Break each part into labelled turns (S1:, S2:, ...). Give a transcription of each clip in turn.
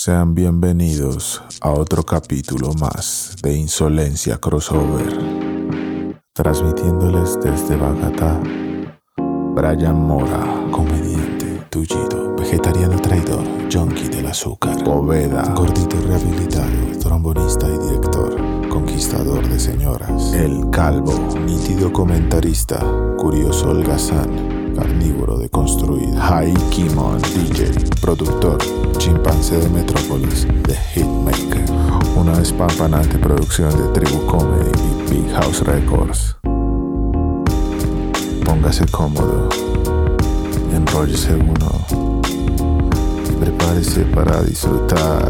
S1: Sean bienvenidos a otro capítulo más de Insolencia Crossover. Transmitiéndoles desde Bogotá, Brian Mora, comediante, tullido, vegetariano traidor, junkie del azúcar, Poveda, gordito rehabilitado, trombonista y director, conquistador de señoras, El Calvo, nítido comentarista, curioso holgazán, carnívoro de construir, Haikimon DJ, productor, chimpancé de Metrópolis, The Hitmaker, una espampanante producción de Tribu Comedy y Big House Records. Póngase cómodo, enróllese uno y prepárese para disfrutar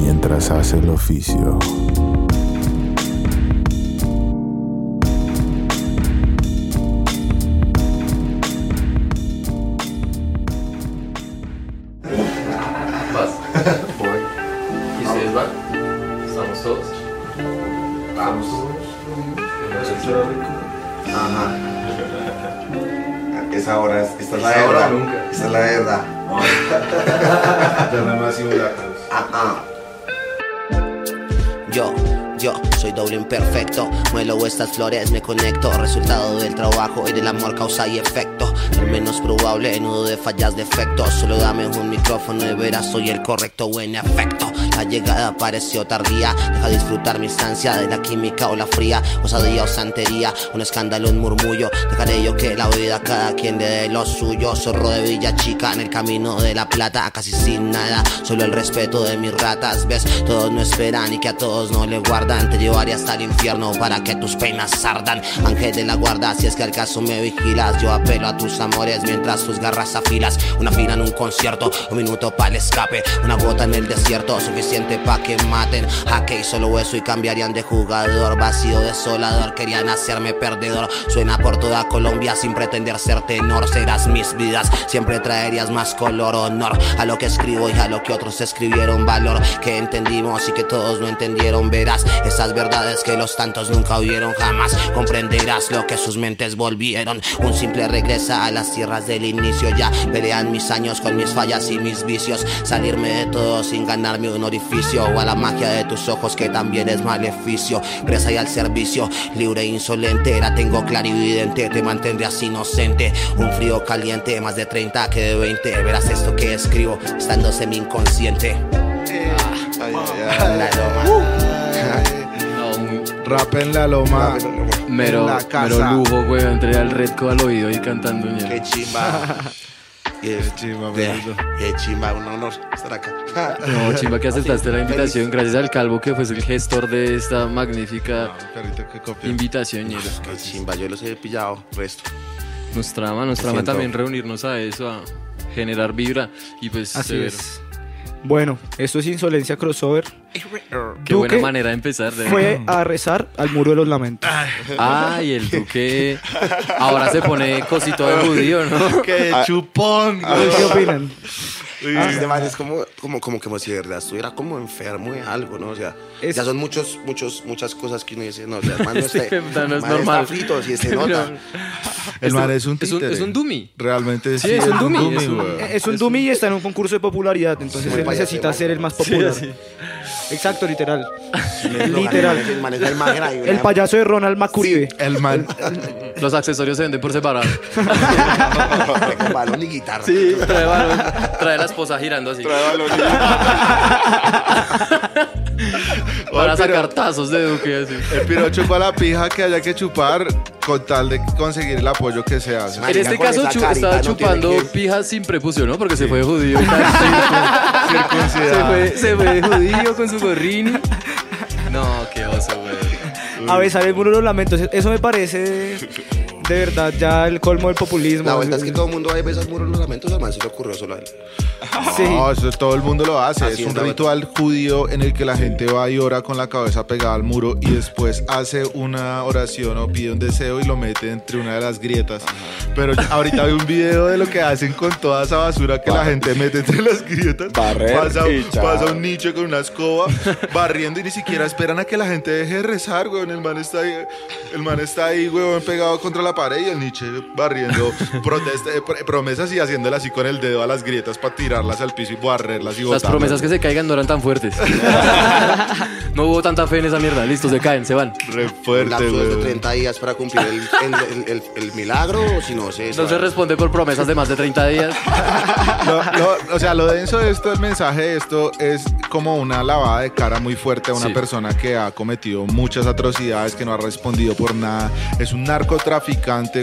S1: mientras hace el oficio.
S2: Estas flores, me conecto. Resultado del trabajo y del amor, causa y efecto. El menos probable, nudo de fallas, defectos. Solo dame un micrófono y verás, soy el correcto o en efecto. La llegada pareció tardía. Deja disfrutar mi instancia de la química o la fría. Osadía o santería, un escándalo, un murmullo. Dejaré yo que la vida cada quien le dé lo suyo. Zorro de Villa Chica en el camino de la plata, casi sin nada. Solo el respeto de mis ratas, ves, todos no esperan y que a todos no le guardan. Te llevaré hasta el infierno para que tus penas ardan. Ángel de la guarda, si es que al caso me vigilas, yo apelo a tus amores mientras tus garras afilas. Una fila en un concierto, un minuto para el escape, una gota en el desierto, suficiente pa' que maten. Jaque y solo eso y cambiarían de jugador. Vacío desolador, querían hacerme perdedor. Suena por toda Colombia sin pretender ser tenor. Serás mis vidas, siempre traerías más color, honor a lo que escribo y a lo que otros escribieron. Valor que entendimos y que todos no entendieron. Verás esas verdades que los tantos nunca oyeron jamás. Comprenderás lo que sus mentes volvieron. Un simple regresa a las tierras del inicio. Ya pelean mis años con mis fallas y mis vicios. Salirme de todo sin ganarme un orificio. O a la magia de tus ojos que también es maleficio. Presa y al servicio, libre e insolente. La tengo clarividente, te mantendrás inocente. Un frío caliente, más de 30 que de 20. Verás esto que escribo, estando semi inconsciente.
S3: Ay, ay, ay.
S2: La loma.
S4: No, un
S5: Rap en la loma.
S4: mero,
S5: en la casa.
S4: mero lujo, güey. Entré al Redco al oído y cantando.
S3: Qué chimba. Es-
S5: chimba.
S3: Qué chimba, un honor estar acá.
S4: No, chimba que aceptaste la invitación. Gracias al calvo que fue el gestor de esta magnífica
S5: que
S4: invitación.
S3: Qué chimba, yo los he pillado. Resto.
S4: Nos trama, nos trama
S3: siento.
S4: también reunirnos a eso, a generar vibra y pues
S6: Así
S4: severo.
S6: es. Bueno, esto es Insolencia Crossover.
S4: Qué buena manera de empezar. De
S6: Fue a rezar al muro de los lamentos.
S4: Ay, el duque ahora se pone cosito de judío, ¿no?
S5: ¡Qué chupón!
S6: ¿Qué opinan?
S3: Este man es como, como, como, como si de verdad estuviera como enfermo de algo, ¿no? O sea,
S6: Es-
S3: ya son muchos, muchos, muchas cosas que uno dice, no, o sea, el man no está,
S4: Este no es
S3: man
S4: normal.
S3: está frito, si se nota.
S5: El man es un
S4: Es un,
S5: títere.
S4: es un dummy.
S5: Realmente
S4: Sí, es un dummy, es un-.
S6: Es un dummy y está en un concurso de popularidad, entonces él necesita ser el más popular. Exacto, literal. Literal.
S3: El
S6: payaso de Ronald Macuribe.
S5: El man.
S4: Los accesorios se venden por separado.
S3: Con balón y guitarra.
S4: Sí, trae balón, trae la esposa girando así. Para sacar tazos de duque así.
S5: El piro chupa la pija que haya que chupar con tal de conseguir el apoyo que se hace.
S4: En este caso chu-
S3: carita
S4: estaba
S3: no
S4: chupando
S3: que-
S4: pijas sin prepucio, ¿no? Porque se fue de judío. se, fue, se fue de judío con su gorrini. No, qué oso, güey.
S6: A besar el muro de los lamentos. Eso me parece de verdad ya el colmo del populismo.
S3: La verdad es que todo el mundo ahí ve esos muros los lamentos, al man se le ocurrió solo a él.
S6: Sí.
S5: No, eso todo el mundo lo hace.
S3: Así
S5: es un
S3: es
S5: ritual judío en el que la gente va y ora con la cabeza pegada al muro y después hace una oración o pide un deseo y lo mete entre una de las grietas. Pero yo- ahorita vi un video de lo que hacen con toda esa basura que la gente mete entre las grietas.
S3: Barrer
S5: pasa,
S3: y chao.
S5: pasa un nicho con una escoba barriendo y ni siquiera esperan a que la gente deje de rezar, weón. El man está ahí, el man está ahí, weón, pegado contra la pared y el Nietzsche barriendo eh, pr- promesas y haciéndolas así con el dedo a las grietas para tirarlas al piso y barrerlas y
S4: Las
S5: botarlas.
S4: promesas que se caigan no eran tan fuertes. no hubo tanta fe en esa mierda. Listo, se caen, se van.
S5: Re fuerte,
S3: de
S5: güey.
S3: 30 días para cumplir el, el- el- el- el milagro o si no se
S4: No se responde por promesas de más de 30 días.
S5: Lo- lo- o sea, lo denso de esto, el mensaje de esto es como una lavada de cara muy fuerte a una
S4: Sí.
S5: persona que ha cometido muchas atrocidades, que no ha respondido por nada. Es un narcotraficante,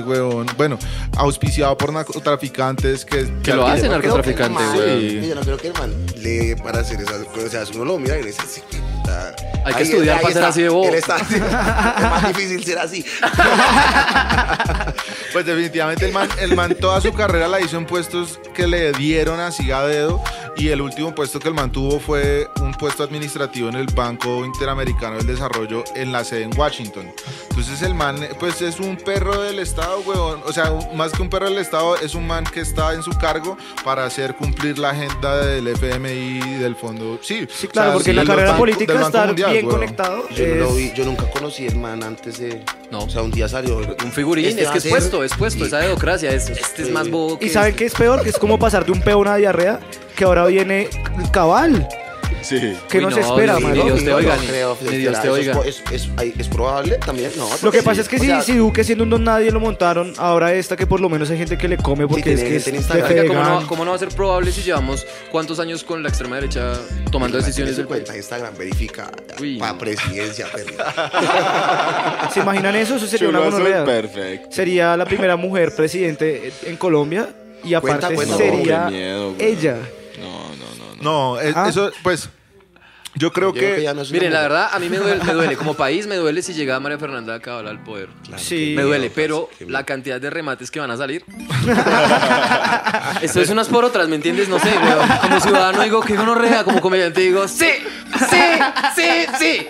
S5: weón. Bueno, auspiciado por narcotraficantes que...
S4: Que lo hacen narcotraficante, güey.
S3: Yo no creo que el man le para hacer esas cosas. O sea, uno lo mira y dice, sí, puta.
S4: Hay que
S3: Ahí-
S4: estudiar
S3: ahí
S4: para ser
S3: está,
S4: así de bobo.
S3: él está- es más difícil ser así.
S5: Pues definitivamente el man, el man toda su carrera la hizo en puestos que le dieron así a dedo y el último puesto que el man tuvo fue un puesto administrativo en el Banco Interamericano del Desarrollo en la sede en Washington. Entonces el man pues es un perro del Estado, weón. O sea, más que un perro del Estado es un man que está en su cargo para hacer cumplir la agenda del FMI y del fondo. Sí,
S6: Sí, claro,
S5: o sea,
S6: porque en la carrera política
S5: Banco
S6: estar
S5: Mundial,
S6: bien
S5: weón.
S6: conectado
S3: Yo, no lo
S6: es-
S3: vi, yo nunca conocí el man antes de.
S4: No.
S3: O sea, un día salió.
S4: Un figurín,
S3: Este
S4: es que es
S3: ser-
S4: puesto, es puesto,
S3: y-
S4: esa democracia. Es, este es más bobo que.
S6: ¿Y saben qué es peor? Que es como pasar de un peo a una diarrea, que ahora viene cabal.
S7: Sí.
S6: Que
S4: Uy,
S6: no, se
S4: no,
S6: espera,
S4: ni
S6: man.
S4: Dios te oiga,
S3: creo,
S4: ni- ni Dios te oiga.
S3: Es, es, probable también, ¿no?
S6: Lo que pasa es que
S3: o
S6: si,
S3: sea,
S6: si Duque siendo un don nadie lo montaron, ahora esta que por lo menos hay gente que le come porque
S3: tiene
S6: es que
S3: Instagram.
S4: ¿cómo no, cómo no va a ser probable si llevamos cuántos años con la extrema derecha tomando decisiones del país?
S3: Instagram verifica
S4: Uy,
S3: para
S4: no.
S3: presidencia.
S6: ¿Se imaginan eso? Eso sería una
S7: perfecto.
S6: Sería la primera mujer presidente en Colombia y aparte
S3: Cuenta, cuenta.
S6: sería
S7: No, qué miedo,
S6: ella.
S7: No, no, no. no.
S5: No, es-
S6: Ah.
S5: eso pues yo creo que
S3: no
S4: Miren, la verdad, a mí me duele, me duele. Como país, me duele si llega María Fernanda Cabal al poder.
S6: Sí.
S4: Me duele, pero la cantidad de remates que van a salir. Esto es unas por otras, ¿me entiendes? No sé, weón. Como ciudadano digo que gonorrea, como comediante digo, sí, sí, sí, sí.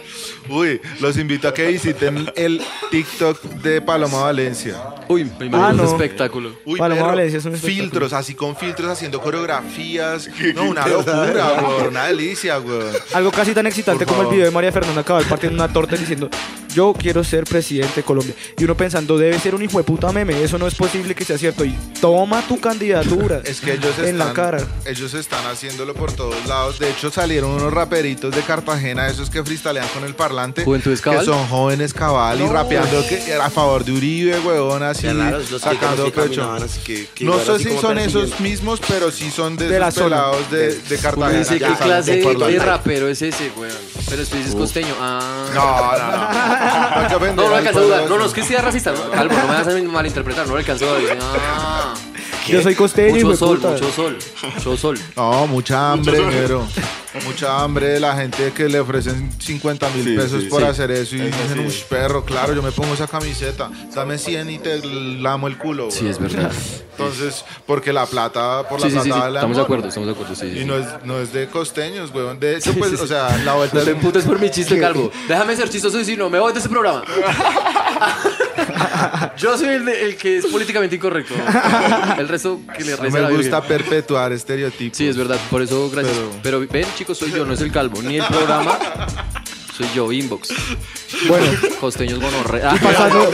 S5: Uy, los invito a que visiten el TikTok de Paloma Valencia.
S4: Uy, me imagino
S6: Ah,
S4: un
S6: no.
S4: espectáculo.
S5: Uy,
S6: Paloma Valencia es un espectáculo.
S5: filtros, así con filtros, haciendo coreografías. No, una locura, güey. Una delicia, güey.
S6: Algo casi tan excitante como el video de María Fernanda Cabal partiendo una torta y diciendo yo quiero ser presidente de Colombia. Y uno pensando, debe ser un hijo de puta meme, eso no es posible que sea cierto. Y toma tu candidatura
S5: Es que ellos
S6: en
S5: están,
S6: la cara.
S5: ellos están haciéndolo por todos lados. De hecho, salieron unos raperitos de Cartagena, esos que freestalean con el parlante.
S4: Juventudes
S5: Que
S4: Cabal.
S5: son jóvenes cabal y rapeando que, a favor de Uribe, weón, así
S3: los que-
S5: sacando
S3: los que
S5: pecho.
S3: caminaban así que- que
S5: No sé si son esos mismos, pero sí son de,
S6: De
S5: pelados de, Cartagena.
S4: dice,
S5: que
S4: ¿qué
S5: salen
S4: clase
S5: de
S4: rapero es ese, weón? Pero después dices costeño. Ah.
S5: No, no, no. No
S4: No, no
S5: al
S4: alcanzó a dudar.
S5: pueblo.
S4: No, no, es que sea racista. No, Calvo, no me vas a malinterpretar. No le alcanzó a decir. Ah.
S6: Yo soy costeño y
S4: Mucho
S6: me
S4: sol,
S6: puta.
S4: mucho sol. Mucho sol.
S5: No, mucha hambre, negro. Mucha hambre de la gente que le ofrecen 50 mil
S7: Sí,
S5: pesos
S7: sí,
S5: por
S7: sí.
S5: hacer eso y dicen, uy, perro, claro, yo me pongo esa camiseta, dame 100 y te lamo el culo.
S4: Sí,
S5: güey".
S4: es verdad.
S5: Entonces, porque la plata, por la plata
S4: sí, sí.
S5: vale
S4: Estamos de acuerdo, estamos de acuerdo. Sí,
S5: Y
S4: sí.
S5: no es, no es de costeños, weón. De hecho, pues,
S4: sí, sí.
S5: o sea, la vuelta
S4: No te
S5: es
S4: por mi chiste, Calvo. Déjame ser chistoso y si no, me voy de ese programa. Yo soy el, de- el que es políticamente incorrecto. El resto que le
S5: No
S4: reza la
S5: me gusta perpetuar estereotipos.
S4: Sí, es verdad, por eso gracias. Pero, ven, chicos, soy yo, no es el calvo, ni el programa. Soy yo, inbox.
S6: Bueno,
S4: Costeños gonorrea.
S6: pasando,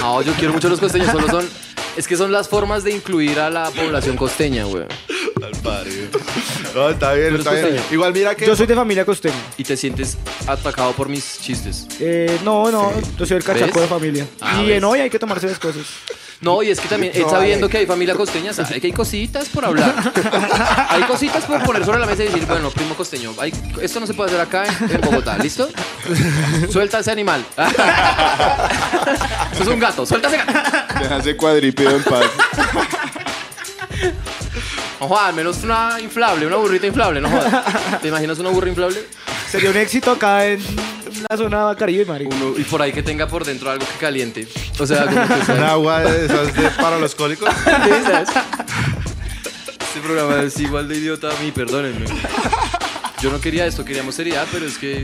S4: No, yo quiero mucho los costeños, solo son. Es que son las formas de incluir a la población costeña, güey.
S5: No, está bien,
S4: Pero
S5: está
S4: es
S5: bien.
S4: costeño.
S5: Igual mira que...
S6: yo soy de familia costeña.
S4: Y te sientes atacado por mis chistes.
S6: Eh, no, no, yo soy el cachaco
S4: ¿Ves?
S6: de familia.
S4: Ah,
S6: y
S4: ¿ves?
S6: en hoy hay que tomarse las cosas.
S4: No, y es que también, él sabiendo que hay familia costeña, sabe que hay cositas por hablar. Hay cositas por poner sobre la mesa y decir, bueno, primo costeño, hay- esto no se puede hacer acá en, en Bogotá, ¿listo? Suelta ese animal. Eso es un gato, suelta ese gato.
S7: Deja ese cuadripio en paz.
S4: No jodas, al menos una inflable, una burrita inflable, no jodas. ¿Te imaginas una burra inflable?
S6: Sería un éxito acá en la zona Caribe, marico.
S4: Uno- y por ahí que tenga por dentro algo que caliente. O sea, como que sea-
S5: Un agua de esas de, para los cólicos.
S4: Este programa es igual de idiota a mí, perdónenme. Yo no quería esto, queríamos seriedad, pero es que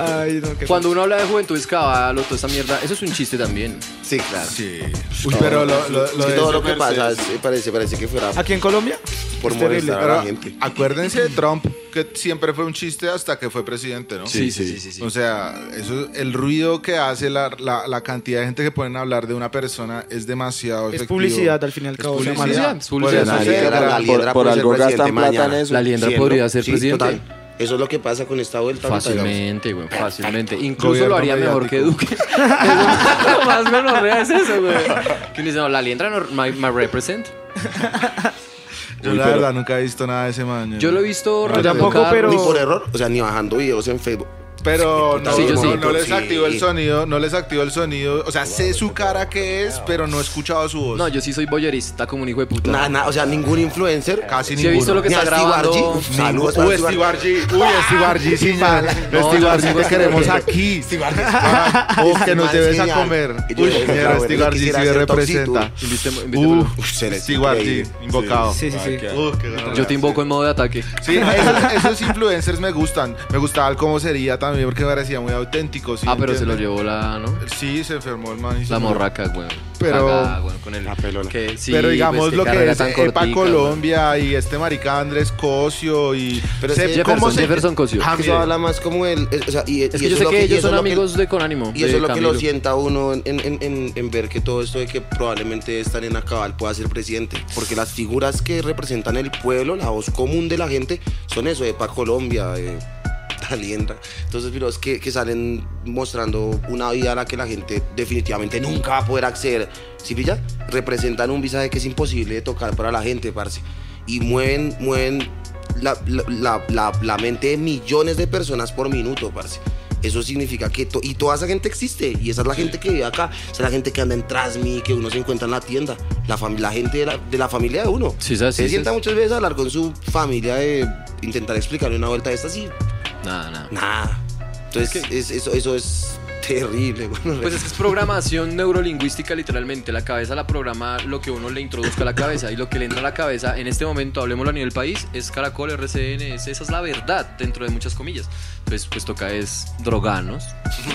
S6: Ay, no, qué
S4: cuando uno habla de juventud es cabal o toda esa mierda, eso es un chiste también.
S3: Sí, claro.
S5: Sí. Uy, pero lo, lo,
S3: Es
S5: lo de
S3: todo lo que pasa es- parece, parece que fuera.
S6: ¿Aquí en Colombia?
S3: por
S6: Es terrible.
S3: molestar a
S5: Pero
S3: la gente.
S5: acuérdense de Trump, que siempre fue un chiste hasta que fue presidente, ¿no?
S4: Sí, sí, sí, sí, sí.
S5: O sea, eso, el ruido que hace la, la, la cantidad de gente que pueden hablar de una persona es demasiado
S6: Es
S5: efectivo.
S6: publicidad al fin y al
S5: Es
S6: cabo.
S5: publicidad.
S4: es publicidad.
S5: Por eso
S3: La
S5: se
S3: liendra-
S5: gra-
S3: la liendra
S7: por
S3: puede ser
S7: algo gastan
S3: presidente
S7: plata en
S3: mañana.
S7: eso.
S4: La liendra podría ser
S3: Sí,
S4: presidente.
S3: total. Eso es lo que pasa con esta vuelta.
S4: Fácilmente, güey, fácilmente. Incluso
S5: Gobierno
S4: lo haría mejor que Duque. Lo más menorrea es eso, güey. Que dice, no, la liendra no, my, my represent.
S5: Yo
S7: Uy,
S5: la
S7: pero-
S5: verdad nunca he visto nada de ese man.
S4: Yo lo he visto
S6: Yo tampoco, pero-
S3: Ni por error, o sea, ni bajando videos en Facebook.
S5: Pero no,
S4: Sí,
S5: no,
S4: sí.
S5: no les
S3: Sí.
S5: activo el sonido, no les activo el sonido. O sea, sé su cara que es, pero no he escuchado su voz.
S4: No, yo sí soy boyerista como un hijo de puta.
S3: Nada, nada, o sea, ningún influencer.
S5: Casi
S4: Sí he visto
S5: ninguno.
S4: lo que
S3: Ni
S4: está grabando.
S3: Saludos
S5: Uy, Steve. Uy, Steve man.
S4: No,
S5: Steve te queremos aquí.
S3: Steve
S5: oh, que nos
S3: Ese man
S5: debes
S3: es
S5: a comer. Uy,
S3: dije,
S5: mira,
S3: "Bravo,
S5: Steve Archie sí representa. Steve
S3: increíble.
S5: invocado.
S6: Sí, sí, sí.
S4: Yo te invoco en modo de ataque.
S5: Sí, esos, influencers me gustan. Me gustaba el cómo sería también porque me parecía muy auténtico. ¿sí
S4: ah, pero se lo llevó la, ¿no?
S5: Sí, se enfermó el man. y se
S4: La
S5: murió.
S4: morraca, güey.
S5: Pero-
S4: güey, con el,
S3: La
S4: que, sí,
S5: pero digamos
S4: pues,
S5: lo que es Epa
S4: cortica,
S5: Colombia y este marica Andrés Cosio y
S3: Pero
S5: sé
S3: es que
S4: Jefferson, Jefferson Cosio.
S5: Ah,
S3: eso habla más como el. es- O sea, y,
S4: Es que yo sé que ellos son amigos de Conánimo.
S3: Y eso es lo que lo sienta uno en, en- en- en ver que todo esto de que probablemente están en Acabal pueda ser presidente. Porque las figuras que representan el pueblo, la voz común de la gente, son eso, de Pa Colombia, de la liendra. Entonces, videos que, que salen mostrando una vida a la que la gente definitivamente nunca va a poder acceder. ¿Sí pilla? Representan un visaje que es imposible de tocar para la gente, parce. Y mueven, mueven la, la- la- la- mente de millones de personas por minuto, parce. Eso significa que to- y toda esa gente existe y esa es la gente que vive acá, esa es la gente que anda en Trasmi, que uno se encuentra en la tienda, la, la gente de la, de la familia de uno.
S4: Sí, sí, sí,
S3: se
S4: sí,
S3: sienta muchas veces a hablar con su familia de intentar explicarle una vuelta de estas y
S4: Nada, nada.
S3: nada. Entonces es- eso, eso es terrible. bueno,
S4: Pues es que es programación neurolingüística literalmente. La cabeza la programa lo que uno le introduzca a la cabeza y lo que le entra a la cabeza en este momento, hablemoslo a nivel país, es Caracol, RCN, es- esa es la verdad dentro de muchas comillas. Pues, pues toca es droganos.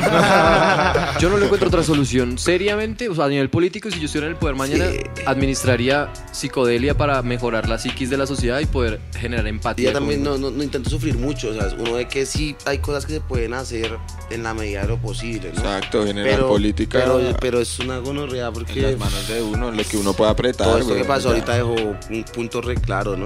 S4: Yo no le encuentro otra solución. Seriamente, o sea, a nivel político, si yo estuviera en el poder mañana,
S3: Sí.
S4: administraría psicodelia para mejorar la psiquis de la sociedad y poder generar
S3: Y
S4: empatía.
S3: ya también no, no, no intento sufrir mucho, o sea, uno ve que sí hay cosas que se pueden hacer en la medida de lo posible, ¿no?
S7: Exacto, generar política
S3: Pero, pero es una gonorrea
S7: en
S3: porque
S7: las manos de uno, lo que uno puede apretar.
S3: todo esto que
S7: weón,
S3: pasó
S7: ya.
S3: ahorita dejó un punto re claro, ¿no?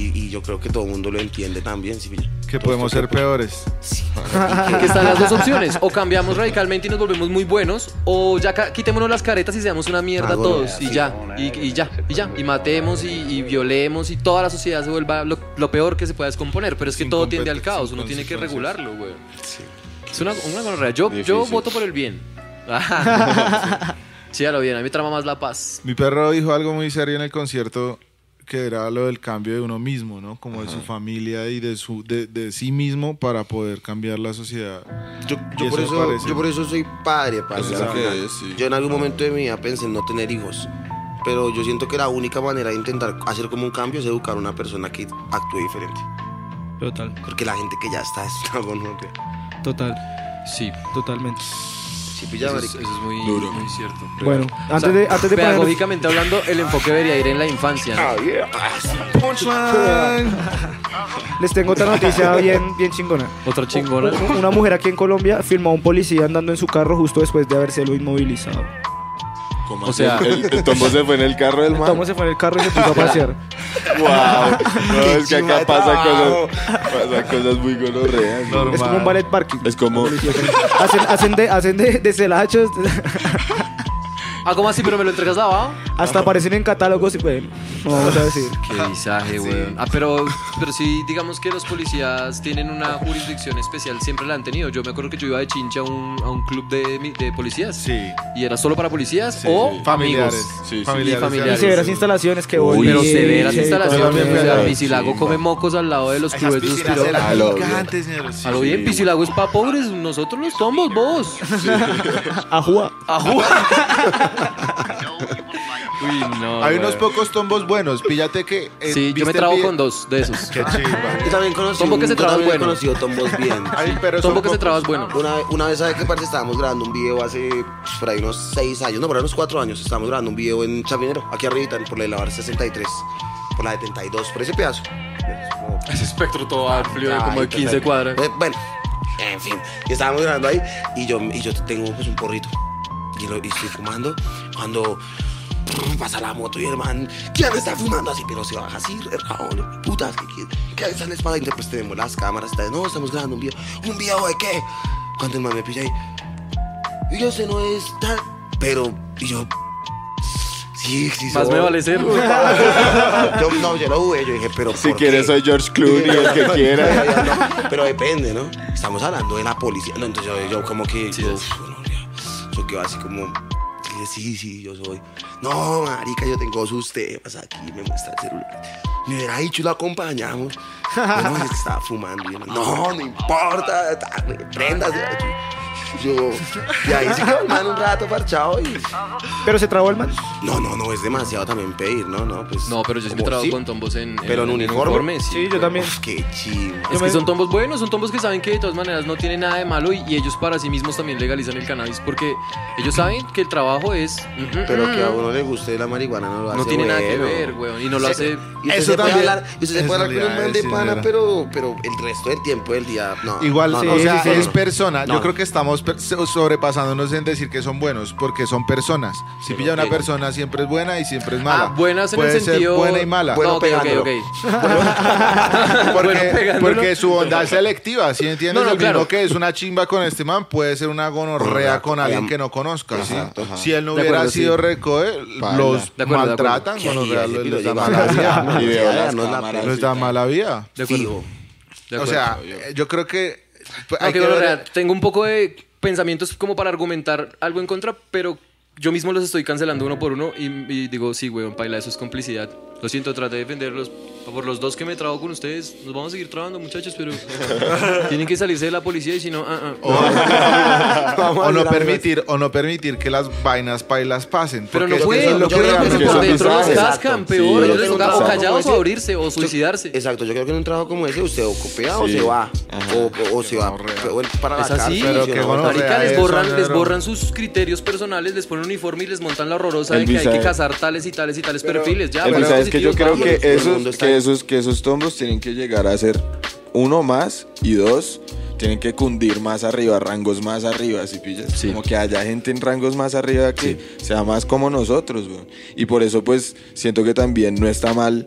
S3: Y, y yo creo que todo el mundo lo entiende también, ¿sí?
S5: que podemos ser peores.
S3: Sí.
S4: que están las dos opciones. O cambiamos radicalmente y nos volvemos muy buenos, o ya quitémonos las caretas y seamos una mierda
S3: Ah, bueno,
S4: todos. Y ya, y, y ya, y ya. Y matemos y, y violemos y toda la sociedad se vuelva lo, lo peor que se pueda descomponer. Pero es que
S5: Sin
S4: todo tiende al caos, uno tiene que regularlo, güey. Es una, una gonorrea. Yo, yo voto por el bien. sí, a lo bien. A mí me trama más la paz.
S5: Mi perro dijo algo muy serio en el concierto que era lo del cambio de uno mismo, ¿no? Como de su familia y de su de, de sí mismo para poder cambiar la sociedad.
S3: Yo, yo por
S5: eso me
S3: eso,
S5: parece-
S3: yo por eso soy padre,
S7: lo que sí.
S3: Yo en algún momento de mi vida pensé en no tener hijos. Pero yo siento que la única manera de intentar hacer como un cambio es educar a una persona que actúe diferente.
S6: Total,
S3: Porque la gente que ya está es una
S6: total,
S4: Sí,
S6: totalmente.
S3: Sí, pilla,
S4: eso es, eso es muy,
S7: Duro.
S4: muy cierto.
S6: Bueno,
S4: O sea,
S6: antes de, antes de
S4: pedagógicamente hablando, el enfoque debería ir en la infancia. ¿no?
S6: les tengo otra noticia bien, bien chingona.
S4: Otra chingona.
S6: Una mujer aquí en Colombia filmó a un policía andando en su carro justo después de habérselo inmovilizado.
S7: ¿Cómo
S4: O
S7: así?
S4: sea-
S7: el, el tombo se fue en el carro del man.
S6: Tomo se fue en el carro y se puso a pasear.
S7: Wow. No, es que
S3: chimba de
S7: acá pasa
S3: trabajo.
S7: cosas, pasan cosas muy gonorreas.
S6: Es como un ballet parking.
S7: Es como
S6: Hacen, hacen de, hacen de, de celachos,
S4: Ah, ¿cómo así? ¿Pero me lo entregas lavado?
S6: hasta aparecen en catálogos y bueno, no vamos a decir.
S4: Qué visaje, weón. Ah, pero, pero sí, digamos que los policías tienen una jurisdicción especial, siempre la han tenido. Yo me acuerdo que yo iba de chincha a un, a un club de, mi- de policías.
S5: Sí.
S4: Y era solo para policías
S5: Sí,
S4: o
S5: sí. Familiares.
S4: amigos.
S7: Sí, sí.
S5: Familiares.
S4: Y familiares.
S6: Y severas instalaciones que
S7: Uy,
S6: voy.
S4: Pero severas
S6: sí,
S4: instalaciones. O sea,
S6: bien.
S4: Piscilago come mocos al lado de los
S5: Esas
S4: clubes de
S5: piscinas
S4: suspiro.
S5: eran
S7: A lo bien.
S5: gigantes, señor. Sí,
S4: A lo
S5: sí.
S4: bien, Piscilago es para pobres, nosotros los somos, vos.
S6: Ajúa.
S4: Uy, no.
S5: Hay unos pocos tombos buenos. Píllate que. eh,
S4: Sí, yo
S5: ¿viste
S4: me
S5: el
S4: trago
S5: video?
S4: con dos de esos.
S5: Qué chimba.
S3: Yo también conocí
S4: Tombo que se
S3: yo
S4: traba
S3: también he
S4: bueno.
S3: conocido tombos bien.
S5: Ay, pero son
S4: Tombo que se
S5: pocos.
S4: traba es bueno.
S3: Una, vez- una vez, ¿sabes qué parte? Estábamos grabando un video hace pues, por ahí unos 6 años, no, por ahí unos 4 años. Estábamos grabando un video en Chapinero, aquí arriba, por la de Lavar 63. por la 72, por ese pedazo.
S4: Ese espectro todo amplio,
S3: Ay,
S4: como de 15
S3: perfecto.
S4: cuadras.
S3: Eh, Bueno, en fin, y estábamos grabando ahí y yo, y yo tengo pues un porrito y, lo, y estoy fumando cuando pasa la moto y el man, ¿quién está fumando así? Pero se baja así, rabón, putas, ¿qué, qué, qué esa es la espada? Y después tenemos las cámaras, está, no, estamos grabando un video, ¿un video de qué? Cuando el man me pilla ahí, y yo sé, no es tal, pero, y yo, sí, sí,
S4: Más
S3: soy.
S4: me vale ser, güey.
S3: Yo, no, yo lo jugué, yo dije, pero
S7: Si
S3: ¿por
S7: quieres, soy George Clooney, el que quiera.
S3: No, pero depende, ¿no? Estamos hablando de la policía. No, entonces yo, yo como que.
S4: Sí,
S3: yo. Yo quedo así como. Sí, sí, yo soy. No, marica, yo tengo sus temas aquí, me muestra el celular. Me hubiera dicho lo acompañamos. No, estaba fumando. Y yo, no, no importa, préndase. Yo, y ahí se quedó el man un rato parchado y.
S6: Pero se trabó el man.
S3: No, no, no, es demasiado también pedir, ¿no? No, pues,
S4: No, pero yo sí me trabajo
S3: sí,
S4: con tombos en,
S3: Pero en uniforme.
S4: sí.
S6: Sí, yo también.
S3: Uf, qué chido.
S4: Es
S6: Yo me-
S4: que son tombos buenos, son tombos que saben que de todas maneras no tienen nada de malo y, y ellos para sí mismos también legalizan el cannabis porque ellos saben que el trabajo es...
S3: Pero
S4: mm,
S3: que a uno le guste la marihuana no lo hace
S4: no tiene nada que ver, weón, y no lo hace...
S5: Eso
S3: se puede
S5: también-
S3: hablar, y usted se
S5: eso
S3: puede hablar con un man de pana, pero, pero el resto del tiempo del día, no.
S5: Igual,
S3: no,
S6: sí,
S3: no,
S5: o sea,
S6: sí, sí.
S5: es persona. Yo creo que estamos sobrepasándonos en decir que son buenos, porque son personas. Si pilla una persona, siempre es buena y siempre es mala.
S4: Ah, buenas en
S5: Puede
S4: el
S5: ser
S4: sentido...
S5: buena y mala.
S3: Bueno,
S4: no, ok, ok,
S3: pegándolo.
S4: ok.
S5: porque,
S4: bueno, pegándolo.
S5: porque su bondad es selectiva, ¿sí entiendes?
S4: No, no,
S5: mismo que es una chimba con este man puede ser una gonorrea con alguien que no conozca, ¿sí?
S3: Exacto, ajá.
S5: Si él no
S4: De
S5: hubiera
S4: acuerdo,
S5: sido
S4: sí.
S5: recoe, los
S4: De acuerdo, de
S5: maltratan,
S3: acuerdo.
S5: gonorrea les, da mala vida. Les da mala.
S4: De acuerdo. De
S5: O sea, yo creo que hay
S4: Aunque,
S5: que
S4: bueno,
S5: ver-
S4: real, tengo un poco de pensamientos como para argumentar algo en contra, pero yo mismo los estoy cancelando uno por uno y, digo, sí, weón, paila, eso es complicidad. Lo siento, traté de defenderlos. Por los dos que me trabajo con ustedes, nos vamos a seguir trabajando, muchachos, pero tienen que salirse de la policía y si no, ah, ah.
S5: O no permitir o no permitir que las vainas pailas pasen
S4: Pero no pueden,
S5: lo
S4: no
S5: que
S4: pueden,
S7: son
S4: por dentro los cascan, peor.
S3: Sí,
S4: ellos o callados o abrirse o suicidarse.
S3: Exacto, yo creo que en un trabajo como ese usted o copia o se va.
S7: Ajá.
S3: O, o- o se va o para la
S4: Es así,
S3: cárcel.
S5: pero
S3: ¿sí o
S5: que bueno,
S4: les borran, les borran sus criterios personales, les ponen uniforme y les montan la horrorosa de que hay que cazar tales y tales y tales perfiles. Ya,
S7: El que yo creo que
S3: el
S7: esos, que esos, que esos tombos tienen que llegar a ser uno más y dos tienen que cundir más arriba, rangos más arriba, si pillas.
S4: Sí.
S7: Como que haya gente en rangos más arriba que sea más como nosotros, weón. Y por eso, pues, siento que también no está mal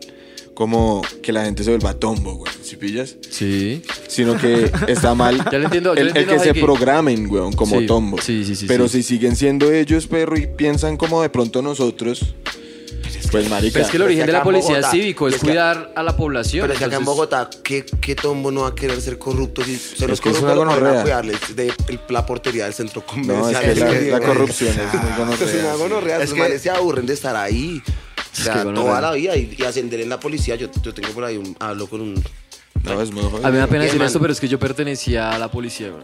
S7: como que la gente se vuelva tombo, weón, si pillas.
S4: Sí.
S7: Sino que está mal
S4: Ya le entiendo, ya
S7: el,
S4: le
S7: el
S4: entiendo
S7: que
S4: a
S7: se
S4: Heike.
S7: programen, weón, como
S4: Sí,
S7: tombo.
S4: sí, sí, sí,
S7: Pero
S4: sí.
S7: si siguen siendo ellos, perro, y piensan como de pronto nosotros, pues, marica.
S4: Pero es que el origen
S3: que
S4: de la policía
S3: Bogotá-
S4: cívico, es
S3: es que-
S4: cuidar a la población.
S3: Pero es que acá en
S4: entonces-
S3: Bogotá, ¿qué, qué tombo no va a querer ser corrupto? Si se
S7: Es
S3: los
S7: que es
S3: corruptos
S7: una
S3: lo ponen a
S7: gonorrea.
S3: cuidarles de la portería del centro comercial.
S7: No, es que la, la
S3: güey.
S7: corrupción es muy
S3: Es una gonorrea,
S5: Es que-
S3: se aburren de estar ahí. O sea,
S4: que gonorrea.
S3: toda la vida y, y ascender en la policía. Yo, yo tengo por ahí un, hablo con un.
S7: No, es muy jodido.
S4: A mí me da pena decir esto, pero es que yo pertenecía a la policía. güey.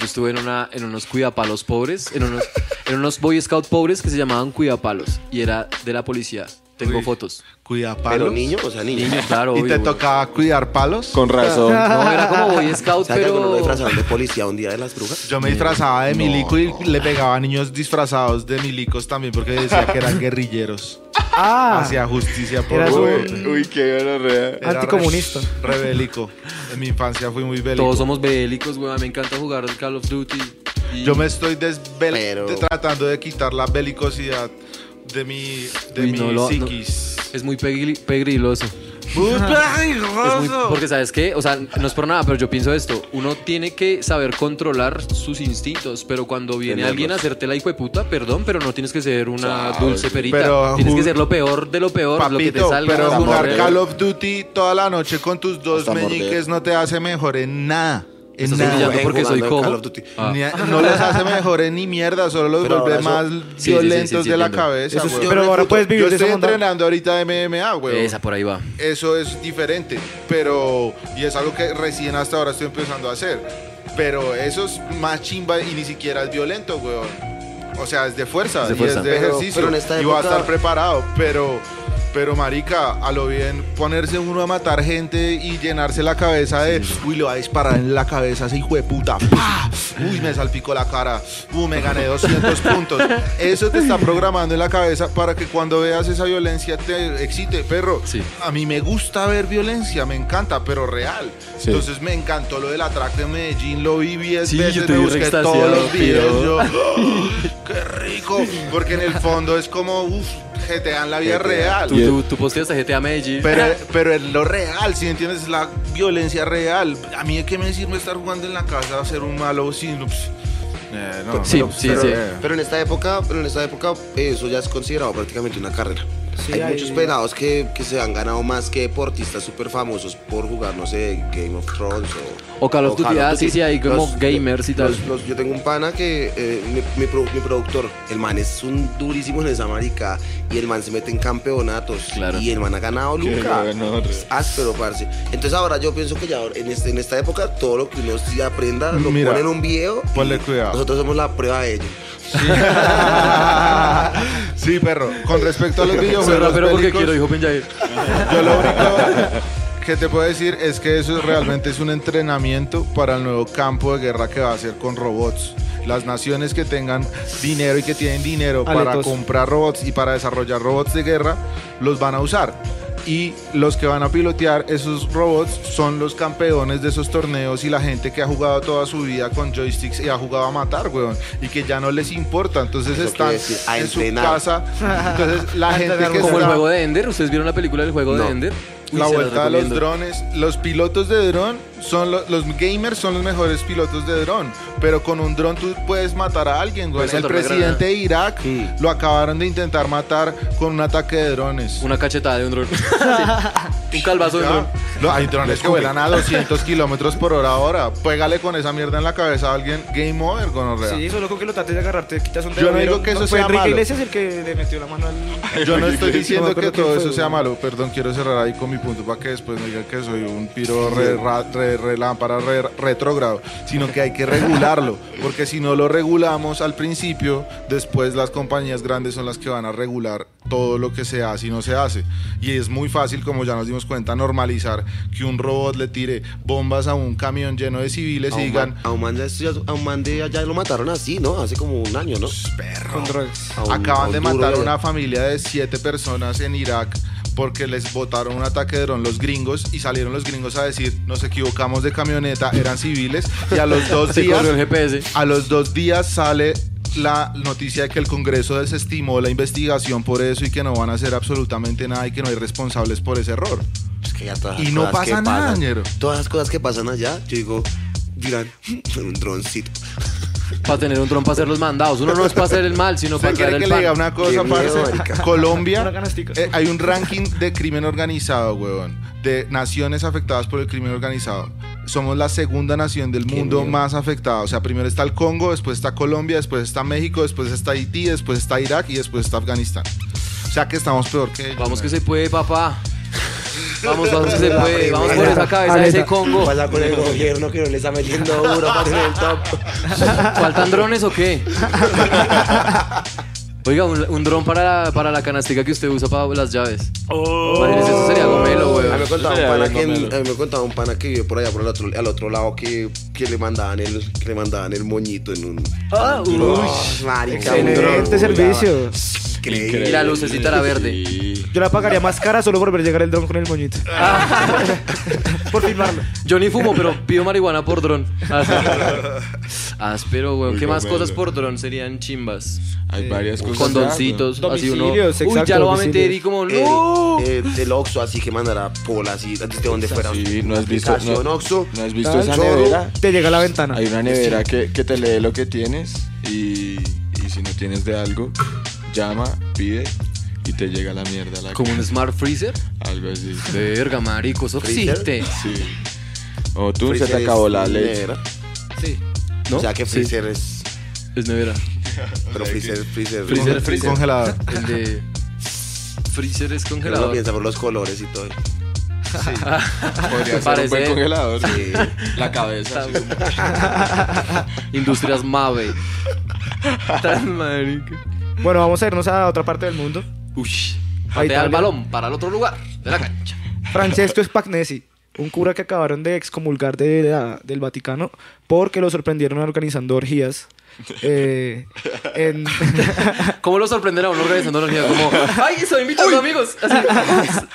S4: Yo estuve en, una, en unos cuidapalos pobres, en unos, en unos Boy Scout pobres que se llamaban cuidapalos y era de la policía. Tengo
S5: Uy.
S4: fotos.
S5: cuida
S3: Pero
S5: palos
S3: niño, o sea, niño.
S4: Niños, claro.
S5: y
S4: obvio,
S5: te
S4: güey.
S5: tocaba cuidar palos
S7: Con razón.
S4: No, era como Boy Scout,
S3: ¿Sabes
S4: pero.
S3: me disfrazaron de policía un día de las brujas?
S5: yo me disfrazaba de milico y le pegaba a niños disfrazados de milicos también porque decía que eran guerrilleros
S6: Ah,
S5: hacía justicia por
S6: Eras
S5: Uy,
S7: qué gonorrea.
S5: era
S6: anticomunista.
S5: re- rebélico en mi infancia fui muy bélico
S4: Todos somos bélicos, güey. Me encanta jugar al Call of Duty. y-
S5: yo me estoy desvel
S3: Pero-
S5: de- tratando de quitar la belicosidad de mi de
S4: Uy,
S5: mi
S4: no lo- no-
S5: psiquis
S4: Es muy pegri- pegriloso. Es muy- porque sabes qué, o sea, no es por nada, pero yo pienso esto, uno tiene que saber controlar sus instintos, pero cuando viene
S3: Tenerlos.
S4: alguien a hacerte la hijo de puta, perdón, pero no tienes que ser una dulce perita,
S5: Pero
S4: tienes
S5: ju-
S4: que ser lo peor de lo peor, lo que te
S5: Papito,
S4: salga.
S5: pero jugar Call of Duty toda la noche con tus dos
S7: Hasta morder.
S5: meñiques no te hace mejor en nada. En
S4: Estás
S5: nada.
S4: humillando porque soy
S3: Jugando
S4: cojo.
S3: Call of Duty.
S4: Ah.
S5: Ni a- no les hace mejor en ni mierda, solo los
S3: Pero
S5: vuelve
S3: ahora
S5: más
S3: eso-
S4: Sí, sí, sí,
S5: violentos
S4: sí,
S5: de la
S4: entiendo.
S5: cabeza.
S6: Eso
S5: güey.
S6: pero ahora puedes vivir
S5: Yo
S6: de
S5: estoy
S6: bondad.
S5: entrenando ahorita MMA, güey.
S4: Esa por ahí va.
S5: Eso es diferente, pero y es algo que recién hasta ahora estoy empezando a hacer. Pero eso es más chimba y ni siquiera es violento, weón. O sea, es de fuerza,
S4: Es de
S5: y es de
S3: Pero-
S5: ejercicio
S3: pero en esta
S5: y voy a
S3: época-
S5: estar preparado, pero Pero marica, a lo bien ponerse uno a matar gente y llenarse la cabeza de, uy, le va a disparar en la cabeza ese hijo de puta. ¡Pah! Uy, me salpicó la cara. Uy, me gané 200 puntos. Eso te está programando en la cabeza para que cuando veas esa violencia te excite. Perro,
S4: Sí.
S5: a mí me gusta ver violencia, me encanta, pero real.
S7: Sí.
S5: Entonces me encantó lo del atraco de Medellín, lo vi 10
S4: Sí,
S5: veces,
S4: yo te
S5: me busqué todos los videos. Yo, ¡Qué rico! Porque en el fondo es como, uff, GTA en la vida
S3: GTA.
S5: real.
S4: Tú, tú, tú posteaste GTA Medellín.
S5: Pero, pero es lo real, si entiendes, es la violencia real. A mí, ¿qué me sirve estar jugando en la casa a ser un malo sin... eh, no,
S4: Sí,
S5: pero-
S4: sí,
S5: pero,
S4: sí.
S5: eh,
S3: Pero en esta época, pero en esta época eso ya es considerado prácticamente una carrera.
S6: Sí,
S3: hay,
S6: hay-
S3: muchos pelados que, que se han ganado más que deportistas súper famosos por jugar, no sé, Game of Thrones o...
S4: O Call of Duty, ah, sí, sí, hay como
S3: Los-
S4: gamers y tal.
S3: los- los- yo tengo un pana que, eh, mi, mi pro- mi productor, el man es un durísimo en esa marica y el man se mete en campeonatos
S4: Claro.
S3: y el man ha ganado Luca. Es áspero, parce. Entonces ahora yo pienso que ya en, este, en esta época todo lo que uno sí aprenda lo
S5: Mira,
S3: pone en un video.
S5: ponle cuidado.
S3: Nosotros somos la prueba de ello.
S5: sí, perro. Con respecto a los videojuegos
S4: rapero porque quiero, dijo Penjair.
S5: Yo lo único que te puedo decir es que eso realmente es un entrenamiento para el nuevo campo de guerra que va a ser con robots. Las naciones que tengan dinero y que tienen dinero para
S6: Aletos.
S5: comprar robots y para desarrollar robots de guerra, los van a usar. Y los que van a pilotear esos robots son los campeones de esos torneos y la gente que ha jugado toda su vida con joysticks y ha jugado a matar, weón. Y que ya no les importa. Entonces
S3: Eso
S5: están
S3: decir, a
S5: en su
S3: entrenar.
S5: casa. Entonces la gente que
S4: Como el
S5: está-
S4: juego de Ender. ¿Ustedes vieron la película del juego
S3: No.
S4: de Ender?
S5: La
S4: se
S5: vuelta de los drones, los pilotos de dron son lo- los gamers son los mejores pilotos de dron, pero con un dron tú puedes matar a alguien, güey.
S4: Puedes
S5: El presidente de Irak
S3: Mm.
S5: lo acabaron de intentar matar con un ataque de drones.
S4: Una cachetada de un dron. Sí. Un calvazo de dron.
S5: No, hay drones que vuelan a 200 kilómetros por hora ahora. Pégale con esa mierda en la cabeza a alguien, game over, gonorrea.
S6: Sí, solo con que lo trates de agarrarte, quitas un
S5: Yo
S6: dedo.
S5: no digo que eso
S6: fue
S5: sea
S6: Enrique
S5: malo.
S6: Iglesias el que le metió la mano al...
S5: Yo no estoy diciendo que todo
S6: fue,
S5: eso sea malo. Perdón, quiero cerrar ahí con mi punto para que después me digan que soy un piro re, ra- re- re lámpara, re- retrógrado. Sino que hay que regularlo. Porque si no lo regulamos al principio, después las compañías grandes son las que van a regular todo lo que se hace y no se hace. Y es muy fácil, como ya nos dimos cuenta, normalizar que un robot le tire bombas a un camión lleno de civiles
S3: A
S5: y digan,
S3: man, a un man a un man de allá lo mataron así, ¿no? Hace como un año, ¿no? Un- a
S5: Acaban
S3: un
S5: de matar a una familia de siete personas en Irak porque les botaron un ataque de dron los gringos y salieron los gringos a decir nos equivocamos de camioneta, eran civiles y a los dos días a los dos días sale la noticia de que el Congreso desestimó la investigación por eso y que no van a hacer absolutamente nada y que no hay responsables por ese error.
S3: Es que ya todas
S5: Y no pasa nada,
S3: pasan-
S5: ñero.
S3: Todas las cosas que pasan allá, yo digo, dirán, un droncito.
S4: Para tener un dron para hacer los mandados. Uno no es para hacer el mal, sino para
S5: ¿Usted
S4: traer
S5: quiere
S4: el
S5: que le diga
S4: pan.
S5: una cosa, parce? Colombia, eh, hay un ranking de crimen organizado, weón, de naciones afectadas por el crimen organizado. Somos la segunda nación del
S3: Qué
S5: mundo
S3: miedo.
S5: más afectada. O sea, primero está el Congo, después está Colombia, después está México, después está Haití, después está Irak y después está Afganistán. O sea que estamos peor que ellos.
S4: Vamos que se puede, papá. Vamos, vamos que se puede. Vamos por esa cabeza de ese Congo.
S3: Pasa con el gobierno que no le está metiendo duro para tener el top.
S4: ¿Faltan drones o qué? Oiga, un, un dron para la, para la canastica que usted usa para las llaves. Imagínese, eso sería gomelo,
S3: A mí me
S4: weón.
S3: contaba un
S7: Sería
S3: pana
S7: bien
S3: que,
S7: gomelo.
S3: a mí me contaba un pana que vive por allá por el otro, al otro lado que, que le mandaban el que le mandaban el moñito en un
S4: Ah, uy.
S3: Uy, marica, un dron,
S6: servicio.
S3: Increíble.
S4: Y la lucecita era verde.
S7: Sí.
S6: Yo la pagaría más cara solo por ver llegar el dron con el moñito. por filmarlo.
S4: Yo ni fumo, pero pido marihuana por dron. Áspero, weón. ¿Qué más cosas por dron serían chimbas?
S7: Hay varias cosas.
S4: Condoncitos, así uno.
S6: Domicilios,
S4: Uy,
S6: exacto,
S4: ya lo va a meter y como,
S3: Eh,
S4: no.
S3: eh, el Oxxo así que mandará pola así desde donde fuera.
S7: Sí, ¿no has visto, no,
S3: Oxxo.
S7: ¿no has visto esa nevera?
S6: Te llega a la ventana.
S7: Hay una nevera que, que te lee lo que tienes y, y si no tienes de algo, llama, pide y te llega la mierda a la
S4: Como un smart freezer.
S7: Algo así.
S4: Verga, marico, eso
S3: ¿Freezer?
S4: existe.
S7: Sí. O tú se
S3: Freezer
S7: te acabó
S3: es
S7: la leche.
S3: nevera.
S6: Sí.
S4: ¿No?
S3: O sea que
S4: Sí.
S3: freezer es.
S4: Es nevera.
S3: Pero freezer, freezer.
S4: Freezer,
S5: Con-
S4: freezer.
S5: Congelador.
S4: El de. Freezer es
S3: Uno
S4: congelador.
S3: piensa por los colores y todo.
S7: Podría ser un
S4: Parece-
S7: buen congelador.
S3: Sí.
S7: La cabeza. sí.
S4: Industrias Mave. Tan marica.
S6: Bueno, vamos a irnos a otra parte del mundo.
S4: Ush. Patea el balón para el otro lugar de la cancha.
S6: Francesco Spagnesi, un cura que acabaron de excomulgar de la- del Vaticano porque lo sorprendieron organizando orgías. eh, en-
S4: ¿Cómo lo sorprenderá a uno organizando energía? Como, ¡ay, estoy invitando amigos! Así.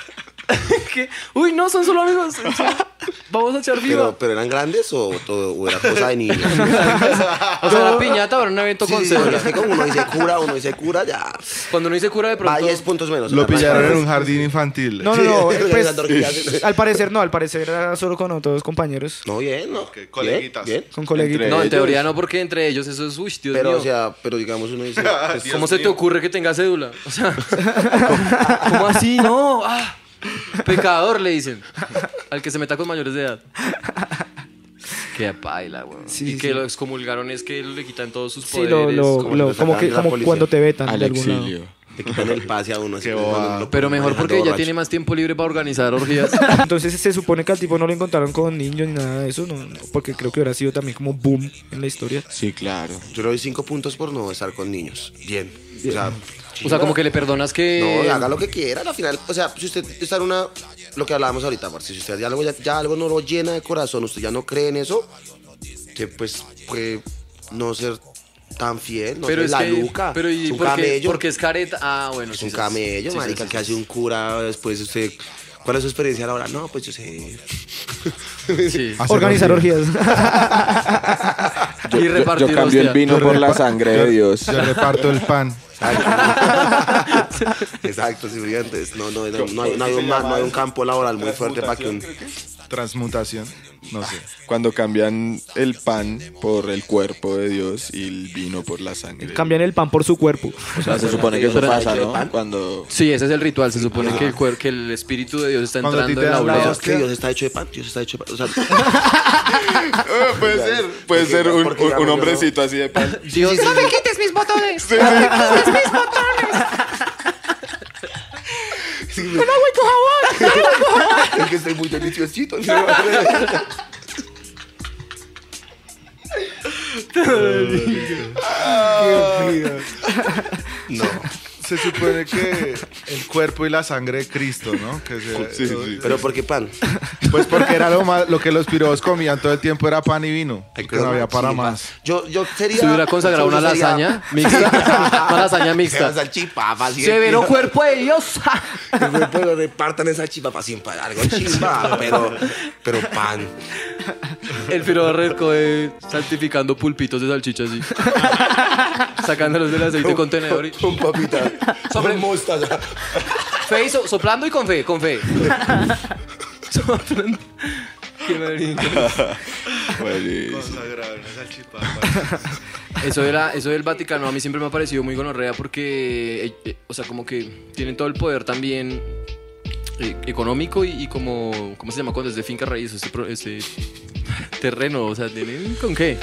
S4: ¿Qué? Uy, no, son solo amigos. Vamos a echar viva.
S3: Pero, pero eran grandes o, todo- o era cosa de niños.
S4: O sea, la piñata era un evento
S3: Sí,
S4: con
S3: sí, sí,
S4: cédula.
S3: es que como uno dice cura, uno dice cura, ya.
S4: Cuando uno dice cura de
S3: Va
S4: pronto...
S3: 10 puntos menos.
S5: Lo pillaron en un jardín infantil.
S6: no, no, no.
S3: Sí,
S6: eh, pues, al parecer no, al parecer era solo con otros compañeros.
S3: No, bien, ¿no?
S5: Ok, coleguitas.
S3: Bien, bien.
S6: Con coleguitas.
S7: Entre
S4: No, en
S7: ellos.
S4: teoría no, porque entre ellos eso es... Uy, Dios
S3: Pero,
S4: mío.
S3: o sea, pero digamos uno dice... pues,
S4: ¿Cómo se te ocurre que tenga cédula? O sea, ¿cómo, cómo así? No. Ah, pecador, le dicen. Al que se meta con mayores de edad. Qué paila, weón.
S6: Sí,
S4: y
S6: sí,
S4: que lo excomulgaron es que le quitan todos sus
S6: Sí,
S4: poderes.
S6: lo, lo-
S3: como
S6: lo- que, cuando te vetan
S7: Al
S6: de algún lado.
S7: exilio.
S3: Le quitan el pase a uno. así lo
S4: Pero mejor porque ya tiene más tiempo libre para organizar orgías.
S6: Entonces se supone que al tipo no lo encontraron con niños ni nada de eso, no, no, porque creo que hubiera sido también como boom en la historia.
S7: Sí, claro.
S3: Yo le doy 5 puntos por no estar con niños. Bien. O sea,
S4: O sea, como que le perdonas que...
S3: No, haga lo que quiera, al final, o sea, si usted está en una, lo que hablábamos ahorita, parce, si usted ya algo, ya, ya algo no lo llena de corazón, usted ya no cree en eso, que pues puede no ser tan fiel, no
S4: pero
S3: sé,
S4: es
S3: la
S4: que,
S3: luca,
S4: pero
S3: es
S4: y
S3: un
S4: porque,
S3: camello,
S4: porque es careta. Ah, bueno,
S3: es
S4: sí,
S3: un
S4: sí,
S3: camello,
S4: sí, sí,
S3: marica,
S4: sí,
S3: que hace un cura, después usted, ¿cuál es su experiencia ahora? No, pues yo sé,
S6: Organizar orgías.
S7: Yo,
S4: Y repartir
S7: yo cambio el vino
S5: Yo
S7: por la sangre de Dios.
S5: Yo reparto el pan. はい。
S3: exacto, sí, brillante, no, no, no, no, hay, no hay un, ma- no hay un campo laboral muy fuerte para que un,
S5: Transmutación. No sé.
S7: Cuando cambian el pan por el cuerpo de Dios y el vino por la sangre.
S6: Cambian el pan por su cuerpo.
S7: O sea, se supone que eso pasa,
S3: ¿de
S7: ¿no?
S3: pan?
S7: Cuando...
S4: Sí, ese es el ritual. Se supone que, el cuer- que el espíritu de Dios está entrando en la oblea.
S3: es que Dios está hecho de pan, Dios está hecho de pan, o sea,
S7: puede ser, puede ser un,
S3: porque
S7: un-
S3: digamos,
S7: un
S3: yo
S7: hombrecito así de pan.
S4: Dios,
S3: es que estoy muy deliciosito. no.
S5: Se supone que el cuerpo y la sangre de Cristo, ¿no? Que se-
S7: Sí, sí.
S3: Pero ¿por qué pan?
S5: Pues porque era lo más, lo que los pirobos comían todo el tiempo era pan y vino. Porque no había para
S3: Sí,
S5: más.
S3: Yo, yo sería.
S4: se hubiera consagrado una
S3: yo sería-
S4: lasaña mixta. Una lasaña mixta.
S3: salchipapa,
S4: Severo
S3: que-
S4: cuerpo de Dios.
S3: Pero repartan esa chipapa siempre, algo chimba, pero, pero pan.
S4: El firo de santificando pulpitos de salchicha así. Sacándolos del aceite con tenedor. y-
S3: Con papita.
S4: Sobre-
S3: mostaza.
S4: Fe so- soplando y con fe, con fe. Soplando. Qué marica.
S7: Buenísimo.
S4: Eso, era, eso del Vaticano a mí siempre me ha parecido muy gonorrea porque, eh, eh, o sea, como que tienen todo el poder también eh, económico y, y como, ¿cómo se llama? Cuando es de finca raíz, ese, pro- ese terreno, o sea, ¿tienen con qué?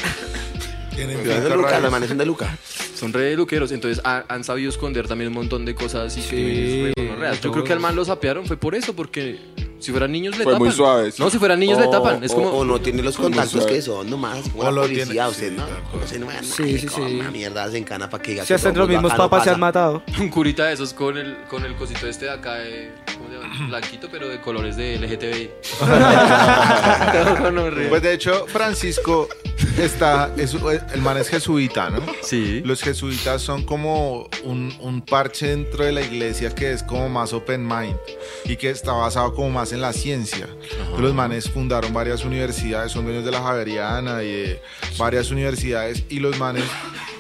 S3: De Luca, la manejan de Luca.
S4: Son re luqueros, entonces ha- han sabido esconder también un montón de cosas y
S6: Sí,
S4: re gonorreas. Yo creo que al man lo sapearon fue por eso, porque si fueran niños le
S7: Fue
S4: tapan.
S7: muy suave, sí.
S4: No, si fueran niños le
S3: O-
S4: tapan. Es
S3: o-
S4: como...
S3: o no tiene los contactos que son nomás. Como
S5: O
S3: la
S5: lo
S3: policía,
S5: tiene-
S3: usted
S5: sí,
S3: no.
S5: tal cual.
S3: Usted no me
S6: Sí, sí, sí.
S3: Una mierda se encana para que diga
S6: Si
S3: que
S6: hasta
S3: todo
S6: los mismos
S3: acá no
S6: papas se
S3: pasa.
S6: han matado.
S4: Un curita de esos con el, con el cosito este de acá, de, ¿cómo se llama? Blanquito, pero de colores de LGTBI.
S5: Pues de hecho, Francisco está, es, el man es jesuita, ¿no?
S4: sí.
S5: Los jesuitas son como un, un parche dentro de la iglesia que es como más open mind y que está basado como más en la ciencia. Los manes fundaron varias universidades, son dueños de la Javeriana y de varias universidades y los manes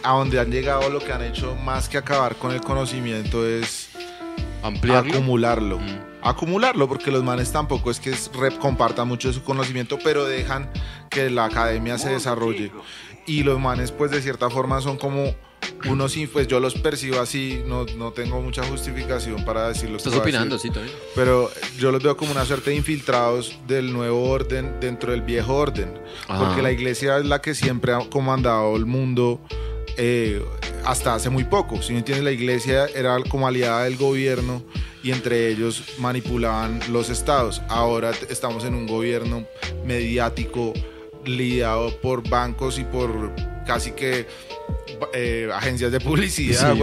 S5: a donde han llegado lo que han hecho más que acabar con el conocimiento es
S4: Ampliarlo.
S5: acumularlo.
S4: Mm.
S5: Acumularlo, porque los manes tampoco es que compartan mucho de su conocimiento, pero dejan que la academia se desarrolle. Y los manes, pues de cierta forma, son como unos, pues yo los percibo así, no, no tengo mucha justificación para decirlo.
S4: Estás opinando, sí, también.
S5: Pero yo los veo como una suerte de infiltrados del nuevo orden dentro del viejo orden.
S4: Ajá.
S5: Porque la iglesia es la que siempre ha comandado el mundo eh, hasta hace muy poco. Si no entiendes, la iglesia era como aliada del gobierno y entre ellos manipulaban los estados. Ahora estamos en un gobierno mediático lidiado por bancos y por casi que eh, agencias de publicidad,
S4: Sí.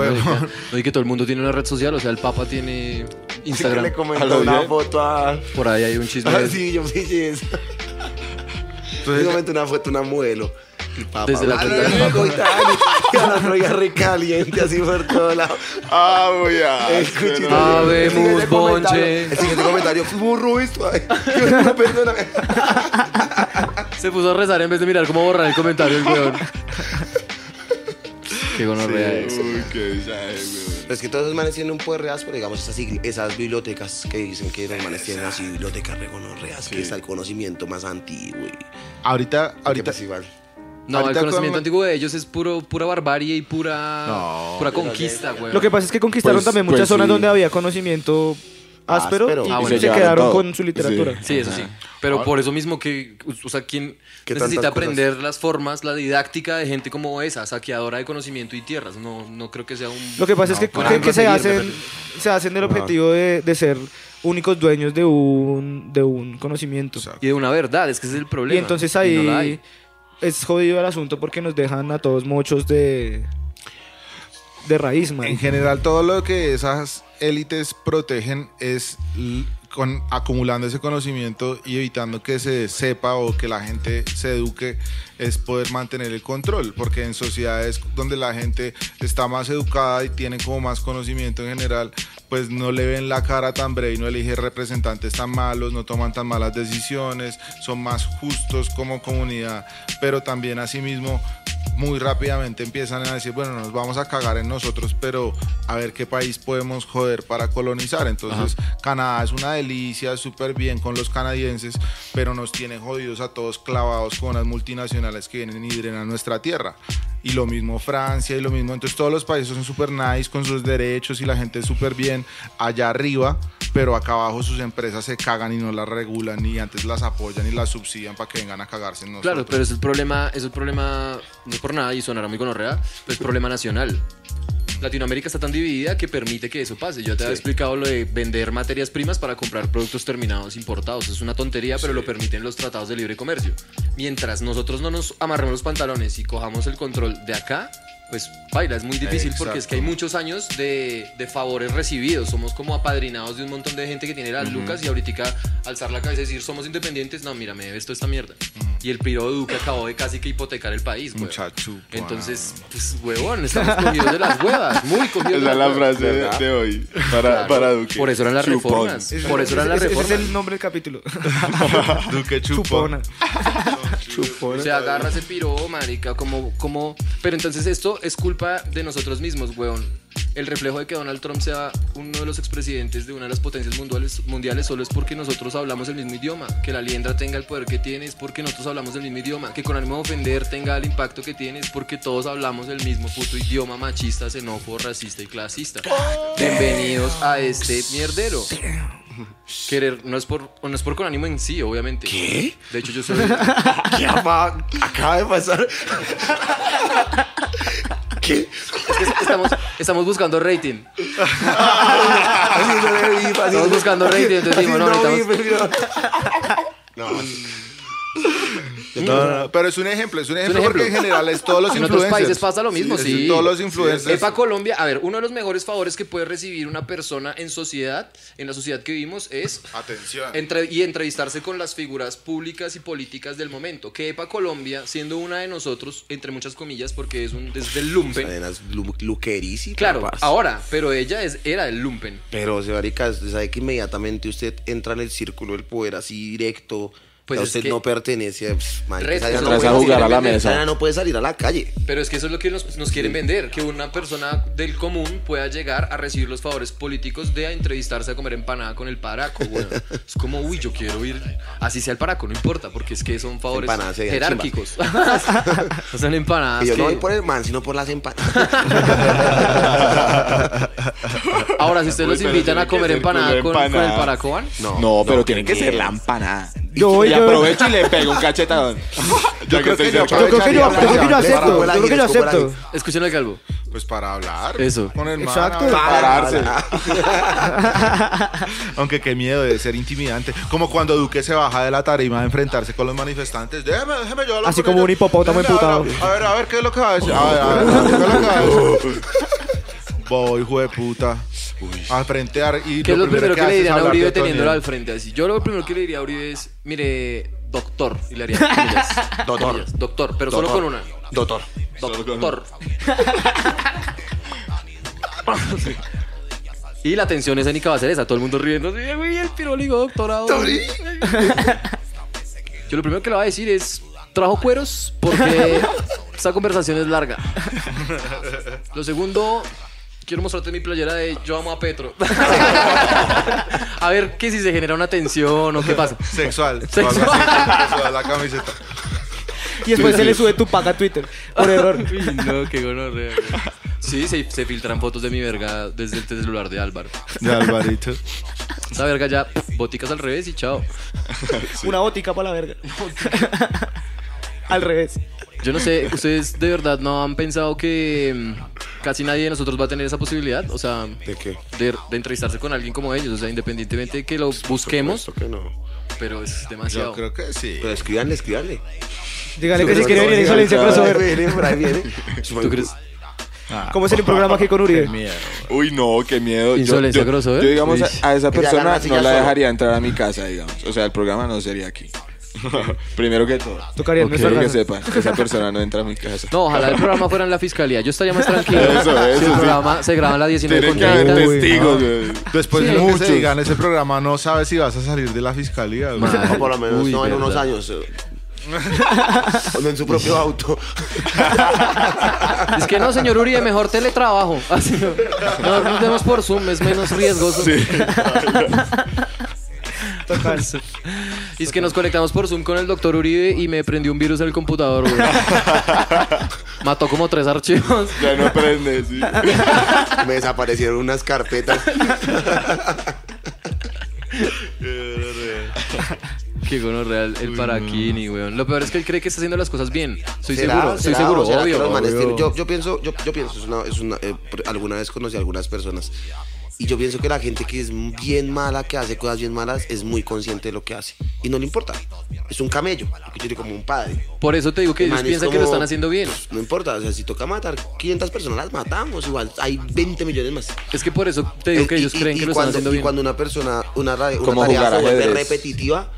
S4: No, y que todo el mundo tiene una red social, o sea, el Papa tiene
S3: Sí, que
S4: Instagram.
S3: le comentó
S7: ¿A lo
S3: una
S7: bien?
S3: foto a.
S4: Por ahí hay un chisme.
S3: Ah, sí, yo pillé eso.
S5: Entonces,
S3: Le comenté una foto a una modelo. El papá,
S4: Desde la
S3: "Ah,
S4: cuenta del
S3: rico y tal". Y a la día recaliente así por todo lado.
S7: Ah, voy a.
S4: Habemos
S3: El siguiente comentario-
S4: bonche.
S3: El siguiente comentario fue burro esto. ay. Perdóname.
S4: Se puso a rezar en vez de mirar cómo borrar el comentario el weón. Qué gonorrea es.
S7: Uy, qué sabe, weón.
S3: Pero es que todos esos manes tienen un poder real, pero digamos esas, esas bibliotecas que dicen que los manes tienen así bibliotecas regonorreas, que está el conocimiento más antiguo. y-
S5: ahorita,
S3: que
S5: ahorita,
S3: pues igual.
S4: No, el conocimiento
S5: con-
S4: antiguo de ellos es puro, pura barbarie y pura,
S5: No.
S4: pura conquista, weón.
S6: Lo que pasa es que conquistaron
S7: Pues-
S6: también muchas
S7: pues
S6: zonas
S7: sí.
S6: donde había conocimiento áspero,
S3: Áspero.
S6: y
S4: Ah, bueno.
S6: se
S7: Y se llevaron
S6: quedaron
S7: todo.
S6: con su literatura.
S7: Sí.
S4: Sí, eso sí. Pero por eso mismo que, o sea, ¿quién
S3: ¿Qué
S4: necesita
S3: tantas cosas?
S4: aprender las formas, la didáctica de gente como esa, saqueadora de conocimiento y tierras? No, no creo que sea un...
S6: Lo que pasa es que, que- que se,
S4: seguir,
S6: hacen, se hacen el objetivo de, de ser únicos dueños de un, de un conocimiento.
S4: Y de una verdad, es que ese es el problema.
S6: Y entonces
S4: Y
S6: ahí
S4: no la hay.
S6: Es jodido el asunto porque nos dejan a todos muchos de, de raíz, man.
S5: en general, todo lo que esas élites protegen es con, acumulando ese conocimiento y evitando que se sepa o que la gente se eduque, es poder mantener el control. Porque en sociedades donde la gente está más educada y tiene como más conocimiento en general, pues no le ven la cara tan breve y no elige representantes tan malos, no toman tan malas decisiones, son más justos como comunidad, pero también asimismo muy rápidamente empiezan a decir, bueno, nos vamos a cagar en nosotros, pero a ver qué país podemos joder para colonizar. Entonces, Canadá es una delicia, súper bien con los canadienses, pero nos tiene jodidos a todos clavados con unas multinacionales que vienen y drenan nuestra tierra. Y lo mismo Francia y lo mismo. Entonces, todos los países son súper nice con sus derechos y la gente es súper bien allá arriba, pero acá abajo sus empresas se cagan y no las regulan, y antes las apoyan y las subsidian para que vengan a cagarse en nosotros.
S4: Claro, pero es el problema, es el problema, no por nada y sonará muy gonorrea, pero es problema nacional. Latinoamérica está tan dividida que permite que eso pase. Yo te había explicado lo de vender materias primas para comprar productos terminados importados. Es una tontería, pero lo permiten los tratados de libre comercio. Mientras nosotros no nos amarremos los pantalones y cojamos el control de acá, pues baila, es muy difícil porque es que hay muchos años de, de favores recibidos. Somos como apadrinados de un montón de gente que tiene las lucas y ahorita alzar la cabeza y decir somos independientes. No, mira, me debes toda esta mierda. Y el piro de Duque acabó de casi que hipotecar el país, güey.
S5: Muchacho,
S4: Entonces, pues, huevón, estamos cogidos de las huevas, muy cogidos de
S7: Esa
S4: las
S7: es la
S4: huevas.
S7: frase de, de hoy para,
S4: Claro,
S7: para Duque.
S4: Por eso eran las
S7: Chupón.
S4: reformas. Por eso eran las
S6: Ese- ese
S4: reformas.
S6: es el nombre del capítulo.
S5: Duque Chupón.
S6: Chupona.
S4: O sea, agarra ese piro, marica, como, como... Pero entonces esto es culpa de nosotros mismos, weón. El reflejo de que Donald Trump sea uno de los expresidentes de una de las potencias mundiales, mundiales solo es porque nosotros hablamos el mismo idioma. Que la liendra tenga el poder que tiene es porque nosotros hablamos el mismo idioma. Que con ánimo de ofender tenga el impacto que tiene es porque todos hablamos el mismo puto idioma machista, xenófobo, racista y clasista. Bienvenidos a este mierdero. Querer, no es por, no es por con ánimo en sí, obviamente.
S3: ¿Qué?
S4: De hecho, yo soy...
S3: ¿Qué apa- acaba de pasar? ¿Qué?
S4: Estamos, estamos buscando rating. Estamos buscando rating, entonces dijimos, no, necesitamos-
S3: pero- No,
S5: No, no, no, pero es un ejemplo, es un ejemplo,
S4: ejemplo.
S5: porque en general es todos los
S4: En
S5: influencers.
S4: otros países pasa lo mismo, sí.
S5: Todos los influencers.
S4: Epa Colombia, a ver, uno de los mejores favores que puede recibir una persona en sociedad, en la sociedad que vivimos, es
S5: Atención.
S4: entre- y entrevistarse con las figuras públicas y políticas del momento. Que Epa Colombia, siendo una de nosotros, entre muchas comillas, porque es un desde el lumpen.
S3: Cadenas lu- luquerísimas.
S4: Claro, ahora, pero ella es, era del lumpen.
S3: Pero, se marica, usted sabe que inmediatamente usted entra en el círculo del poder así directo.
S4: Pues es
S3: usted
S4: que-
S3: no pertenece. ya
S4: no
S3: no
S7: a
S3: puede
S7: jugar a la mesa.
S3: no puede salir a la calle.
S4: Pero es que eso es lo que nos, nos quieren vender, que una persona del común pueda llegar a recibir los favores políticos de a entrevistarse a comer empanada con el paraco, güey. Es como, uy, yo quiero ir, así sea el paraco, no importa, porque es que son favores jerárquicos. o sea, empanadas
S3: Y yo
S4: que-
S3: no voy por el man, sino por las empanadas.
S4: Ahora, si ustedes
S7: Uy,
S4: los
S7: pero
S4: invitan a comer empanada
S7: con
S4: con, el paraco, ¿van?
S7: No, pero
S3: qué
S7: tiene que ser la empanada.
S6: Yo,
S7: y
S6: yo,
S7: aprovecho y le pego un cachetadón. Ya
S5: creo que
S7: estoy
S5: yo
S6: creo que yo, yo creo que yo acepto. Yo creo que yo acepto.
S4: Escuchen al calvo.
S5: Pues para hablar.
S4: Eso.
S5: Con el man,
S6: Exacto.
S5: ver.
S7: Pararse.
S5: Aunque qué miedo de ser intimidante. Como cuando Duque se baja de la tarima a enfrentarse con los manifestantes. Déjeme, déjeme yo hablar
S6: Así
S5: con
S6: como
S5: ellos.
S6: un hipopótamo emputado.
S5: A ver, a ver, ¿qué es lo que va a decir? A ver, a ver, a ver, ¿qué es lo que va a decir? Bobo, hijo de puta. A frentear y
S4: ¿Qué es lo primero que le dirían a Uribe teniéndolo al frente? Así. Yo lo primero que le diría a Uribe es, mire, doctor. Y le haría comillas.
S3: Doctor.
S4: Comillas. Doctor, pero solo con una.
S3: Doctor.
S4: Doctor. Y la tensión escénica va a ser esa, todo el mundo riendo. así, güey, el piróligo doctorado. Yo lo primero que le voy a decir es, trajo cueros porque esta conversación es larga. Lo segundo, quiero mostrarte mi playera de Yo amo a Petro. a ver que si se genera una tensión o qué pasa.
S5: Sexual.
S4: Sexual.
S5: sexual, la camiseta.
S6: Y después se le sube tu paga a Twitter. Por error.
S4: Uy, no, qué gonorrea. Sí, se, se filtran fotos de mi verga desde el celular de Álvaro.
S5: De Alvarito.
S4: Esa verga ya, boticas al revés y chao.
S6: Una botica para la verga. Al revés.
S4: Yo no sé, ¿ustedes de verdad no han pensado que mm, casi nadie de nosotros va a tener esa posibilidad? O sea,
S3: ¿De qué?
S4: de, de entrevistarse con alguien como ellos. O sea, independientemente de que lo busquemos,
S3: que no.
S4: pero es
S5: Yo
S4: demasiado.
S5: creo que sí.
S3: Pero escríbanle, escríbanle.
S6: Dígale que si quiere venir Crossover.
S3: Viene, por ahí viene.
S4: ¿Tú crees?
S6: ¿Cómo sería un programa aquí con Uribe?
S7: Uy, no, qué miedo. Yo,
S4: Insolencia
S7: yo-
S4: crossover.
S7: yo, digamos,
S4: Uy.
S7: a, esa persona no la
S3: solo.
S7: dejaría entrar a mi casa, digamos. O sea, el programa no sería aquí. Primero que todo.
S6: Tocaría en
S4: Ok.
S6: nuestra
S7: Quiero que esa persona no entra a mi casa.
S4: No, ojalá el programa fuera en la fiscalía. Yo estaría más tranquilo.
S7: Eso, eso,
S4: si el
S7: sí.
S4: programa se graba a las 19
S7: Tiene
S4: con
S7: que haber
S4: 30.
S6: Uy,
S7: testigos, güey.
S5: Después
S4: Sí,
S5: de que
S4: muchos.
S5: se diga en ese programa, no sabes si vas a salir de la fiscalía. güey.
S3: Por lo menos
S4: Uy,
S3: no en unos años. eh. o no en su propio auto.
S4: Es que no, señor Uribe, mejor teletrabajo. Así, no, no nos demos por Zoom, es menos riesgoso.
S6: Total.
S4: Y es que nos conectamos por Zoom con el doctor Uribe y me prendió un virus en el computador, güey. Mató como tres archivos.
S7: Ya no prende, sí.
S3: Me desaparecieron unas carpetas.
S4: Qué gono real, el paraquini, weón. Lo peor es que él cree que está haciendo las cosas bien.
S3: ¿Será?
S4: seguro, estoy
S3: ¿Será?
S4: seguro,
S3: ¿O será que
S4: obvio.
S3: los manes
S4: obvio.
S3: tienen- yo, yo pienso, yo, yo pienso, es una, es una, eh, alguna vez conocí a algunas personas y yo pienso que la gente que es bien mala, que hace cosas bien malas, es muy consciente de lo que hace y no le importa. Es un camello, lo que yo digo como un padre.
S4: Por eso te digo que
S3: El
S4: ellos piensan que lo están haciendo bien.
S3: No importa, o sea, si toca matar 500 personas, las matamos, igual hay 20 millones más.
S4: Es que por eso te digo que
S3: y-
S4: ellos
S3: y-
S4: creen
S3: y
S4: que lo
S3: cuando,
S4: están haciendo
S3: y
S4: bien.
S3: cuando una persona, una, ra- una
S7: Como
S3: tarea
S7: jugar
S3: se vuelve
S7: ajedrez.
S3: repetitiva,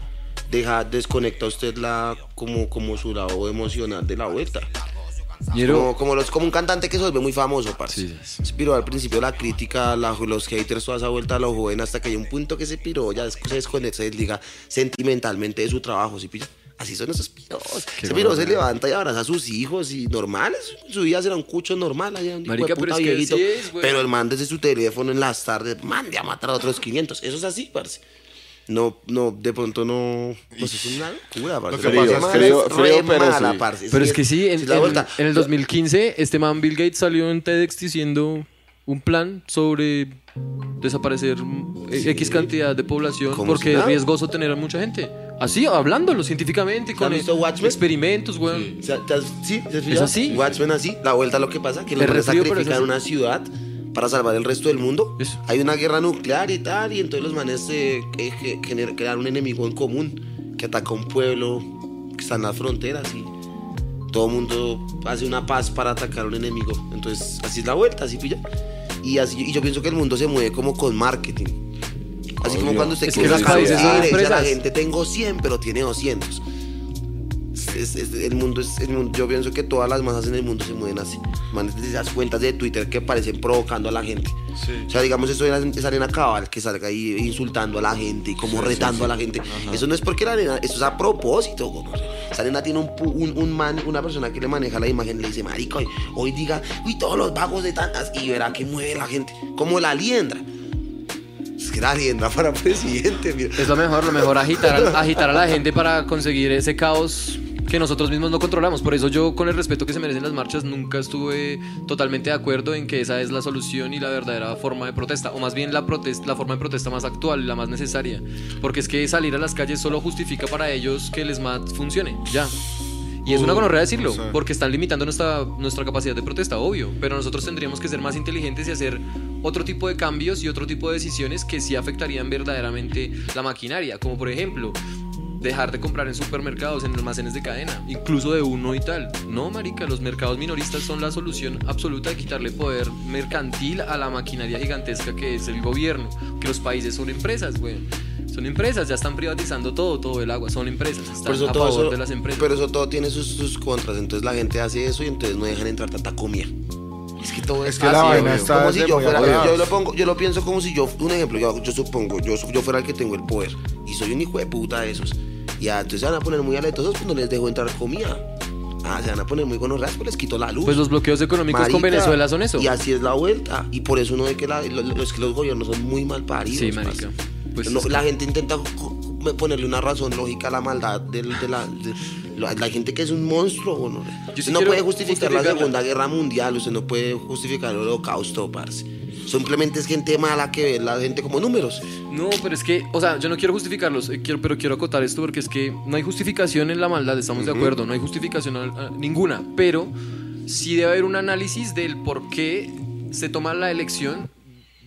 S3: deja, desconecta usted la, como, como su lado emocional de la vuelta. Como, como, los, como un cantante que se vuelve muy famoso, parce.
S4: Sí, sí,
S3: Se piró al principio la crítica, la- los haters, toda esa vuelta a lo joven, hasta que hay un punto que se piró, ya se desconecta, se desliga sentimentalmente de su trabajo, ¿sí pilla? Así son esos piros.
S4: Qué
S3: Ese piro
S4: bueno.
S3: se levanta y abraza a sus hijos y normal, es- su vida será un cucho normal allá un
S4: Marica, pero es que
S3: viejito.
S4: es,
S3: pero el man desde su teléfono en las tardes mande a matar a otros 500. Eso es así, parce. No, no, de pronto no. Pues es una locura, parce.
S5: que
S3: La
S5: pasa es
S3: mala
S7: frío-
S3: re
S7: frío, pero
S3: mala,
S7: sí.
S3: parce.
S4: Pero es que sí, en,
S3: es la
S4: en-
S3: vuelta.
S4: en el 2015 este man Bill Gates salió en TEDx diciendo un plan sobre desaparecer mm, X cantidad de población porque
S3: si
S4: es riesgoso tener a mucha gente. Así, hablándolo científicamente, con eh, experimentos, weón.
S3: O sea, ¿te has- ¿Sí? ¿Te has
S4: ¿Es así?
S3: Watchmen así. La vuelta lo que pasa, que sacrifican
S4: así.
S3: una ciudad para salvar el resto del mundo.
S4: Eso.
S3: Hay una guerra nuclear y tal, y entonces los manes eh, crean un enemigo en común que ataca un pueblo que está en las fronteras y todo el mundo hace una paz para atacar a un enemigo. Entonces, así es la vuelta, así pilla. Y, así, y yo pienso que el mundo se mueve como con marketing. Así como
S7: Obvio.
S3: cuando usted
S4: Es
S3: quiere sacar un
S4: países son
S3: tigre y dice a la gente tengo 100, pero tiene 200. Es- es- el mundo es, el mundo- yo pienso que todas las masas en el mundo se mueven así. Manes de esas cuentas de Twitter que parecen provocando a la gente. O sea, digamos, eso de esa arena cabal que salga ahí insultando a la gente y como retando a la gente. Eso no es porque la arena, eso es a propósito. güey. Esa arena tiene un, un, un man, una persona que le maneja la imagen y le dice, marico, hoy, hoy diga, uy, todos los vagos de tantas, y verá que mueve la gente. Como la liendra. Es que la liendra para presidente, mira.
S4: Es lo mejor, lo mejor agitar, agitar a la gente para conseguir ese caos que nosotros mismos no controlamos. Por eso yo, con el respeto que se merecen las marchas, nunca estuve totalmente de acuerdo en que esa es la solución y la verdadera forma de protesta, o más bien la, protesta, la forma de protesta más actual, la más necesaria. Porque es que salir a las calles solo justifica para ellos que el SMAT funcione, ya. Y es una gonorrea decirlo, porque están limitando nuestra, nuestra capacidad de protesta, obvio. Pero nosotros tendríamos que ser más inteligentes y hacer otro tipo de cambios y otro tipo de decisiones que sí afectarían verdaderamente la maquinaria. Como por ejemplo, dejar de comprar en supermercados, en almacenes de cadena, incluso de uno y tal. No, marica, los mercados minoristas son la solución absoluta de quitarle poder mercantil a la maquinaria gigantesca que es el gobierno. Que los países son empresas, güey. Son empresas, ya están privatizando todo, todo el agua, son empresas, están
S3: eso
S4: a
S3: todo
S4: favor
S3: eso-
S4: de las empresas.
S3: Pero eso todo tiene sus, sus contras. Entonces la gente hace eso y entonces no dejan entrar tanta comida. Es que todo
S5: Es
S3: es
S5: que la vaina está
S3: como si yo fuera, yo lo pongo, yo lo pienso como si yo, un ejemplo, yo, yo supongo, yo, yo fuera el que tengo el poder y soy un hijo de puta de esos. Y ah, entonces se van a poner muy aletosos cuando les dejo entrar comida. Ah, se van a poner muy gonorreas, pues les quito la luz.
S4: Pues los bloqueos económicos con Venezuela son eso.
S3: Y así es la vuelta. Y por eso uno ve que la- lo- lo- es que los gobiernos son muy mal paridos.
S4: Sí, marica. Pues
S3: No,
S4: es que-
S3: la gente intenta ponerle una razón lógica a la maldad de, la, de la, la gente que es un monstruo. ¿no?
S4: Yo sí
S3: no puede justificar la. Segunda Guerra Mundial, usted no puede justificar el holocausto, parce. Simplemente es gente mala que ve la gente como números.
S4: No, pero es que, o sea, yo no quiero justificarlos, eh, quiero, pero quiero acotar esto porque es que no hay justificación en la maldad, estamos de acuerdo, no hay justificación a- a- ninguna, pero sí debe haber un análisis del por qué se toma la elección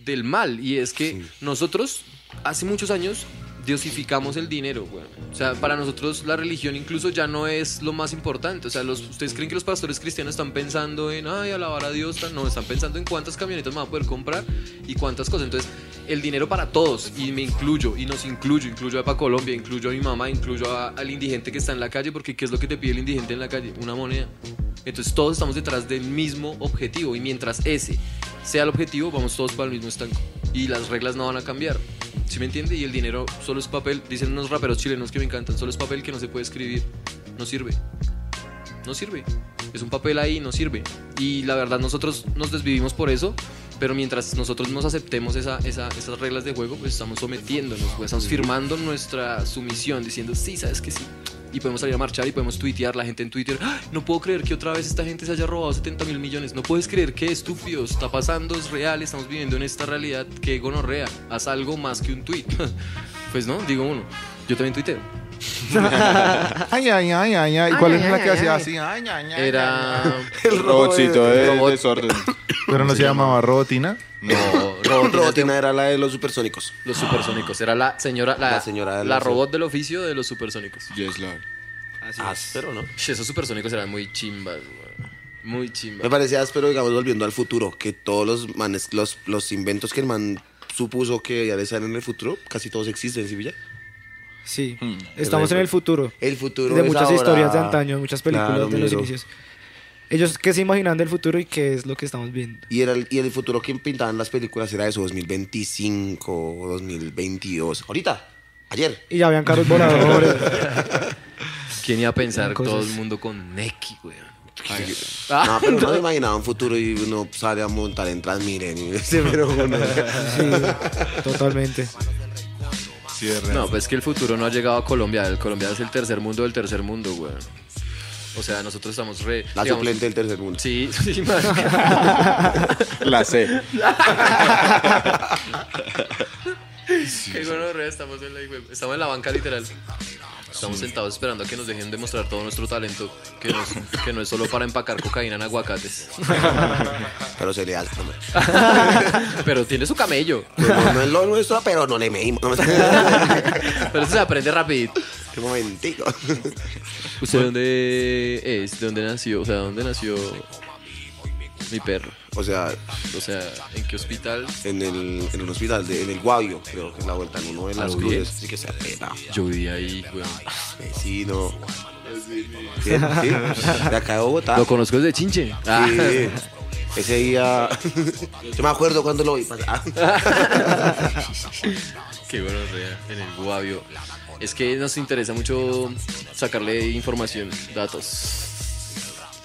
S4: del mal, y es que nosotros hace muchos años diosificamos el dinero, güey. O sea, para nosotros la religión incluso ya no es lo más importante. O sea, los, ¿ustedes creen que los pastores cristianos están pensando en, ay, alabar a Dios? No, están pensando en cuántas camionetas me va a poder comprar y cuántas cosas. Entonces, el dinero para todos, y me incluyo, y nos incluyo, incluyo a para Colombia, incluyo a mi mamá, incluyo a- al indigente que está en la calle, porque ¿qué es lo que te pide el indigente en la calle? Una moneda. Entonces, todos estamos detrás del mismo objetivo, y mientras ese sea el objetivo, vamos todos para el mismo estanco. Y las reglas no van a cambiar. ¿Sí me entiende? Y el dinero solo es papel. Dicen unos raperos chilenos que me encantan. Solo es papel que no se puede escribir. No sirve. No sirve. Es un papel ahí, no sirve. Y la verdad nosotros nos desvivimos por eso. Pero mientras nosotros nos aceptemos esa, esa- esas reglas de juego, pues estamos sometiéndonos, pues estamos firmando nuestra sumisión, diciendo, sí, sabes que sí. Y podemos salir a marchar y podemos tuitear la gente en Twitter. "Ay, No puedo creer que otra vez esta gente se haya robado 70 mil millones. No puedes creer que estúpido está pasando, es real, estamos viviendo en esta realidad. Que gonorrea. Haz algo más que un tweet. pues no, digo uno. Yo también tuiteo.
S5: Ay, ay, ay, ay, ay. ¿Y cuál es la que hacía así? Ay, ay, ay.
S4: Era.
S7: El robotcito de
S4: robot.
S7: desorden.
S5: Pero no se llamaba Robotina.
S4: No, robotina
S3: Robotina era la de los supersónicos.
S4: Los supersónicos. Era la señora, la,
S3: La señora de
S4: la
S3: los-
S4: robot del oficio de los supersónicos.
S7: Yes, Lord.
S3: Áspero, ¿no?
S4: Esos supersónicos eran muy chimbas, güey. Muy
S3: Me
S4: chimbas.
S3: parecía áspero, digamos, volviendo al futuro, que todos los manes, los, los inventos que el man supuso que ya estar en el futuro, casi todos existen, ¿sí, Villa?
S6: Sí,
S7: Hmm.
S6: estamos en el futuro.
S3: El futuro
S6: de
S3: es
S6: muchas
S3: ahora.
S6: historias de antaño, de muchas películas
S3: Claro,
S6: de los inicios. Ellos, ¿qué se imaginan del futuro y qué es lo que estamos viendo?
S3: Y, era el, y el futuro que pintaban las películas era eso, 2025 o 2022. Ahorita, ayer.
S6: Y ya habían carros voladores.
S4: ¿Quién iba a pensar todo el mundo con Neki, güey?
S3: No, pero no me imaginaba un futuro y uno sale a montar en Transmilenio. Sí, pero bueno.
S6: sí, totalmente.
S5: Sí, es real.
S4: No, pues que el futuro no ha llegado a Colombia. El Colombia es el tercer mundo del tercer mundo, güey. O sea, nosotros estamos re.
S3: La
S4: digamos-
S3: suplente del tercer mundo.
S4: Sí, sí, marica.
S7: La C.
S4: Qué gonorrea, estamos en la estamos en la banca literal. Estamos sentados esperando a que nos dejen demostrar todo nuestro talento, que no, es, que no es solo para empacar cocaína en aguacates.
S3: Pero se le hace.
S4: Pero tiene su camello.
S3: no, no es lo nuestro, pero no le medimos. No,
S4: Pero eso se aprende rapidito.
S3: Qué momentico.
S4: ¿Usted dónde es? ¿De dónde nació? O sea, ¿dónde nació mi perro?
S3: O sea,
S4: O sea, ¿en qué hospital?
S3: en el, en un hospital, de- en el Guavio, creo que es la vuelta en uno de las
S4: Ah,
S3: cruces. Así que se apena.
S4: Yo viví ahí, weón.
S3: Vecino. De acá de Bogotá.
S4: Lo conozco desde Chinche. Ah.
S3: Sí. Ese día. Yo me acuerdo cuando lo vi pasar.
S4: Qué bueno, en el Guavio. Es que nos interesa mucho sacarle información, datos.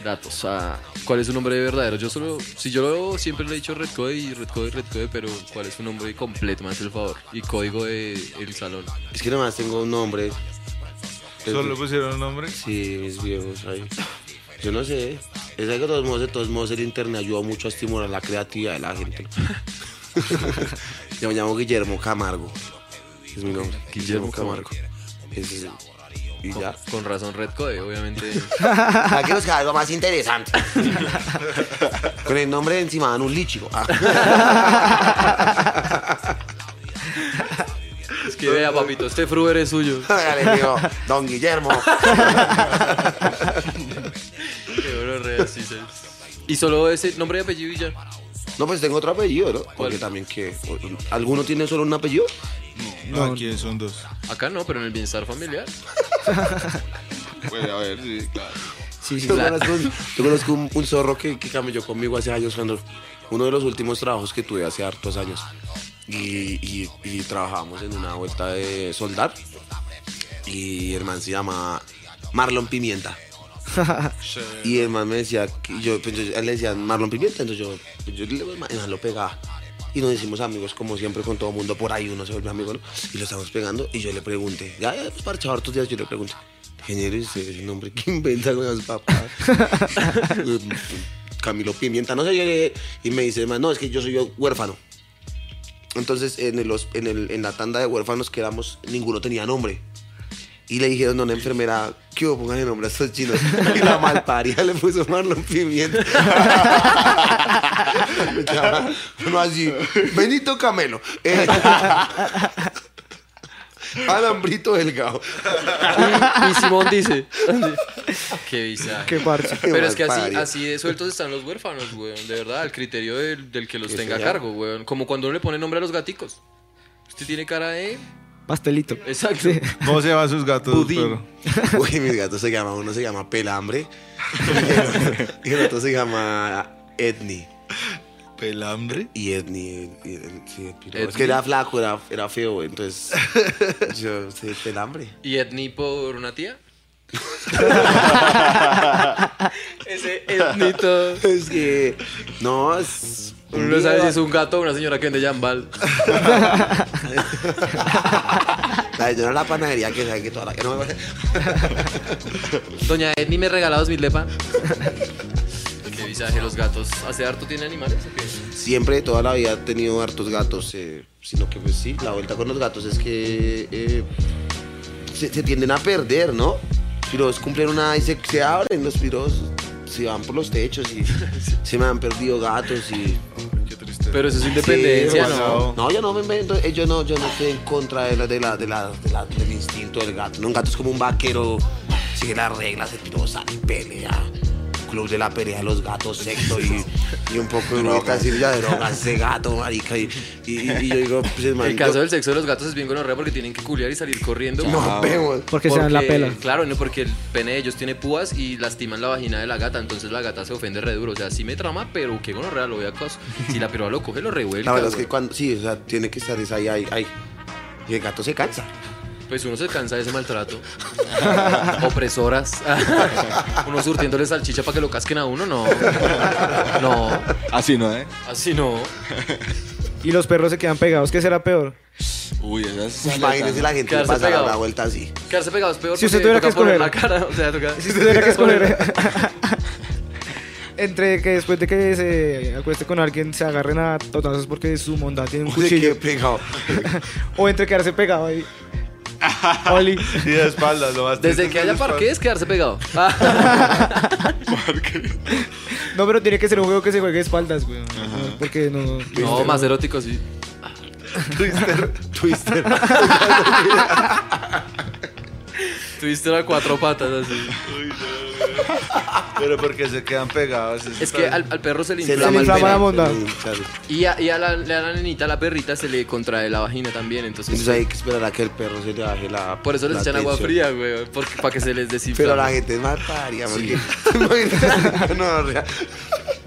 S4: Datos. a ¿Cuál es su nombre verdadero? Yo solo, si yo lo, siempre le he dicho Red Code y Red Code, Red Code, pero ¿cuál es su nombre completo? Me hace el favor. Y código de el salón.
S3: Es que nomás tengo un nombre.
S5: ¿Solo le pusieron un nombre?
S3: Sí, mis viejos ahí. Yo no sé. Es que de todos modos, de todos modos, el internet ayuda mucho a estimular la creatividad de la gente. Yo me llamo Guillermo Camargo. Es mi nombre.
S4: Guillermo
S3: Camargo. Es Y ya.
S4: Con razón Red Code, obviamente.
S3: Aquí nos queda algo más interesante. Con el nombre de encima dan un líchico. Ah.
S4: es que vea, papito, este fruber es suyo.
S3: Hágale, mío, Don Guillermo.
S4: Qué bueno, así se- Y solo ese nombre y apellido y ya.
S3: No, pues tengo otro apellido, ¿no? Porque también que. ¿Alguno tiene solo un apellido?
S5: No, aquí son dos.
S4: Acá no, pero en el bienestar familiar.
S7: Puede haber, sí, claro.
S6: Sí, sí.
S3: Yo conozco, un, yo conozco un, un zorro que, que camelló conmigo hace años cuando uno de los últimos trabajos que tuve hace hartos años. Y, y, y trabajábamos en una vuelta de soldar. Y el man se llama Marlon Pimienta. y el man me decía, que yo, pues, yo- él le decía Marlon Pimienta, entonces yo, pues, yo le el man lo pegaba. Y nos hicimos amigos, como siempre, con todo mundo por ahí, uno se vuelve amigo. Y lo estamos pegando, y yo le pregunté, ya, ya, pues parchado hartos días, yo le pregunté, ingeniero, ¿y usted ese nombre que inventa con los papás? Camilo Pimienta, no sé, yo y me dice, no, es que yo soy huérfano. Entonces, en, el, en, el- en la tanda de huérfanos que éramos, ninguno tenía nombre. Y le dijeron a una enfermera, ¿qué hubo? Pongan el nombre a estos chinos. Y la malparia le puso Marlon Pimienta. Uno así, Benito Camelo. Eh, Alambrito Delgado.
S4: Y Simón dice. Qué visaje.
S6: Qué parche.
S4: Pero es que así, así de sueltos están los huérfanos, weón. De verdad, al criterio del, del que los
S3: Que
S4: tenga a cargo, weón. Como cuando uno le pone nombre a los gaticos. Usted tiene cara de.
S6: Pastelito.
S4: Exacto.
S5: ¿Cómo se llaman sus gatos? Perro?
S3: Uy, mis gatos se llaman, uno se llama Pelambre y el otro se llama Edni.
S5: ¿Pelambre?
S3: Y sí, piro. es que era flaco, era, era feo, entonces yo sí, Pelambre.
S4: ¿Y Etni por una tía? Ese etnito.
S3: Es que, no, es...
S4: Uno no sabe si es un gato o una señora que vende jambal.
S3: La yo no la panadería que sabe que toda la que no me
S4: Doña Etni me regala dos mil de pan. Qué visaje, los gatos. ¿Hace harto tiene animales o qué?
S3: Siempre, toda la vida he tenido hartos gatos, eh, sino que pues sí, la vuelta con los gatos es que eh, se, se tienden a perder, ¿no? Piros cumplen una y se, se abren los piros, se van por los techos y se me han perdido gatos y...
S7: Qué triste.
S4: Pero eso es independencia,
S3: Sí,
S4: ¿no?
S3: No, yo no me invento, eh, yo no, yo no estoy en contra de la, de la, de la, de la- del instinto del gato. No, un gato es como un vaquero, sigue las reglas, el piro sale y pelea. Club de la pelea de los gatos, sexo y, y un poco de drogas, y ya de drogas, ese gato, marica. Y, y, y yo digo, pues el man,
S4: El caso
S3: yo-
S4: del sexo de los gatos es bien gonorrea porque tienen que culiar y salir corriendo.
S3: nos vemos.
S6: Porque se dan la pela.
S4: Claro, no porque el pene de ellos tiene púas y lastiman la vagina de la gata, entonces la gata se ofende re duro. O sea, sí me trama, pero qué gonorrea lo voy a cos. Si la piroa lo coge, lo revuelca.
S3: La verdad es que cuando, sí, o sea, tiene que estar esa ahí, ahí, ahí. Y el gato se cansa.
S4: Pues uno se cansa de ese maltrato. Opresoras. uno surtiéndole salchicha para que lo casquen a uno, no. No,
S7: Así no, ¿eh?
S4: así no.
S6: Y los perros se quedan pegados. ¿Qué será peor?
S7: Uy, esas
S3: Imagínense la gente
S4: Quedarse
S3: pasar a
S4: pegado.
S3: la vuelta así.
S4: Quedarse pegado es peor
S6: Si usted tuviera que escoger.
S4: la cara. O sea, toca...
S6: Si usted tuviera que escoger entre que después de que se acueste con alguien se agarren a totazos porque su mondad tiene un
S3: Uy, qué pegado.
S6: o entre quedarse pegado ahí. Oli.
S5: Y de espaldas, lo más
S4: Desde que haya
S5: de
S4: parques, quedarse pegado. Ah.
S6: No, pero tiene que ser un juego que se juegue de espaldas, güey. Porque no.
S4: No, más erótico, sí.
S3: Twister. Twister.
S4: Twister a cuatro patas, así.
S5: Pero porque se quedan pegados.
S4: Es que al, al perro se le
S3: Se le
S4: inflama,
S6: inflama
S4: el
S6: la monda.
S4: Y a, y a la, a la nenita, a la perrita, se le contrae la vagina también. Entonces,
S3: Entonces hay que esperar a que el perro se le baje la.
S4: por eso les echan agua fría, güey. porque- Para que se les desinflame.
S3: Pero la gente paria, porque. no, rea-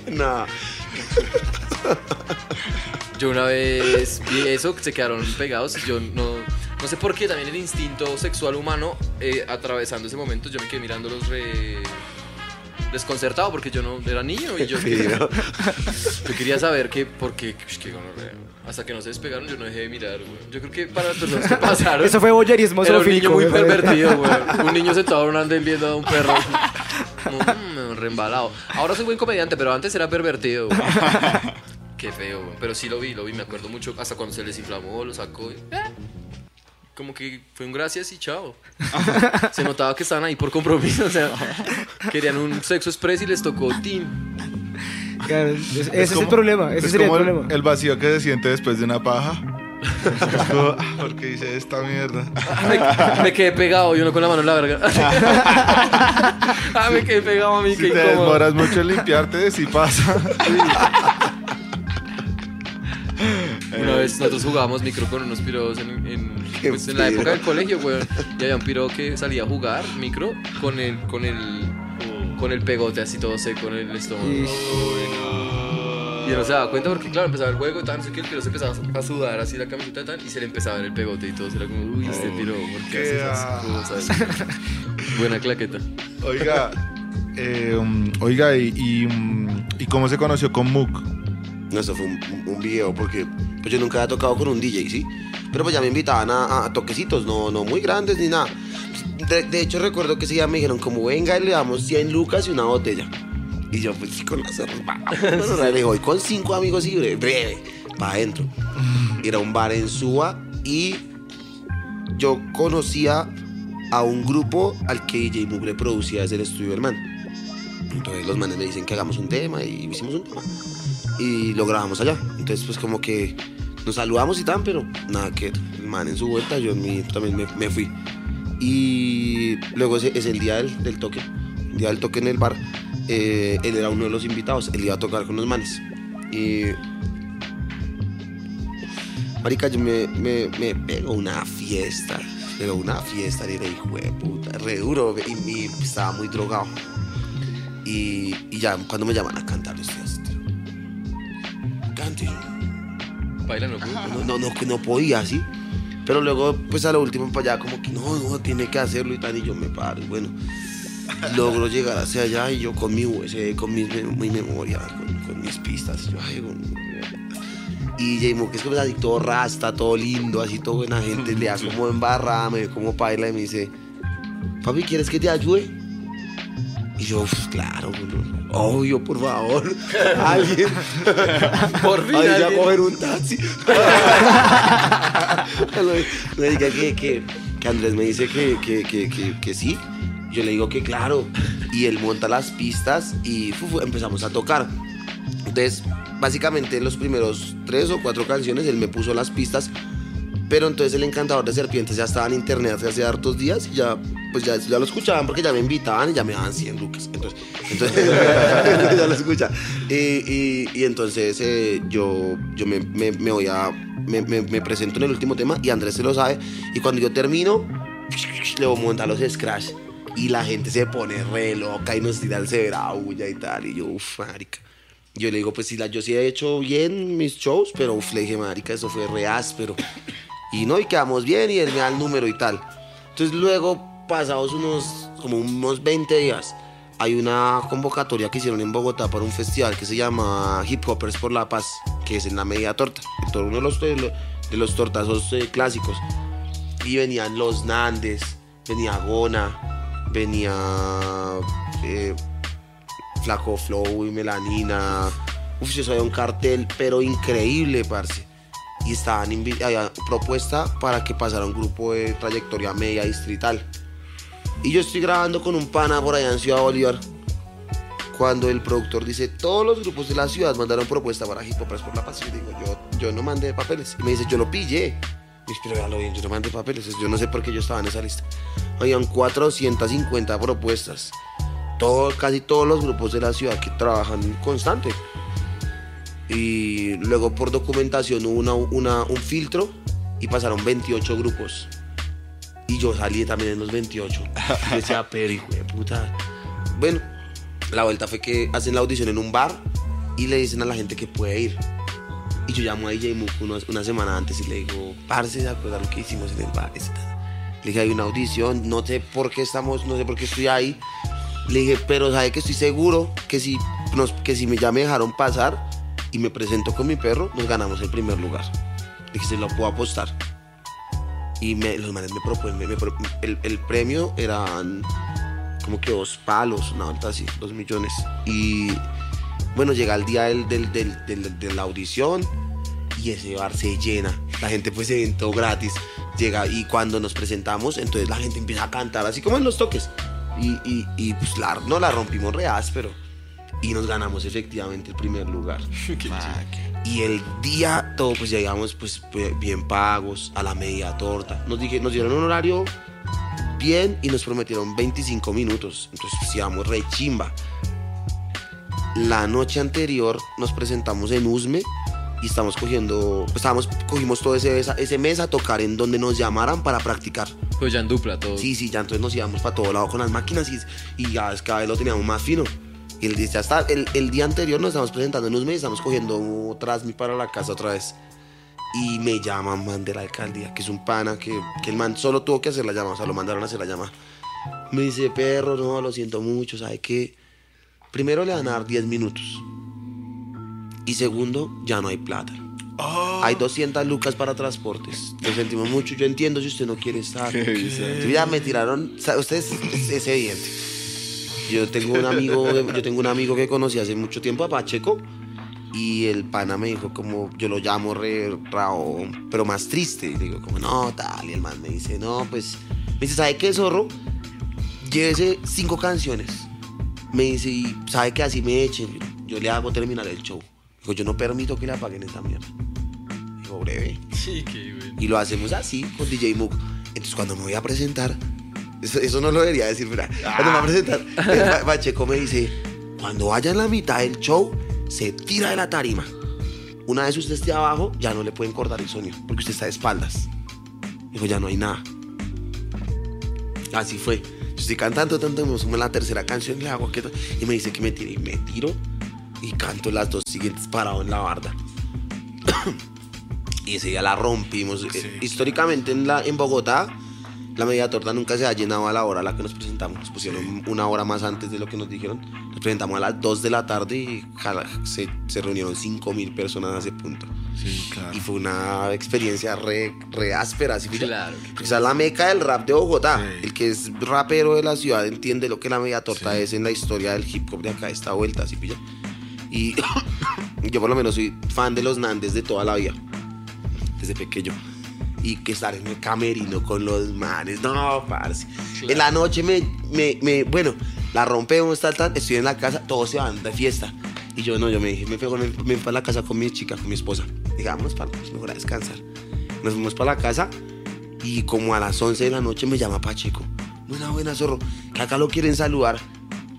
S3: no.
S4: Yo una vez vi eso, se quedaron pegados yo no, no sé por qué, también el instinto sexual humano, eh, atravesando ese momento, yo me quedé mirándolos re... desconcertado porque yo no era niño y yo,
S3: Sí, ¿no?
S4: yo quería saber que, porque, que gonorrea. hasta que no se despegaron yo no dejé de mirar, güey. Yo creo que para las personas que pasaron...
S6: Eso fue boyerismo
S4: Era un niño muy pervertido, güey. Un niño sentado en un andén viendo a un perro. Como, mm, reembalado. Ahora soy buen comediante, pero antes era pervertido, güey. Qué feo. Pero sí lo vi, lo vi. Me acuerdo mucho hasta cuando se les inflamó, lo sacó. y, eh, Como que fue un gracias y chao. Se notaba que estaban ahí por compromiso. O sea, querían un sexo express y les tocó team.
S6: Claro, es- ese es, el problema. Ese
S5: es
S6: sería el problema.
S5: el vacío que se siente después de una paja. Como, ah, ¿Por qué hice esta mierda?
S4: Me, me quedé pegado y uno con la mano en la verga. ah, me quedé pegado a mí,
S5: Si
S4: qué
S5: te
S4: incómodo.
S5: demoras mucho en limpiarte, sí pasa.
S4: Vez nosotros jugábamos micro con unos piros en, pues, en la época del colegio, güey. Y había un piro que salía a jugar micro con el, con el, con el pegote así todo seco en el estómago. Y él no se daba cuenta porque, claro, empezaba el juego y tal, no sé qué, el piro se empezaba a sudar así la camiseta y tal, y se le empezaba a ver el pegote y todo. Era como, uy, este piro, ¿por qué
S5: qué
S4: haces esas cosas? Buena claqueta.
S5: Oiga, eh, um, oiga, y, y, um, ¿y cómo se conoció con Mook?
S3: No, eso fue un, un video porque pues yo nunca había tocado con un DJ, ¿sí? Pero pues ya me invitaban a, a toquecitos, no, no muy grandes ni nada. De, de hecho recuerdo que ese día me dijeron como venga y le damos 100 lucas y una botella. Y yo pues con la cerveza. Bueno, le voy con cinco amigos y breve, breve para adentro. Era un bar en Suba y yo conocía a un grupo al que DJ Mugre producía desde el estudio del man. Entonces los manes me dicen que hagamos un tema y hicimos un tema y lo grabamos allá. Entonces, pues como que nos saludamos y tan, pero nada que el man en su vuelta, yo en mi- también me, me fui. Y luego ese es el día del, del toque, el día del toque en el bar. eh, él era uno de los invitados, él iba a tocar con los manes. Y. Marica, yo me, me, pego una fiesta, pero una fiesta, y hijo de puta, re duro, y, estaba muy drogado. Y, y ya cuando me llaman a cantar, tío. Cante.
S4: Baila, no, güey.
S3: No, no, no, podía así. Pero luego, pues a lo último, para allá, como que no, no, tiene que hacerlo y tal. Y yo me paro. Bueno, logro llegar hacia allá y yo con mi USB, con mem- mi memoria, con, con mis pistas. y yo, ay, con- y J-Mo, que es como así todo rasta, todo lindo, así todo buena gente, le da como embarrada, me ve como baila y me dice, papi, ¿quieres que te ayude? Y yo, "Pues, claro, obvio, por favor, alguien.
S4: Por fin,
S3: Ay, ya
S4: alguien.
S3: coger un taxi. me diga que, que, que Andrés me dice que, que, que, sí. Yo le digo que claro. Y él monta las pistas y empezamos a tocar. Entonces, básicamente los primeros tres o cuatro canciones él me puso las pistas. Pero entonces el encantador de serpientes ya estaba en internet hace, hace hartos días y ya, pues ya, ya lo escuchaban porque ya me invitaban y ya me daban 100 lucas. Entonces, entonces ya lo escucha. Y, y- y entonces eh, yo, yo me, me- me voy a. Me, me- presento en el último tema y Andrés se lo sabe. Y cuando yo termino, le voy a montar los scratch. Y la gente se pone re loca y nos tira el severa bulla y tal. Y yo, uff, marica. Yo le digo, pues sí, la, yo sí he hecho bien mis shows, pero uf, le dije, marica, eso fue re áspero. Y no, y quedamos bien y él me da el número y tal. Entonces luego, pasados unos, como unos 20 días, hay una convocatoria que hicieron en Bogotá para un festival que se llama Hip Hoppers por la Paz, que es en la media torta, en uno de los, de los, tortazos eh, clásicos. Y venían los Nandes, venía Gona, venía eh, Flaco Flow y Melanina. Uf, eso había un cartel, pero increíble, parce. Y estaban había propuesta para que pasara un grupo de trayectoria media distrital. Y yo estoy grabando con un pana por allá en Ciudad Bolívar. Cuando el productor dice, todos los grupos de la ciudad mandaron propuesta para Hip por la Paz. Digo, yo, yo no mandé papeles. Me dice, yo lo pillé. Y yo, pero véalo bien, yo no mandé papeles. Yo no sé por qué yo estaba en esa lista. Habían 450 propuestas. Todo, casi todos los grupos de la ciudad que trabajan constante. Y luego por documentación hubo una- un filtro y pasaron 28 grupos. Y yo salí también en los 28. Y decía, pero hijo de puta. Bueno, la vuelta fue que hacen la audición en un bar y le dicen a la gente que puede ir. Y yo llamo a DJ Mook una, una semana antes y le digo, parce, ¿se acuerdan lo que hicimos en el bar? Esta?". Le dije, hay una audición, no sé por qué estamos, no sé por qué estoy ahí. Le dije, pero sabe que estoy seguro que si, nos, que si me, ya me dejaron pasar y me presento con mi perro, nos ganamos el primer lugar. Le dije, se lo puedo apostar. Y me- los manes me proponen, me- me pro- el, el premio eran como que dos palos, una vuelta así, dos millones. Y bueno, llega el día del, del- del- del- de la audición y ese bar se llena. La gente pues se evento gratis. Llega y cuando nos presentamos, entonces la gente empieza a cantar, así como en los toques. Y, y- y, pues la, no la rompimos reas, pero... Y nos ganamos efectivamente el primer lugar. Y el día todo, pues llegamos pues bien pagos, a la media torta. Nos, dije, nos dieron un horario bien y nos prometieron 25 minutos. Entonces pues íbamos re chimba. La noche anterior nos presentamos en Usme y estamos cogiendo, pues, estábamos, cogimos todo ese, ese mes a tocar en donde nos llamaran para practicar.
S4: Pues ya en dupla todo.
S3: Sí, sí, ya entonces nos íbamos para todo lado con las máquinas y, y ya es- cada vez lo teníamos más fino. Y el, ya está, el, el día anterior nos estamos presentando en Usme y estamos cogiendo Trasmi para la casa otra vez. Y me llaman, man, de la alcaldía, que es un pana, que, que el man solo tuvo que hacer la llamada, o sea, lo mandaron a hacer la llamada. Me dice, perro, no, lo siento mucho, ¿sabe qué? Primero le van a dar 10 minutos. Y segundo, ya no hay plata. Hay 200 lucas para transportes. Lo sentimos mucho. Yo entiendo si usted no quiere estar. Ya me tiraron. o sea, Ustedes es, es evidente. Yo tengo un amigo, yo tengo un amigo que conocí hace mucho tiempo a Pacheco y el pana me dijo como yo lo llamo re rao, pero más triste. Y digo como no tal y el man me dice no pues me dice sabe qué zorro llévese cinco canciones. Me dice y sabe que así me echen yo le hago terminar el show. Dijo yo no permito que le apaguen esta mierda. Dijo breve.
S4: Sí, qué bueno.
S3: Y lo hacemos así con DJ Mook. Entonces cuando me voy a presentar, eso, eso no lo debería decir, ¿verdad? Cuando me voy a presentar, Pacheco me dice, cuando vaya en la mitad del show, se tira de la tarima. Una vez usted esté abajo, ya no le pueden cortar el sonido, porque usted está de espaldas. Dijo, ya no hay nada. Así fue. Yo estoy cantando, tanto, me sumo la tercera canción, le hago y me dice que me tire, y me tiro, y canto las dos siguientes parado en la barda. y ese día la rompimos. Históricamente en, la, en Bogotá, la media torta nunca se ha llenado a la hora a la que nos presentamos. Nos pusieron una hora más antes de lo que nos dijeron. Nos presentamos a las 2 de la tarde y se, se reunieron 5 mil personas a ese punto.
S5: Sí, claro.
S3: Y fue una experiencia re, re áspera. ¿sí pilla?
S4: Claro.
S3: Porque esa es la meca del rap de Bogotá.
S5: Sí.
S3: El que es rapero de la ciudad entiende lo que la media torta es en la historia del hip hop de acá, esta vuelta, ¿sí pilla? Y yo por lo menos soy fan de los Nandes de toda la vida, desde pequeño. Y que estar en el camerino con los manes, no, parce. En la noche me, me, me- bueno, la rompemos, tal, tal, estoy en la casa, todos se van de fiesta. Y yo no, yo me dije, me con- me fui para la casa con mi chica, con mi esposa. Digamos, para mejor a descansar. Nos fuimos para la casa y como a las 11 de la noche me llama Pacheco. Buena, buena, zorro. Que acá lo quieren saludar.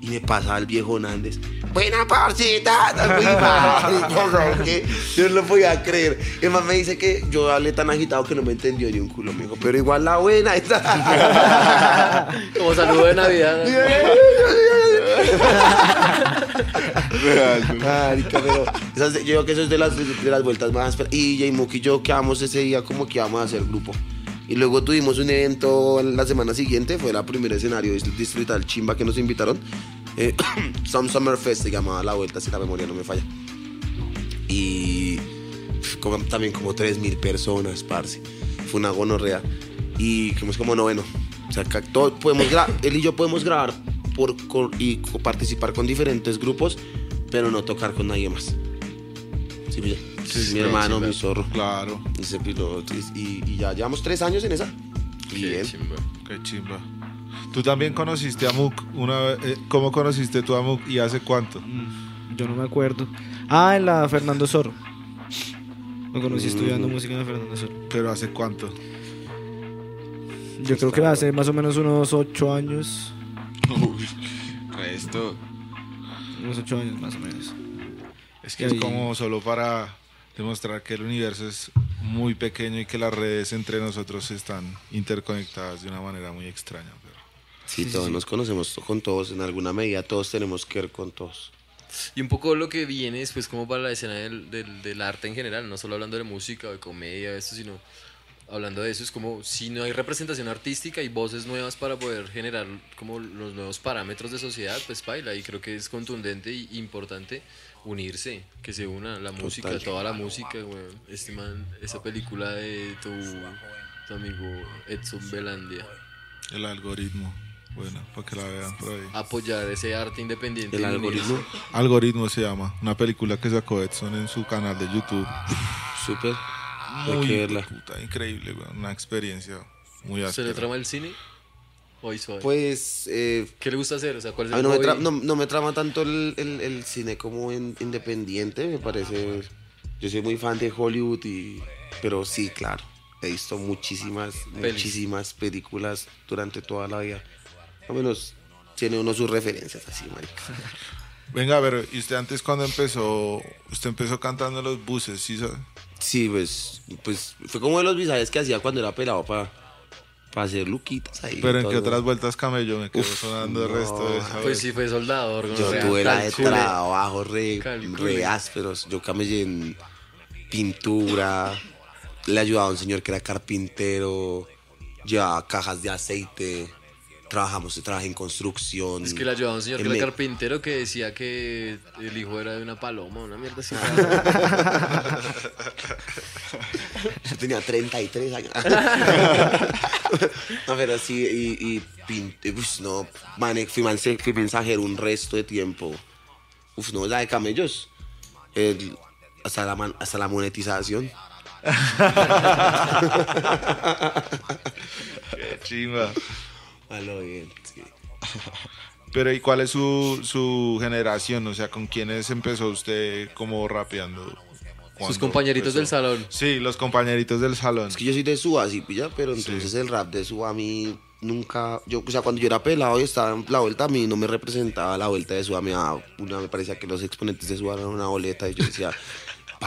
S3: Y me pasa el viejo Nández. Buena, parcita. Yo, no, que yo no lo podía creer. Y el man me dice que yo hablé tan agitado que no me entendió ni un culo. Me dijo, pero igual la buena.
S4: Como saludo de Navidad.
S3: Marica, pero esas de- yo creo que eso es de las, de las vueltas más. Y J-Mook y yo quedamos ese día como que íbamos a hacer grupo. Y luego tuvimos un evento la semana siguiente, fue la primer escenario dist- distrital chimba que nos invitaron. Eh, Some Summer Fest se llamaba la vuelta, si la memoria no me falla. Y como, también como 3.000 personas, parce. Fue una gonorrea. Y fuimos como noveno. O sea, que todo, podemos él y yo podemos grabar por, y participar con diferentes grupos, pero no tocar con nadie más. Sí, pilla? mi hermano, mi zorro.
S5: Claro.
S3: Y, se piló- y- y ya llevamos tres años en esa. Y
S4: Qué
S3: bien.
S4: chimba.
S5: Qué chimba. Tú también conociste a Mook una vez. eh, ¿Cómo conociste tú a Mook y hace cuánto?
S6: Yo no me acuerdo. Ah, en la Fernando Zorro. Lo conocí
S3: Mm.
S6: estudiando música en la Fernando Zorro.
S5: Pero hace cuánto.
S6: Yo creo que hace más o menos unos ocho años.
S7: Uy, resto.
S6: Unos ocho años más o menos.
S5: Es que
S6: Y
S5: es
S6: ahí-
S5: como solo para demostrar que el universo es muy pequeño y que las redes entre nosotros están interconectadas de una manera muy extraña. Pero-
S3: Sí, todos nos conocemos con todos, en alguna medida todos tenemos que ver con todos.
S4: Y un poco lo que viene después como para la escena del, del, del arte en general, no solo hablando de música o de comedia, esto, sino hablando de eso, es como si no hay representación artística y voces nuevas para poder generar como los nuevos parámetros de sociedad, pues baila. Y creo que es contundente y importante unirse, que se una la música, toda la música, weón. Este man, esa película de tu, tu amigo Edson Belandia.
S5: El algoritmo. Bueno, para que la vean por ahí.
S4: Apoyar ese arte independiente.
S3: El algoritmo.
S5: Algoritmo se llama. Una película que sacó Edson en su canal de YouTube.
S3: Súper. Hay
S5: Muy
S3: que verla.
S5: puta, increíble, weón. Una experiencia muy
S4: ¿Se
S5: áspera.
S4: le trama el cine? Hoy suave.
S3: Pues eh,
S4: ¿Qué le gusta hacer? O sea, ¿cuál es
S3: a
S4: el
S3: no me, no, no me trama tanto el, el- el cine como in- independiente, me parece. Yo soy muy fan de Hollywood y. Pero sí, claro. He visto muchísimas,
S4: Pelis.
S3: muchísimas películas durante toda la vida. Al menos tiene uno sus referencias así, marica.
S5: Venga, pero ¿y usted antes cuando empezó? Usted empezó cantando en los buses, ¿sí sabe?
S3: Sí, pues, pues fue como de los visajes que hacía cuando era pelado para hacer luquitas ahí.
S5: Pero en qué otras vueltas camello me quedó sonando el
S3: no.
S5: resto de esa
S4: Pues
S5: vez.
S4: sí, fue soldador.
S3: Yo tuve la de trabajo re, re ásperos. Yo camellé en pintura, le ayudaba a un señor que era carpintero, llevaba cajas de aceite, trabajamos, trabajé en construcción.
S4: Es que le ayudaba a un señor que era carpintero que decía que el hijo era de una paloma, una mierda así.
S3: Yo tenía 33 años. no, pero sí, y, y pinté, pues no, mane- fui, mense- fui mensajero un resto de tiempo. Uf, no, la de camellos. El- hasta, la, man- hasta la monetización.
S5: Qué chimba.
S3: A lo bien, sí.
S5: Pero ¿y cuál es su, su generación? O sea, ¿con quiénes empezó usted como rapeando?
S4: Sus
S5: ¿Cuándo
S4: compañeritos
S5: empezó?
S4: del salón.
S5: Sí, los compañeritos del salón.
S3: Es que yo soy de Suba, sí, pilla, pero entonces el rap de Suba a mí nunca, yo, o sea, cuando yo era pelado y estaba en la vuelta, a mí no me representaba la vuelta de Suba, me, daba una, me parecía que los exponentes de Suba eran una boleta y yo decía,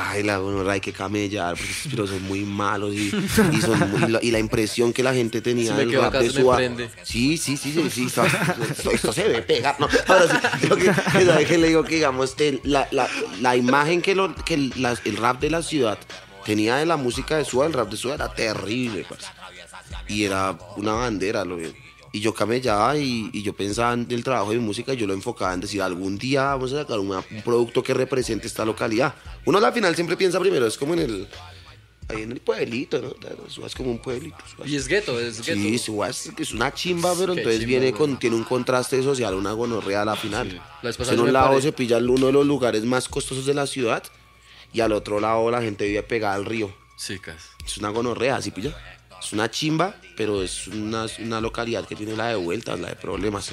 S3: baila, bueno, hay que camellar, porque esos piros son muy malos y, y, son muy- y la, y la impresión que la gente tenía del rap de
S4: prende.
S3: Sí, sí, sí, sí, sí, esto, esto- esto se debe pegar, ¿no? Ahora sí, que, ¿sabe qué le digo que digamos, el- la, la, la imagen que, lo, que el, la- el rap de la ciudad tenía de la música de Suba, el rap de Suba era terrible, parce. Y era una bandera, lo y yo camellaba y, y yo pensaba en el trabajo de mi música y yo lo enfocaba en decir, algún día vamos a sacar una- un producto que represente esta localidad. Uno al final siempre piensa primero, es como en el, ahí en el pueblito, ¿no? Suba es como un pueblito.
S4: Y es gueto, es gueto.
S3: Sí, Suba es, una chimba, pero
S4: Qué
S3: entonces
S4: chimba,
S3: viene con, tiene un contraste social, una gonorrea a la final.
S4: Sí. La
S3: en un lado
S4: paré-
S3: se pilla uno de los lugares más costosos de la ciudad y al otro lado la gente vive pegada al río.
S4: Sí, cas.
S3: Es una gonorrea, ¿sí pilla? Es una chimba, pero es una, una localidad que tiene la de vueltas, la de problemas.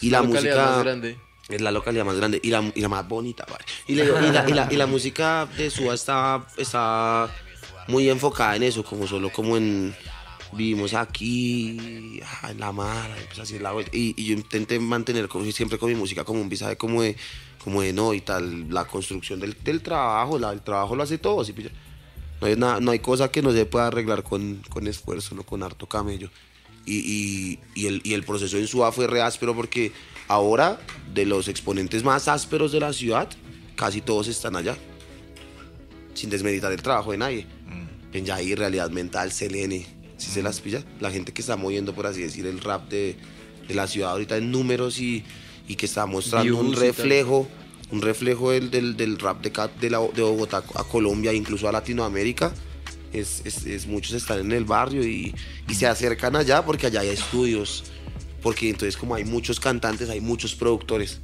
S3: Y la,
S4: localidad
S3: música...
S4: más grande.
S3: Es la localidad más grande y la, y la más bonita, vale. Y, le digo, y, la, y la- y la música de Suba está, está muy enfocada en eso, como solo como en vivimos aquí, ah, en la mar, pues así es la vuelta. Y, y yo intenté mantener como, siempre con mi música como un visaje como de, como de no y tal, la construcción del, del trabajo, la, el trabajo lo hace todo, ¿sí? No hay, nada- no hay cosa que no se pueda arreglar con, con esfuerzo, no con harto camello. Y, y- y el, y el proceso en Suba fue re áspero porque ahora, de los exponentes más ásperos de la ciudad, casi todos están allá. Sin desmeditar el trabajo de nadie. En Yair, Realidad Mental, Selene, si se las pilla. La gente que está moviendo, por así decir, el rap de, de la ciudad ahorita en números y, y que está mostrando un
S4: tal.
S3: Un reflejo del, del, del rap de, de, la- de Bogotá a Colombia, incluso a Latinoamérica. Es, es- es- muchos están en el barrio y, y se acercan allá porque allá hay estudios. Porque entonces como hay muchos cantantes, hay muchos productores.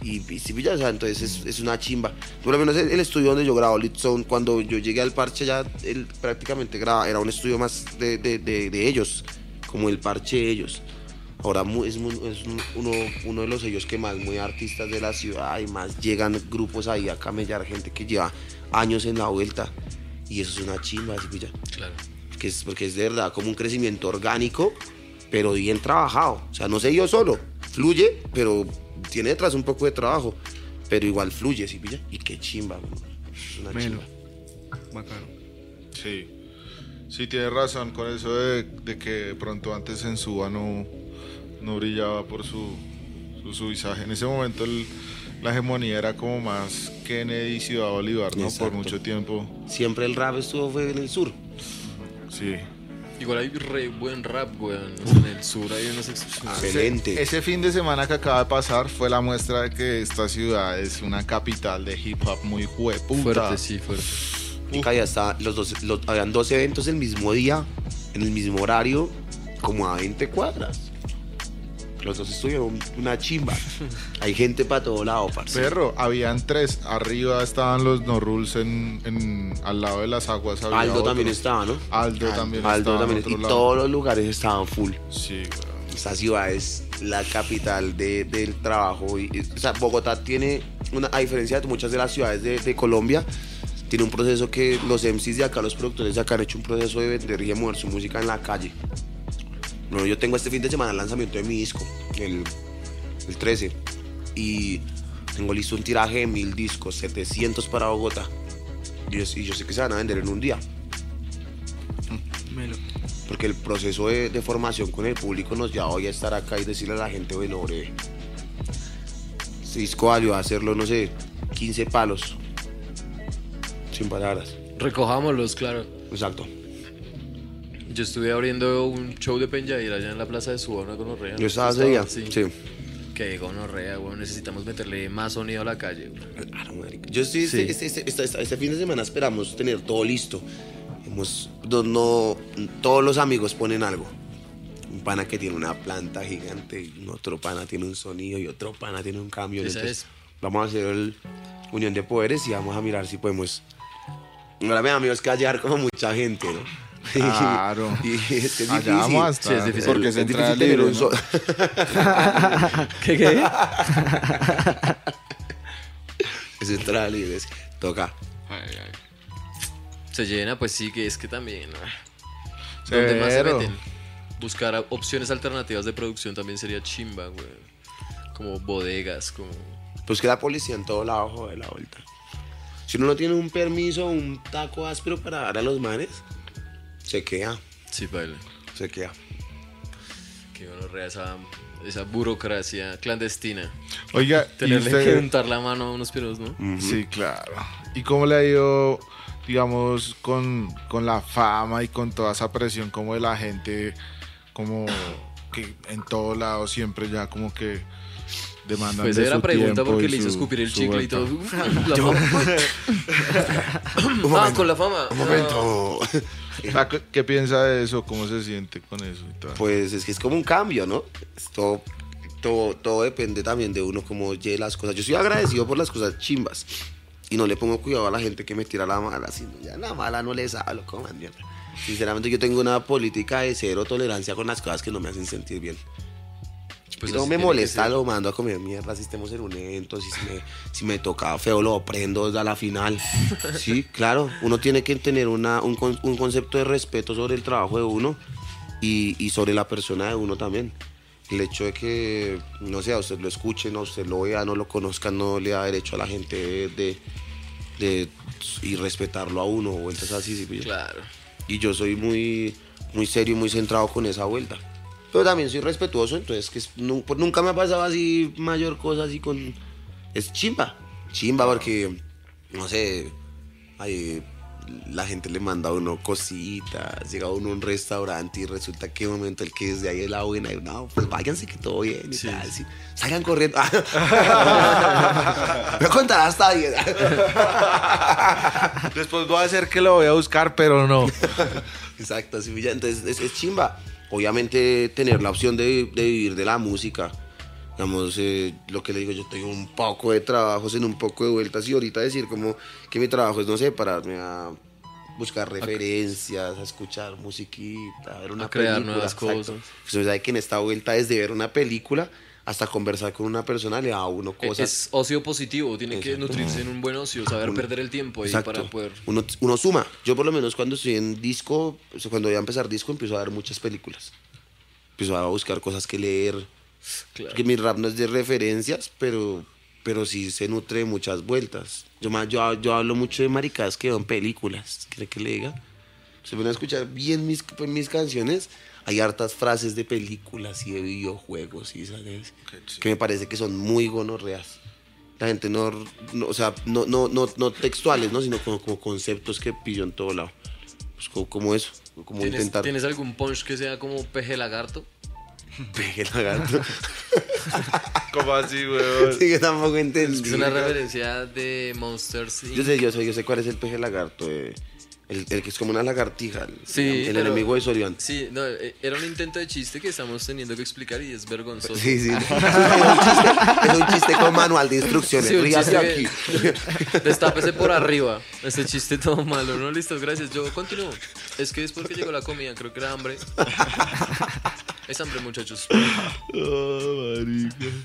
S3: Y, y sí, ya, o sea, entonces es, es una chimba. Por lo menos el, el estudio donde yo grabo Lit Zone, cuando yo llegué al parche ya él prácticamente graba, era un estudio más de- de- de ellos, como el parche de ellos. Ahora es, uno, uno de los sellos que más muy artistas de la ciudad y más llegan grupos ahí a camellar, gente que lleva años en la vuelta. Y eso es una chimba, ¿sí pilla?
S4: Claro.
S3: que es porque es de verdad como un crecimiento orgánico, pero bien trabajado. O sea, no sé yo solo, fluye, pero tiene detrás un poco de trabajo, pero igual fluye, ¿sí pilla? Y qué chimba, güey. Es una
S6: Melo.
S3: chimba.
S6: Bacano.
S5: Sí. Sí, tienes razón con eso de, de que de pronto antes en Suba no, no brillaba por su, su, su visaje. En ese momento el- la hegemonía era como más Kennedy y Ciudad Bolívar, ¿no? Por mucho tiempo.
S3: Siempre el rap estuvo fue en el sur.
S5: Sí.
S4: Igual hay re buen rap, weón. En el sur hay unos ex-
S3: Excelente.
S5: Ese fin de semana que acaba de pasar fue la muestra de que esta ciudad es una capital de hip hop muy hueputa.
S4: fuerte, sí, fuerte.
S3: Y ya está, los dos, los- habían dos eventos el mismo día, en el mismo horario, como a 20 cuadras. Los dos estuvieron una chimba. Hay gente para todo lado, parce.
S5: Perro, habían tres. Arriba estaban los no rules en, en- al lado de las aguas. había
S3: Aldo
S5: otro.
S3: también estaba, ¿no?
S5: Aldo también
S3: Aldo
S5: estaba. en
S3: también.
S5: otro
S3: Y
S5: lado.
S3: todos los lugares estaban full.
S5: Sí, weón.
S3: Esta ciudad es la capital de- del trabajo. Y, y- o sea, Bogotá tiene, una, a diferencia de muchas de las ciudades de, de Colombia, tiene un proceso que los MCs de acá, los productores de acá han hecho un proceso de vender y de mover su música en la calle. Bueno, yo tengo este fin de semana el lanzamiento de mi disco, el, el 13. Y tengo listo un tiraje de mil discos, 700 para Bogotá. Y yo, y yo sé que se van a vender en un día.
S6: Melo.
S3: Porque el proceso de, de formación con el público nos lleva hoy a estar acá y decirle a la gente, bueno, breve, este disco valió a hacerlo, no sé, 15 palos. Sin palabras.
S4: Recojámoslos, claro.
S3: Exacto.
S4: Yo estuve abriendo un show de Penjair allá en la plaza de Suba, una gonorrea.
S3: Yo estaba
S4: ¿Tú
S3: ese día.
S4: estabas?
S3: Sí.
S4: Qué gonorrea, weón. Necesitamos meterle más sonido a la calle, weón.
S3: Claro, marica. Yo estoy, este,
S4: Sí.
S3: este, este, este- fin de semana esperamos tener todo listo. Hemos, no, no- todos los amigos ponen algo. Un pana que tiene una planta gigante, otro pana tiene un sonido y otro pana tiene un cambio.
S4: Esa
S3: Entonces,
S4: es.
S3: Vamos a hacer el unión de poderes y vamos a mirar si podemos. Ahora me da miedo es que va a llegar como mucha gente, ¿no?
S5: Claro.
S3: y es es
S5: Allá
S3: difícil.
S5: vamos.
S4: Sí, es difícil.
S7: Porque es
S3: Es difícil tener un
S7: ¿no?
S3: so-
S6: ¿Qué qué?
S3: es entrada libre, es- toca.
S4: Se llena, pues sí, que es que también. ah. ¿Dónde más se meten? Buscar opciones alternativas de producción también sería chimba, güey. Como bodegas, como.
S3: Pues que la policía en todo lado jode la vuelta. Si uno no tiene un permiso, un taco áspero para dar a los manes, se queda,
S4: Sí, baile.
S3: se queda.
S4: Que gonorrea esa, esa burocracia clandestina.
S5: Oiga, ¿y
S4: Tenerle
S5: usted-
S4: que untar la mano a unos piros, ¿no?
S5: Sí, claro. ¿Y cómo le ha ido, digamos, con, con la fama y con toda esa presión como de la gente, como que en todo lado siempre ya como que demandan
S4: Pues
S5: de
S4: era
S5: su
S4: pregunta porque le hizo
S5: su-
S4: escupir el chicle y todo. La fama. ah, con la fama.
S3: Un momento.
S5: Sea, ¿qué, piensa de eso? ¿Cómo se siente con eso y?
S3: Pues es que es como un cambio, ¿no? Es todo, todo, todo depende también de uno cómo lleve las cosas. Yo soy agradecido por las cosas chimbas. Y no le pongo cuidado a la gente que me tira la mala. Si ya la mala no les hablo, coman mierda. Sinceramente yo tengo una política de cero tolerancia con las cosas que no me hacen sentir bien.
S4: Pues
S3: no me molesta, lo mando a comer mierda si estemos en un evento, si, me, si me toca feo lo prendo a la final. Sí, claro, uno tiene que tener una, un, un concepto de respeto sobre el trabajo de uno y, y sobre la persona de uno también. El hecho de que, no sé, a usted lo escuchen, a usted lo vea, no lo conozcan, no le da derecho a la gente de, de- de- y respetarlo a uno, vueltas así. sí, pues.
S4: Claro.
S3: Y yo soy muy, muy serio y muy centrado con esa vuelta. Pero también soy respetuoso, entonces que es- pues nunca me ha pasado así mayor cosa así con... Es chimba, chimba porque, no sé, hay- la gente le manda a uno cositas, llega uno a un restaurante y resulta que de momento el que es de ahí es la buena, y no, pues váyanse que todo bien y
S4: Sí.
S3: tal, sí. salgan corriendo. Voy a contar hasta 10.
S5: Después voy a hacer que lo voy a buscar, pero no.
S3: Exacto, sí, ya, entonces es, es chimba. Obviamente tener la opción de, de vivir de la música. Digamos, eh, lo que le digo, yo tengo un poco de trabajos en un poco de vueltas y ahorita decir como que mi trabajo es, no sé, pararme a buscar referencias, a escuchar musiquita, a ver una
S4: A crear
S3: película.
S4: nuevas cosas.
S3: Usted sabe que en esta vuelta, desde ver una película hasta conversar con una persona, le da a uno cosas.
S4: Es ocio positivo, tiene que
S3: Exacto.
S4: nutrirse en un buen ocio, saber
S3: Uno-
S4: perder el tiempo ahí
S3: Exacto.
S4: para poder.
S3: Uno, uno suma. Yo por lo menos cuando estoy en disco, o sea, cuando voy a empezar disco, empiezo a ver muchas películas. Empiezo a buscar cosas que leer.
S4: Claro.
S3: Porque mi rap no es de referencias, pero, pero sí se nutre de muchas vueltas. Yo, yo, yo hablo mucho de maricadas que veo en películas. ¿Quiere que le diga? Se van a escuchar bien mis, mis canciones. Hay hartas frases de películas y de videojuegos, y ¿sabes? Que me parece que son muy gonorreas. La gente no, no- o sea, no, no, no, no textuales, ¿no? Sino como, como conceptos que pillo en todo lado. pues, co- como eso, como
S4: ¿Tienes,
S3: intentar
S4: ¿Tienes algún punch que sea como peje lagarto?
S3: el lagarto.
S5: ¿Cómo así, weón?
S3: sí, que tampoco entendí.
S4: Es una referencia de Monsters. Inc.
S3: Yo sé, yo sé, yo sé cuál es el peje lagarto. eh, el, el que es como una lagartija. El,
S4: Sí,
S3: el
S4: pero-
S3: enemigo de Sorian.
S4: Sí, no, eh, era un intento de chiste que estamos teniendo que explicar y es vergonzoso.
S3: Sí, sí. es, un chiste, es un chiste con manual de instrucciones.
S4: Sí,
S3: Ríase aquí.
S4: Destápese por arriba. Ese chiste todo malo, ¿no? Listos, gracias. Yo continúo. Es que después que llegó la comida, creo que era hambre. Es hambre, muchachos.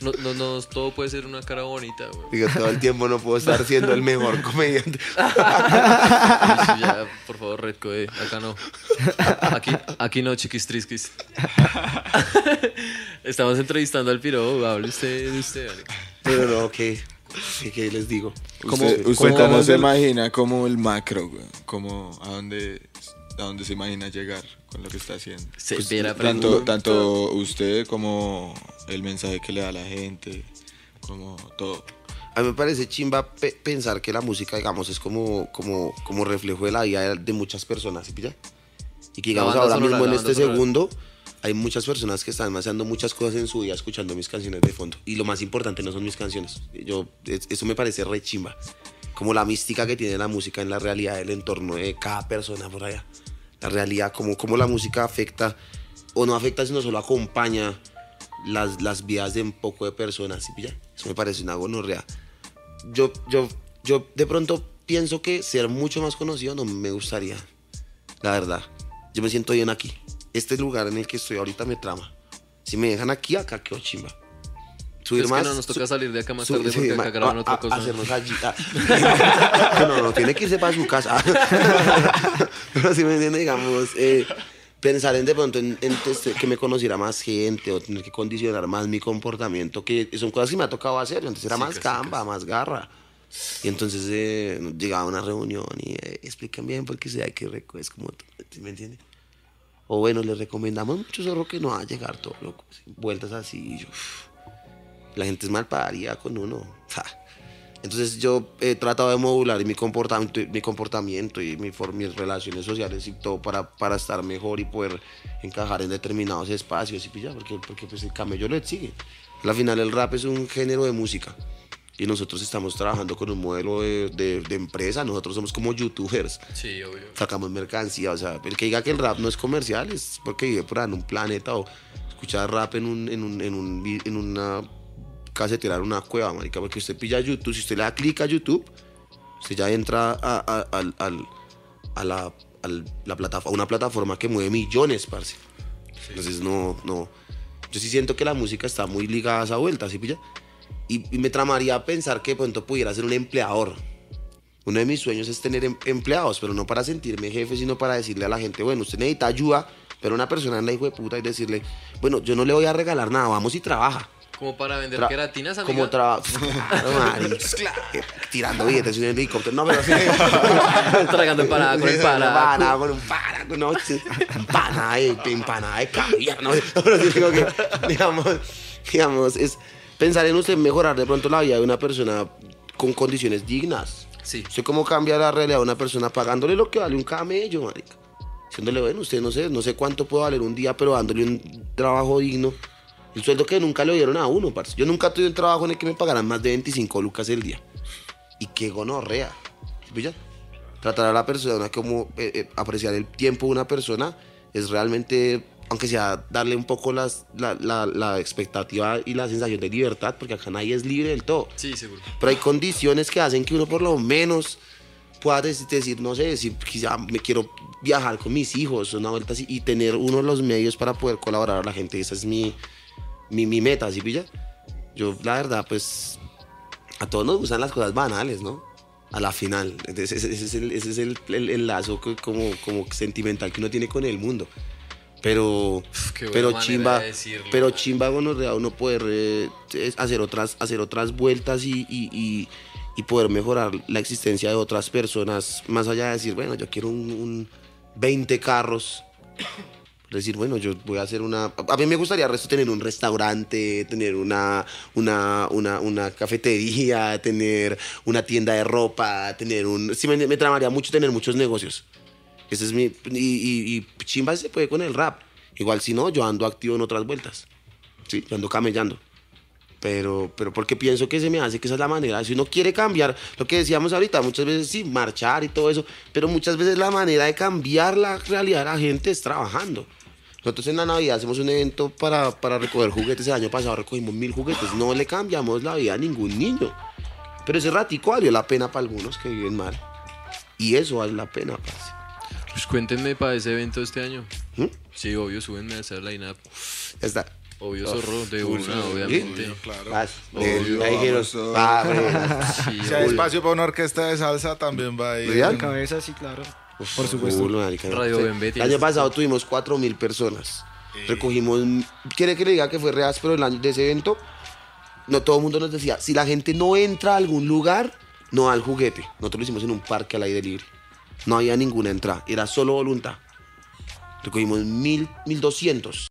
S4: No, no, no, todo puede ser una cara bonita, güey.
S3: Digo, todo el tiempo no puedo estar siendo el mejor comediante.
S4: Sí, ya, por favor, Redco, eh, acá no. Aquí, aquí no, chiquis trisquis. Estamos entrevistando al piro, hable usted de usted, vale.
S3: Pero no, ¿qué? ¿Qué, qué les digo?
S4: ¿Cómo-
S7: ¿Usted, usted
S4: cómo-
S7: cómo se imagina como el macro, güey? Como a dónde, a dónde se imagina llegar con lo que está haciendo?
S4: Se
S3: Pues,
S4: viera
S7: Tanto, tanto usted como el mensaje que le da a la gente, como todo.
S3: A mí me parece chimba pe- pensar que la música, digamos, es como, como, como reflejo de la vida de muchas personas, ¿sí pilla? Y que, digamos, ahora mismo en
S4: la
S3: este segundo hay muchas personas que están haciendo muchas cosas en su vida escuchando mis canciones de fondo. Y lo más importante no son mis canciones. Yo, es- eso me parece re chimba. Como la mística que tiene la música en la realidad del entorno de cada persona por allá. La realidad, como, como la música afecta, o no afecta, sino solo acompaña las, las vidas de un poco de personas, ¿sí? Eso me parece una gonorrea yo, yo, yo de pronto pienso que ser mucho más conocido no me gustaría. La verdad. Yo me siento bien aquí. Este lugar en el que estoy ahorita me trama. Si me dejan aquí, acá quedo chimba. Subir
S4: Es que
S3: más.
S4: no nos toca salir de acá más tarde
S3: sí,
S4: porque acá graban otra cosa.
S3: Hacernos allí. ah. no, no, tiene que irse para su casa. Pero si me entiende, digamos, eh, pensar en de pronto en, en este, que me conociera más gente o tener que condicionar más mi comportamiento, que son cosas que me ha tocado hacer. Antes era
S4: Sí,
S3: más camba, más garra. Y entonces eh, llegaba a una reunión y eh, explican bien porque se hay que es como, ¿sí ¿me entiende? O bueno, les recomendamos mucho zorro que no va a llegar todo loco. Vueltas así. y yo, la gente es mal parida con uno. ja. Entonces yo he tratado de modular mi comportamiento, mi comportamiento y mi, mis relaciones sociales y todo para, para estar mejor y poder encajar en determinados espacios y pilla, porque, porque pues el camello lo exige. Al final el rap es un género de música y nosotros estamos trabajando con un modelo de, de- de empresa, nosotros somos como youtubers
S4: Sí, obvio.
S3: sacamos mercancía. O sea, el que diga que el rap no es comercial es porque vive por ahí en un planeta o escucha rap en, un, en, un, en, un en una casetera, en una cueva, marica. Porque usted pilla YouTube, si usted le da clic a YouTube, usted ya entra a, la, plataforma, una plataforma que mueve millones, parce. Entonces, no, no. Yo sí siento que la música está muy ligada a esa vuelta, ¿sí pilla? Y, me tramaría pensar que pronto pudiera ser un empleador. Uno de mis sueños es tener em- empleados, pero no para sentirme jefe, sino para decirle a la gente, bueno, usted necesita ayuda, pero una persona en la hijo de puta y decirle, bueno, yo no le voy a regalar nada, vamos y trabaja.
S4: Como para vender
S3: Tra-
S4: queratinas, amiga.
S3: Como trabaja. Tirando billetes en un helicóptero. No, pero
S4: Tragando empanada con el para.
S3: Empanada con un paraco, no. Empanada de, empanada de caviar, ¿no? Digo que, digamos, digamos, es pensar en usted mejorar de pronto la vida de una persona con condiciones dignas.
S4: Sí.
S3: ¿Usted cómo cambia la realidad de una persona pagándole lo que vale un camello, marica? Diciéndole, bueno, usted no sé, no sé cuánto puede valer un día, pero dándole un trabajo digno. El sueldo que nunca le dieron a uno, parce. Yo nunca tuve un trabajo en el que me pagaran más de 25 lucas el día. Y qué gonorrea. ¿Sí pilla? Tratar a la persona como eh, eh, apreciar el tiempo de una persona es realmente, aunque sea darle un poco las, la, la- la expectativa y la sensación de libertad, porque acá nadie es libre del todo.
S4: Sí, seguro.
S3: Pero hay condiciones que hacen que uno por lo menos pueda dec- decir, no sé, decir, quizá me quiero viajar con mis hijos, una vuelta así, y tener uno de los medios para poder colaborar a la gente. Esa es mi, mi, mi meta, ¿sí pilla? Yo, la verdad, pues, a todos nos gustan las cosas banales, ¿no? A la final. Ese, ese- es, el, ese es el, el- el lazo que- como, como sentimental que uno tiene con el mundo. Pero, pero chimba,
S4: de decirlo,
S3: pero
S4: man.
S3: chimba gonorrea uno poder eh, hacer otras, hacer otras vueltas y, y- y- y poder mejorar la existencia de otras personas, más allá de decir, bueno, yo quiero un, un 20 carros. Decir, bueno, yo voy a hacer una... A mí me gustaría resto tener un restaurante, tener una, una, una, una cafetería, tener una tienda de ropa, tener un... Sí, me, me tramaría mucho tener muchos negocios. Ese es mi. Y, y, y chimba se puede con el rap. Igual si no, yo ando activo en otras vueltas. Sí, yo ando camellando. Pero, pero porque pienso que se me hace que esa es la manera. Si uno quiere cambiar, lo que decíamos ahorita, muchas veces sí, marchar y todo eso, pero muchas veces la manera de cambiar la realidad de la gente es trabajando. Nosotros en la Navidad hacemos un evento para, para recoger juguetes. El año pasado recogimos mil juguetes. No le cambiamos la vida a ningún niño. Pero ese ratico valió la pena para algunos que viven mal. Y eso vale la pena, parce.
S4: Pues cuéntenme para ese evento de este año.
S3: ¿Mm?
S4: Sí, obvio, súbenme a hacer line-up.
S3: Ya está.
S4: Obvio, zorro, de una, obviamente.
S5: Claro.
S3: Vas.
S4: Obvio,
S3: ahí.
S4: Sí,
S5: Si hay
S4: obvio.
S5: espacio para una orquesta de salsa, también va ahí.
S3: ¿Real?
S6: En cabeza, sí, claro. Por supuesto.
S3: Culo, marica, no.
S4: Radio
S3: Sí.
S4: Bembé
S3: El año pasado tuvimos 4 mil personas. Recogimos. ¿Quiere que le diga que fue re áspero el año de ese evento? No, todo el mundo nos decía: si la gente no entra a algún lugar, no da el juguete. Nosotros lo hicimos en un parque al aire libre. No había ninguna entrada, era solo voluntad. Recogimos mil, mil doscientos.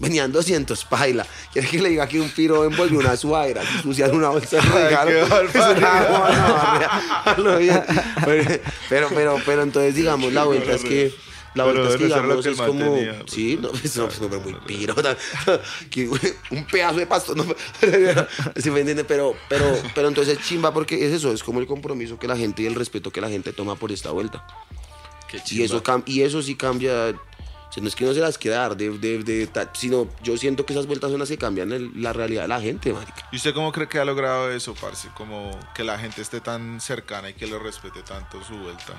S3: Venían 200, paila. ¿Quiere que le diga que un piro envolvió una suadera? Pusieran una bolsa de regalo. Pero, pero, pero entonces, digamos, la vuelta es que. La
S5: Pero
S3: vuelta es que, digamos,
S5: que
S3: es como.
S5: tenía.
S3: Sí, no, es no, es muy piro. que, un pedazo de pasto. No, ¿Sí me entiende? Pero, pero, pero entonces es chimba porque es eso, es como el compromiso que la gente y el respeto que la gente toma por esta vuelta.
S4: Qué
S3: Y
S4: chimba.
S3: eso, cam- y eso sí cambia. O sea, no es que no se las quiera dar, de, de, de sino yo siento que esas vueltas son las que cambian el- la realidad de la gente, marica.
S5: ¿Y usted cómo cree que ha logrado eso, parce? Como que la gente esté tan cercana y que le respete tanto su vuelta.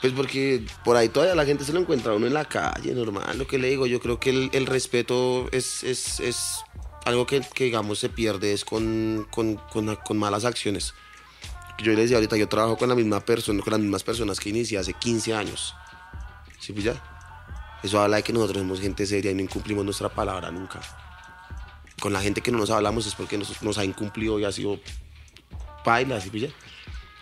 S3: Pues porque por ahí todavía la gente se lo encuentra uno en la calle, normal. Lo que le digo, yo creo que el, el respeto es, es, es algo que, que, digamos, se pierde es con, con, con, con malas acciones. Yo le decía ahorita, yo trabajo con la misma persona, con las mismas personas que inicié hace 15 años. ¿Sí, pues ya? Eso habla de que nosotros somos gente seria y no incumplimos nuestra palabra nunca. Con la gente que no nos hablamos es porque nos, nos ha incumplido y ha sido paila, ¿sí, ya?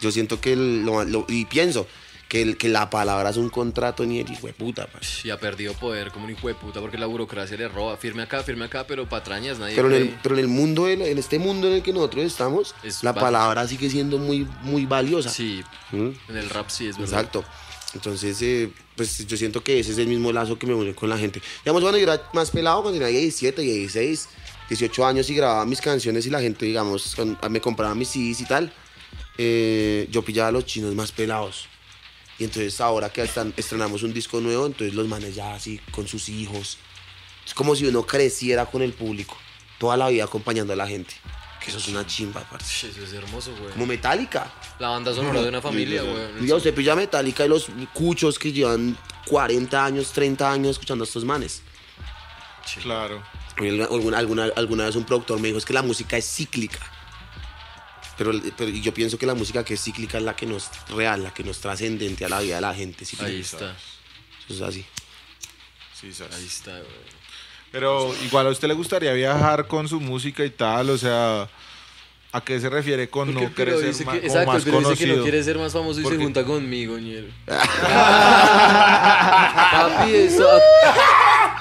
S3: Yo siento que, lo- lo- y pienso, que, el- que la palabra es un contrato ni el hijo de puta.
S4: Y ha perdido poder como un hijo de puta porque la burocracia le roba. Firme acá, firme acá, pero patrañas nadie.
S3: Pero en, el, pero en el mundo, en, en este mundo en el que nosotros estamos,
S4: Es
S3: la palabra sigue siendo muy, muy valiosa.
S4: Sí,
S3: ¿Mm?
S4: en el rap sí es verdad.
S3: Exacto. Entonces, eh, pues yo siento que ese es el mismo lazo que me une con la gente. Digamos, cuando yo era más pelado, cuando tenía 17, 16, 18 años y grababa mis canciones y la gente, digamos, con- me compraba mis CDs y tal, eh, yo pillaba a los chinos más pelados. Y entonces ahora que estrenamos un disco nuevo, entonces los manes ya así con sus hijos. Es como si uno creciera con el público, toda la vida acompañando a la gente. Que eso es una chimba, parce.
S4: Eso es hermoso, güey.
S3: Como Metallica.
S4: La banda sonora de una familia, güey.
S3: Ya usted pilla Metallica y los cuchos que llevan 40 años, 30 años escuchando a estos manes.
S5: Claro.
S3: Alguna, alguna, alguna vez un productor me dijo, es que la música es cíclica. Pero, pero yo pienso que la música que es cíclica es la que no es real, la que no es trascendente a la vida de la gente. ¿sí?
S4: Ahí está.
S3: Eso es así.
S5: Sí, sabes.
S4: Ahí está, güey.
S5: Pero igual a usted le gustaría viajar con su música y tal, o sea, ¿a qué se refiere con
S4: Porque
S5: no querer
S4: dice
S5: ser ma-
S4: que, exacto,
S5: más
S4: piro dice que
S5: conocido?
S4: no quiere ser más famoso y se junta conmigo, ñero. Papi, eso.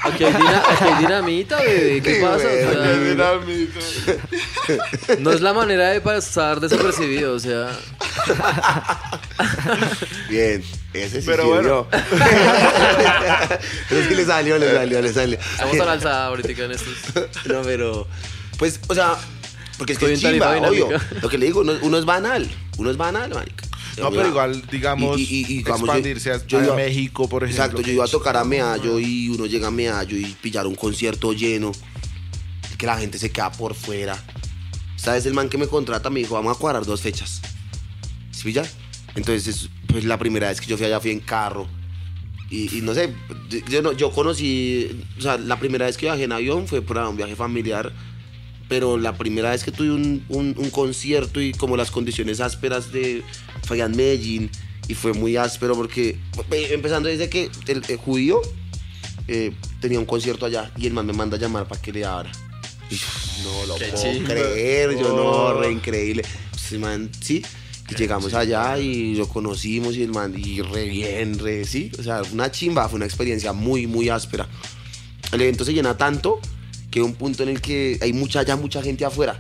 S4: Aquí hay, dina- aquí hay dinamita, bebé. ¿Qué
S3: Sí,
S4: pasa? O
S3: güey,
S4: sea, no es la manera de pasar desapercibido, o sea.
S3: Bien, ese sí
S5: Pero
S3: sirvió. pero sí le salió, le salió, le salió.
S4: Estamos a la alzada ahorita en estos.
S3: No, pero. Pues, o sea. Porque es que
S4: Estoy
S3: es chimba, obvio. Lo que le digo, uno, uno es banal. Uno es banal, marica.
S5: No, pero igual, digamos,
S3: Y- y- y, digamos, yo-
S5: expandirse a,
S3: yo
S5: a
S3: iba-
S5: México, por ejemplo.
S3: Exacto, yo iba a tocar a Meallo y uno llega a Meallo y pillar un concierto lleno. Que la gente se queda por fuera. ¿Sabes? El man que me contrata me dijo, vamos a cuadrar dos fechas. ¿Sí pilla? Entonces, es- pues la primera vez que yo fui allá fui en carro. Y, y no sé, yo, no- yo conocí, o sea, la primera vez que viajé en avión fue para un viaje familiar, pero la primera vez que tuve un, un- un concierto y como las condiciones ásperas de, fue en Medellín y fue muy áspero porque, eh, empezando desde que el, el judío eh, tenía un concierto allá y el man me manda a llamar para que le abra. Y yo, no lo
S4: Qué
S3: puedo creer, yo no, re increíble. Pues, el man, sí, y llegamos allá y lo conocimos y el man, y re bien, re, sí, o sea, una chimba, fue una experiencia muy, muy áspera. El evento se llena tanto que un punto en el que hay mucha, ya mucha gente afuera.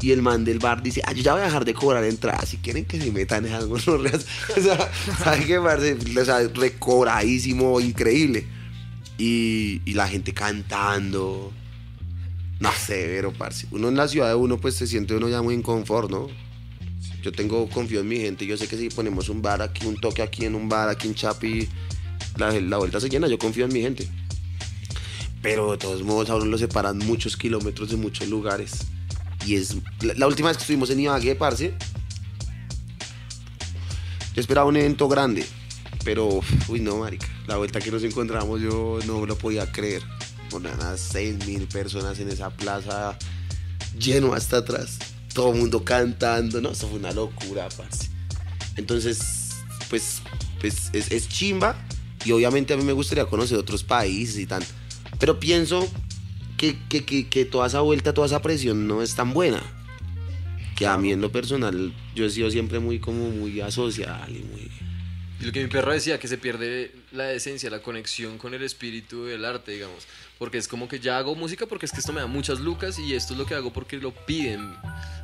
S3: Y el man del bar dice, ah, yo ya voy a dejar de cobrar entrada. Si quieren que se metan esas gonorreas. O sea, ¿sabe qué, parce? O sea, recobradísimo, increíble. Y, y la gente cantando. No, severo, parce. Uno en la ciudad de uno, pues se siente uno ya muy en confort, ¿no? Yo tengo confío en mi gente. Yo sé que si ponemos un bar aquí, un toque aquí en un bar, aquí en Chapi, la, la vuelta se llena. Yo confío en mi gente. Pero de todos modos, a uno lo separan muchos kilómetros de muchos lugares. Y es. La, última vez que estuvimos en Ibagué, parce. Yo esperaba un evento grande. Pero, uy, no, marica. La vuelta que nos encontramos, yo no lo podía creer. Ponían unas 6 mil personas en esa plaza, lleno hasta atrás. Todo el mundo cantando, ¿no? Eso fue una locura, parce. Entonces, pues, pues es, es chimba. Y obviamente a mí me gustaría conocer otros países y tal. Pero pienso que, que, que, que toda esa vuelta, toda esa presión no es tan buena. Que a mí en lo personal, yo he sido siempre muy como muy asocial y muy...
S4: Y lo que mi perro decía, que se pierde la esencia, la conexión con el espíritu del arte, digamos. Porque es como que ya hago música porque es que esto me da muchas lucas y esto es lo que hago porque lo piden.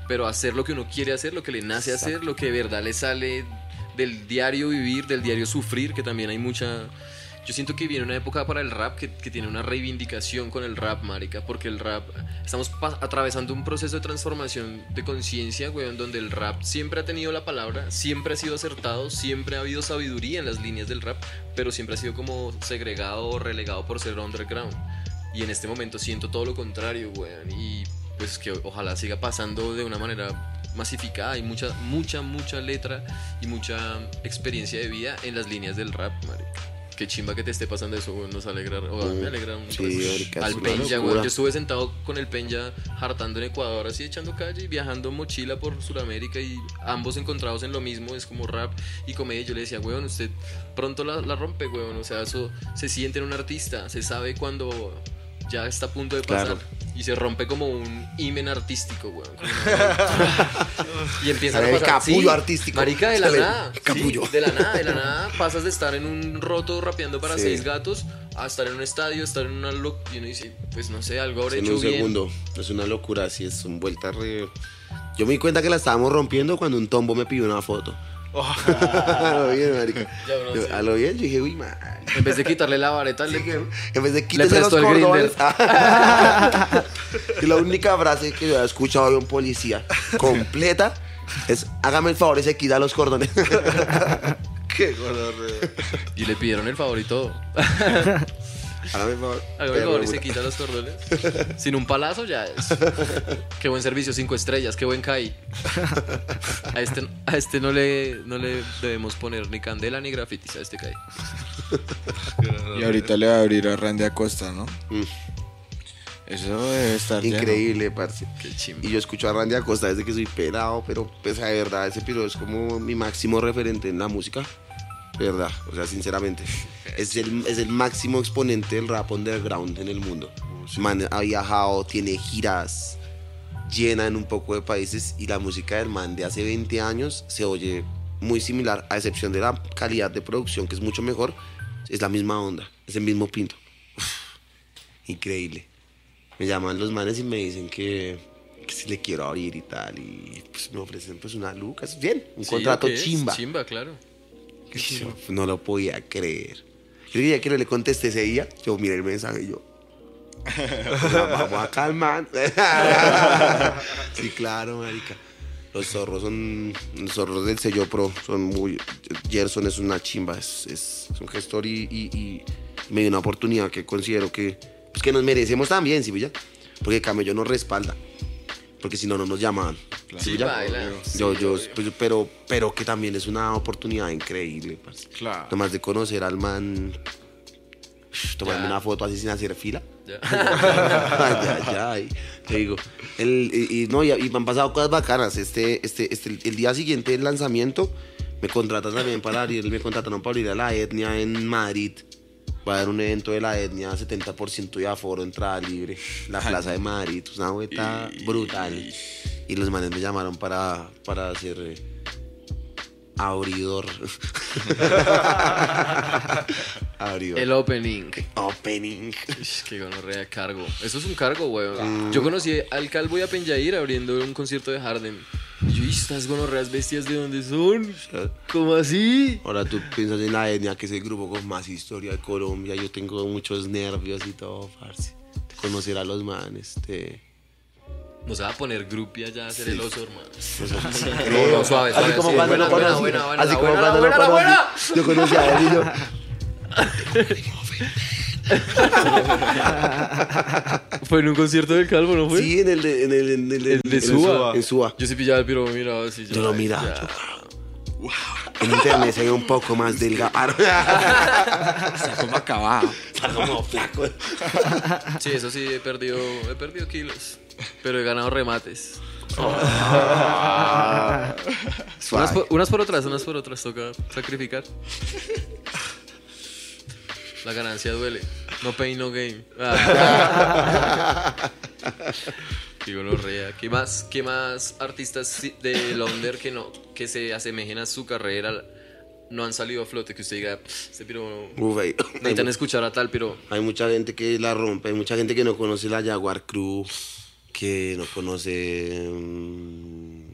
S4: Pero hacer lo que uno quiere hacer, lo que le nace hacer, lo que de verdad le sale del diario vivir, del diario sufrir, que también hay mucha... Yo siento que viene una época para el rap que, tiene una reivindicación con el rap, marica, porque el rap, estamos atravesando un proceso de transformación de conciencia, weón, donde el rap siempre ha tenido la palabra, siempre ha sido acertado, siempre ha habido sabiduría en las líneas del rap, pero siempre ha sido como segregado o relegado por ser underground. Y en este momento siento todo lo contrario, weón, y pues que ojalá siga pasando de una manera masificada, hay mucha, mucha, mucha letra y mucha experiencia de vida en las líneas del rap, marica. Qué chimba que te esté pasando eso, weón. Nos alegra, o a mí me alegra un
S3: Sí,
S4: Al
S3: locura.
S4: weón. Yo estuve sentado con el Penja hartando en Ecuador, así echando calle y viajando en mochila por Sudamérica y ambos encontrados en lo mismo, es como rap y comedia. Yo le decía, weón, usted pronto la, la rompe, weón. O sea, eso se siente en un artista, se sabe cuando ya está a punto de pasar.
S3: Claro.
S4: Y se rompe como un imen artístico, weón. y empieza a
S3: el
S4: pasar.
S3: capullo artístico.
S4: Marica, de la
S3: Sale el
S4: nada. sí,
S3: capullo.
S4: de la nada, de la nada. Pasas de estar en un roto rapeando para
S3: Sí.
S4: seis gatos a estar en un estadio, estar en una lo Y uno dice, pues no sé, algo habré
S3: en
S4: hecho
S3: un
S4: bien.
S3: segundo. Es una locura, así es un vuelta re... Yo me di cuenta que la estábamos rompiendo cuando un tombo me pidió una foto. A lo bien, marica.
S4: Ya, bro,
S3: Yo- a lo bien, yo dije, uy, man.
S4: En vez de quitarle la vareta, le...
S3: En vez de quitarse los cordones. y la única frase que yo he escuchado de un policía completa es, hágame el favor y se quita los cordones.
S5: Qué gonorrea.
S4: y le pidieron el favor y todo.
S3: El favor.
S4: Hágame el favor y se quita los cordones. Sin un palazo ya es. Qué buen servicio, cinco estrellas, qué buen CAI. A este, a este no, le, no le debemos poner ni candela ni grafitis a este CAI.
S7: Y ahorita le va a abrir a Randy Acosta, ¿no?
S3: Mm.
S7: Eso debe estar lleno.
S3: Increíble, parce.
S4: Qué chimba.
S3: Y yo escucho a Randy Acosta desde que soy pelado, pero pues de verdad, ese piro es como mi máximo referente en la música. De verdad, o sea, sinceramente. Es el, es el máximo exponente del rap underground en el mundo. Man ha viajado, tiene giras, llena en un poco de países y la música del man de hace 20 años se oye muy similar, a excepción de la calidad de producción que es mucho mejor. Es la misma onda, es el mismo pinto. Uf, increíble me llaman los manes y me dicen que, que si le quiero abrir y tal y pues me ofrecen pues una lucas bien un
S4: Sí,
S3: contrato chimba
S4: Chimba, claro.
S3: Yo no lo podía creer. Yo día que no le contesté ese día yo miré el mensaje y yo "Pues, vamos a calmar sí claro marica. Los zorros son los zorros del sello pro son muy Gerson es una chimba es, es- es un gestor y, y- y me dio una oportunidad que considero que pues que nos merecemos también, ¿sí? Porque Camello nos respalda. Porque si no, no nos llamaban. Yo,
S4: Sí,
S3: yo, pues, pero, pero que también es una oportunidad increíble, parce.
S5: Claro.
S3: Nomás de conocer al man, tomarme
S4: Ya.
S3: una foto así sin hacer fila.
S4: Ya.
S3: ay, ay. Te digo, el, y, y no, y, y me han pasado cosas bacanas. Este, este, este, el día siguiente del lanzamiento me contratan también para abrir, me contrataron para abrir a la etnia en Madrid. Va a haber un evento de la etnia, 70% de aforo, entrada libre. La plaza de Madrid, una vuelta brutal. Y los manes me llamaron para, para ser eh, abridor. Abrió.
S4: El opening.
S3: opening.
S4: Ish, Qué gonorrea de cargo. Eso es un cargo, weón. Yo conocí al Calvo y a Penjair abriendo un concierto de Harden. Y yo, "¿Y estas gonorreas bestias de dónde son? ¿Cómo así?
S3: Ahora tú piensas en la etnia, que es el grupo con más historia de Colombia. Yo tengo muchos nervios y todo, parce. Conocer a los manes. De...
S4: No se va a poner groupie allá a hacer el oso, hermano.
S3: No,
S4: no, suave,
S3: así
S4: suave,
S3: como
S4: sí.
S3: cuando
S4: Buena,
S3: lo conocí.
S4: buena, buena,
S3: así como cuando lo conocí. Yo conocí a él y yo.
S4: Fue en un concierto del Calvo, ¿no fue?
S3: Sí, en el de, en el, en el,
S4: El de Suba.
S3: En Suba.
S4: Yo sí pillaba el piro, miraba así.
S3: Yo lo miraba.
S4: ya.
S3: yo, En internet se ve un poco más delgado.
S7: Está como acabado.
S3: Está como flaco.
S4: Sí, eso sí, he perdido, he perdido kilos. Pero he ganado remates.
S3: Ah.
S4: Unas por, unas por otras, unas por otras, toca sacrificar. La ganancia duele. No pain, no gain. Ah. Qué gonorrea. ¿Qué más, ¿Qué más artistas de Londres que no que se asemejen a su carrera no han salido a flote? Que usted diga, "Pff, este piro...
S3: Uf, hay,
S4: Necesitan escuchar a tal, pero...
S3: hay mucha gente que la rompe. Hay mucha gente que no conoce la Jaguar Crew. Que no conoce. mm,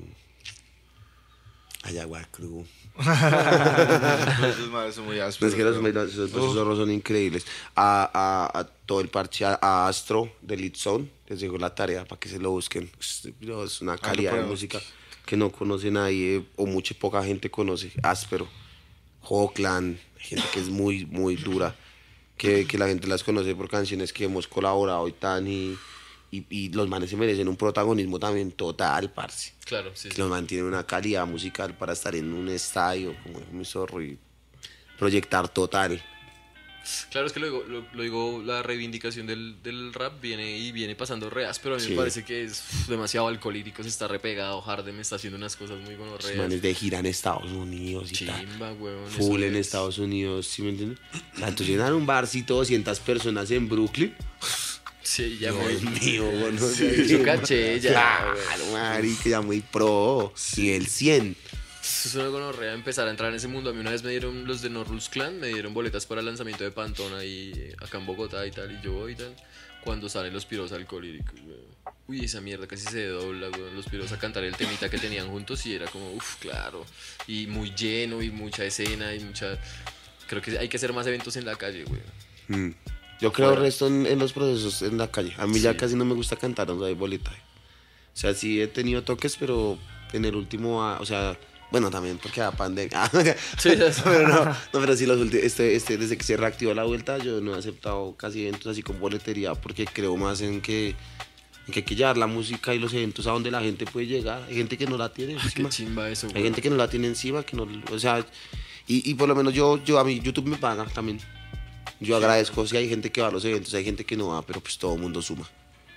S3: la Jaguar Crew.
S5: Esos son muy ásperos.
S3: es que los, zorros son increíbles. A, a- a todo el parche, a, Astro de Litzone, les dejo la tarea para que se lo busquen. Es, una calidad de música que no conoce nadie o mucha poca gente conoce. Áspero, Hawkland, gente que es muy, muy dura. Que, que la gente las conoce por canciones que hemos colaborado y tan. Y, y, y los manes se merecen un protagonismo también total, parce.
S4: Claro, sí,
S3: Que
S4: sí.
S3: los mantienen una calidad musical para estar en un estadio como es mi zorro y proyectar total.
S4: Claro, es que lo digo, lo, lo digo, la reivindicación del, del rap viene y viene pasando reas, pero a mí
S3: Sí.
S4: me parece que es uf, demasiado alcohólico, se está repegado, Harden está haciendo unas cosas muy
S3: Los
S4: gonorreas.
S3: manes de gira en Estados Unidos y tal.
S4: Chimba, weón.
S3: Full en
S4: es.
S3: Estados Unidos, ¿sí me entiendes? O sea, entonces llenar un barcito 200 personas en Brooklyn.
S4: Sí, ya
S3: Dios
S4: muy...
S3: mío, bueno,
S4: Eso caché, ya,
S3: Claro, marica, ya muy pro. Y el 100.
S4: Eso es una gonorrea empezar a entrar en ese mundo. A mí una vez me dieron los de No Rules Clan, me dieron boletas para el lanzamiento de Pantón ahí acá en Bogotá y tal, y yo voy y tal. Cuando salen los piros alcohólicos. Uy, esa mierda casi se dobla, weón. Los piros a cantar el temita que tenían juntos y era como, uff, claro. Y muy lleno y mucha escena y mucha... Creo que hay que hacer más eventos en la calle, weón.
S3: Mm. Yo creo el resto en, en los procesos en la calle. A mí ya casi no me gusta cantar donde hay boleta. O sea, sí he tenido toques, pero en el último, o sea, bueno, también porque la pandemia.
S4: Sí,
S3: pero no, no, pero sí, los ulti- este, este, desde que se reactivó la vuelta, yo no he aceptado casi eventos así con boletería porque creo más en que, en que hay que llevar la música y los eventos a donde la gente puede llegar. Hay gente que no la tiene
S4: Qué
S3: encima.
S4: chimba eso,
S3: Hay gente que no la tiene encima, que no, o sea, y, y por lo menos yo, yo, a mí YouTube me paga también. Yo agradezco si hay gente que va a los eventos, hay gente que no va, pero pues todo el mundo suma.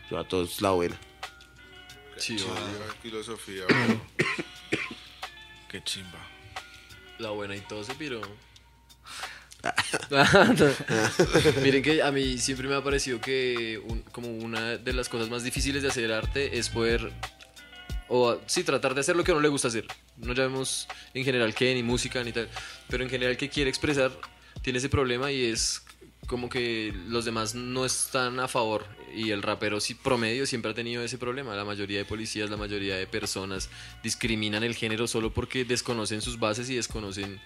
S3: Yo a todos la buena.
S4: Sí,
S5: filosofía, weón. Qué chimba.
S4: La buena y todo se piró. Miren que a mí siempre me ha parecido que un- como una de las cosas más difíciles de hacer arte es poder, o sí, tratar de hacer lo que a uno le gusta hacer. No llamemos en general qué, ni música, ni tal, pero en general que quiere expresar tiene ese problema y es como que los demás no están a favor y el rapero promedio siempre ha tenido ese problema. La mayoría de policías, la mayoría de personas discriminan el género solo porque desconocen sus bases y desconocen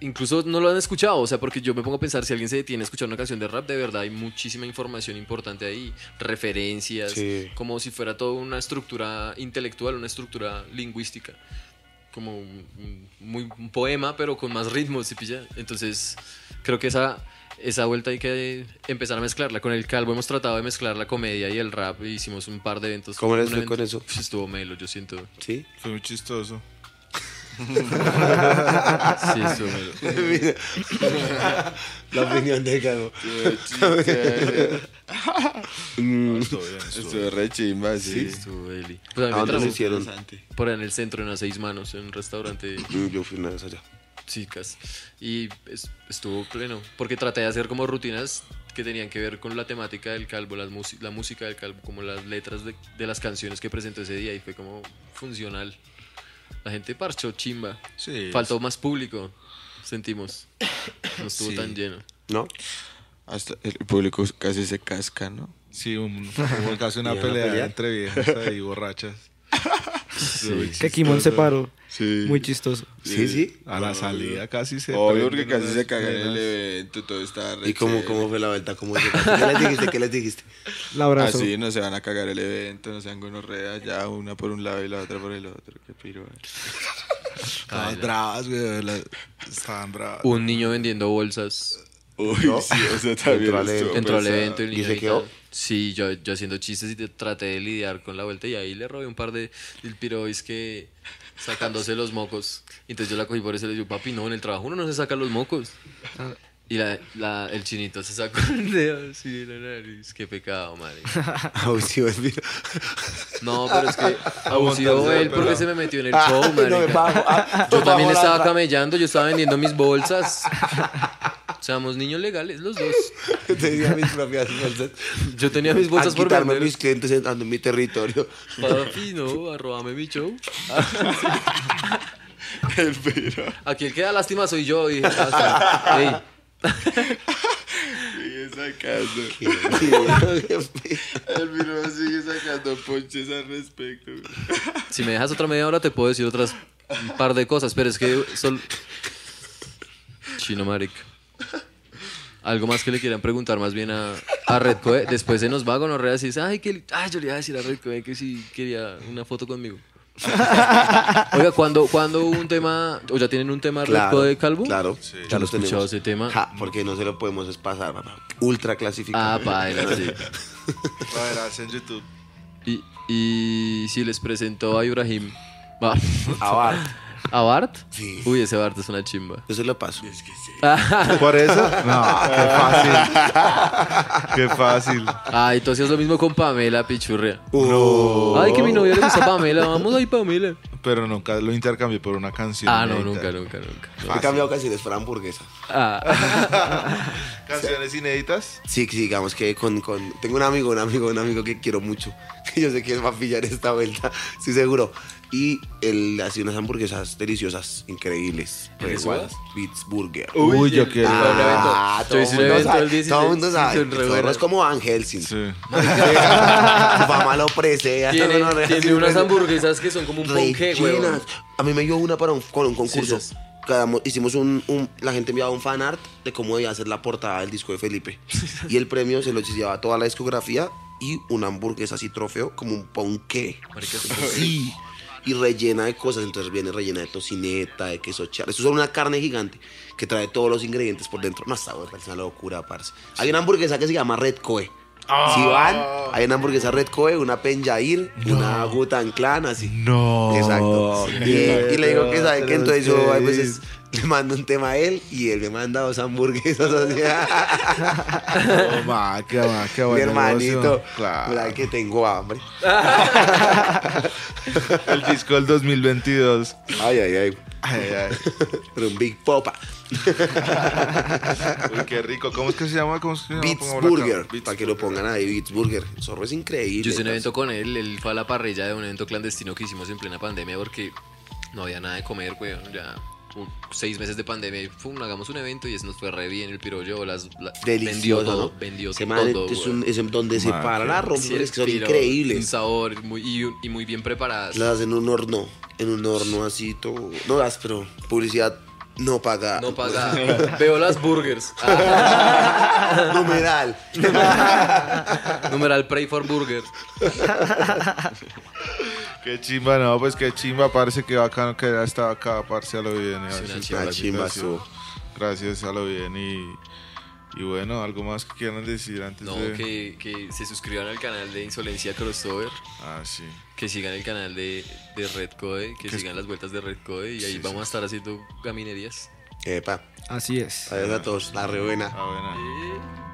S4: incluso no lo han escuchado, o sea, porque yo me pongo a pensar si alguien se detiene a escuchar una canción de rap, de verdad hay muchísima información importante ahí, referencias,
S3: Sí.
S4: como si fuera toda una estructura intelectual, una estructura lingüística, como un, un- muy, un poema, pero con más ritmos, ¿sí pilla? Entonces, creo que esa, esa vuelta hay que empezar a mezclarla. Con el calvo hemos tratado de mezclar la comedia y el rap, e hicimos un par de eventos.
S3: ¿Cómo les fue
S4: evento-
S3: con eso?
S4: Pues estuvo melo, yo siento.
S3: ¿Sí?
S5: Fue muy chistoso.
S4: Sí, estuvo melo.
S3: La opinión de Cago.
S5: No, estuvo bien, estuvo
S7: Estuvo re chimba, sí.
S4: Estuvo deli. Pues a mí
S3: ¿A
S4: me
S3: dónde lo hicieron?
S4: por ahí en el centro, en las seis manos, en un restaurante
S3: Yo fui una vez allá.
S4: Chicas. Y es- estuvo pleno. Porque traté de hacer como rutinas que tenían que ver con la temática del calvo, las la música del calvo, como las letras de, de las canciones que presentó ese día. Y fue como funcional. La gente parchó chimba.
S5: Sí.
S4: Faltó más público, sentimos. No estuvo
S5: Sí.
S4: tan lleno.
S3: ¿No?
S7: Hasta el público casi se casca, ¿no?
S5: Sí, un, hubo casi una
S3: ¿Y una
S5: pelea,
S3: pelea?
S5: entre viejas ahí borrachas.
S6: Que Kimon se paró.
S7: Sí.
S6: Muy chistoso.
S3: Sí, sí.
S5: A la salida casi se.
S7: Obvio, porque casi se caga en el evento, todo está
S3: ¿Y cómo, cómo fue la vuelta? ¿Cómo se ¿Qué les dijiste? ¿Qué les dijiste?
S6: La abrazo.
S7: Así no se van a cagar el evento, no sean gonorreas, ya una por un lado y la otra por el otro. Qué piro.
S5: Estaban bravas, güey. Estaban bravas.
S4: Un niño vendiendo bolsas.
S7: Uy, sí, eso también
S3: Entró al evento.
S4: Entró al
S7: pesado.
S4: evento y el
S3: ¿Y
S4: niño
S3: se quedó?
S4: Sí, yo, yo haciendo chistes y te- traté de lidiar con la vuelta y ahí le robé un par de el piro es que sacándose los mocos. Entonces yo la cogí por eso y le digo, papi, no, en el trabajo uno no se saca los mocos. Y la, la- el chinito se sacó el dedo así de la nariz. Qué pecado, madre.
S3: Abusivo es mío.
S4: No, pero es que abusivo él porque se me metió en el show,
S3: no me
S4: marica.
S3: bajo. Ah,
S4: Yo también estaba camellando, yo estaba vendiendo mis bolsas. Seamos niños legales, los dos.
S3: Tenía mis propias bolsas.
S4: Yo tenía mis bolsas por
S3: quitarme
S4: vender.
S3: mis clientes entrando en mi territorio.
S4: Papi, no, arrobame mi show.
S7: El piro.
S4: Aquí el que da lástima soy yo. Y, hasta-
S7: Sigue sacando. El piro sigue sacando ponches al respecto.
S4: si me dejas otra media hora te puedo decir otras un par de cosas, pero es que sol... Chino marica. Algo más que le quieran preguntar más bien a, a Red Coe. Después se nos va con Orrea y dice, ay, que, ay, yo le iba a decir a Red Coe que si quería una foto conmigo. Oiga, cuando cuando hubo un tema, o ya tienen un tema Red Coe Calvo?
S3: Claro,
S4: Yo
S3: ya lo
S4: he escuchado
S3: tenemos.
S4: ese tema.
S3: Ja, porque no se lo podemos pasar, papá. Ultra
S4: Ah,
S3: clasificado.
S4: paila, sí.
S5: A ver, haz en YouTube.
S4: Y, y si les presentó a Ibrahim. Va.
S3: A Bart.
S4: ¿A Bart?
S3: Sí.
S4: Uy, ese Bart es una chimba.
S3: Yo se lo paso.
S5: ¿Por eso? No, qué fácil. Qué fácil.
S4: Ay, tú hacías lo mismo con Pamela, pichurria.
S3: No.
S4: Ay, que mi novia le gusta Pamela. Vamos ahí, Pamela.
S5: Pero nunca lo intercambié por una canción.
S4: Ah, no,
S5: inédita.
S4: nunca, nunca, nunca.
S3: He cambiado canciones para hamburguesa.
S4: Ah,
S5: ¿Canciones inéditas?
S3: Sí, sí, digamos que con, con... Tengo un amigo, un amigo, un amigo que quiero mucho. Que yo sé que él va a pillar esta vuelta. Estoy seguro. Y él hace unas hamburguesas deliciosas, increíbles.
S4: ¿El de
S3: Reguadas. Beats Burger.
S5: Uy, yo quiero.
S3: Ah, todo el mundo sabe.
S4: el 16,
S3: Todo el mundo sabe.
S4: buenas.
S3: es como Van Helsing.
S5: Sí.
S3: Su fama lo presea.
S4: tiene,
S3: No, no, no,
S4: tiene unas hamburguesas que son como un ponqué, güey.
S3: A mí me dio una para un, con un concurso.
S4: Sí,
S3: mo- hicimos un, un- la gente enviaba un fan art de cómo debía hacer la portada del disco de Felipe. y el premio se lo llevaba toda la discografía y una hamburguesa así trofeo, como un ponqué.
S4: Marica, es un ponqué.
S3: Sí. Y rellena de cosas, entonces viene rellena de tocineta, de queso charro. Esto es una carne gigante que trae todos los ingredientes por dentro. No, está es una locura, parce. Hay una hamburguesa que se llama Red Coe. Si van, hay una hamburguesa Red Coe, una Penjair, una Gutan Clan, así.
S5: No.
S3: Exacto. Y, le digo que sabe que entonces yo a veces le mando un tema a él y él me manda dos hamburguesas así.
S5: Oh, ma, qué, ma, qué
S3: Mi hermanito.
S5: Claro.
S3: Mira que tengo hambre.
S5: El disco del 2022.
S3: Ay, ay, ay.
S5: Ay, ay.
S3: Pero un Big Popa.
S5: Uy, qué rico. ¿Cómo es que se llama? ¿Cómo es que se llama?
S3: Beats. Burger.
S5: Beats
S3: para que lo pongan ahí, Beats Burger. El zorro es increíble.
S4: Yo hice un evento con él, él fue a la parrilla de un evento clandestino que hicimos en plena pandemia porque no había nada de comer, güey. Ya seis meses de pandemia y pum, hagamos un evento y eso nos fue re bien. El piro llevó las. la- vendió
S3: Delicioso,
S4: todo,
S3: ¿no?
S4: vendió
S3: Ese man
S4: todo.
S3: es, un, donde se para la
S4: Sí, el
S3: es que son
S4: piro, Un
S3: increíbles.
S4: sabor muy, y, un- y muy bien preparadas.
S3: Las en un horno, en un horno así todo. No das, pero publicidad no paga.
S4: No paga. Veo las burgers. Ah,
S3: Numeral.
S4: numeral Pray for Burger.
S5: Qué chimba, no, pues qué chimba, parece que bacano que ya estaba acá, parce, a lo bien.
S4: una chimba.
S5: Gracias, a lo bien. Y, y bueno, algo más que quieran decir antes
S4: No,
S5: de...
S4: que, que se suscriban al canal de Insolencia Crossover.
S5: Ah, sí.
S4: Que sigan el canal de, de Red Code, que
S5: Que
S4: sigan las vueltas de Red Code y ahí
S5: Sí,
S4: vamos
S5: sí.
S4: a estar haciendo gaminerías.
S3: Epa.
S6: Así es.
S3: Adiós a todos. La re buena.
S5: Ah, buena.
S4: Eh.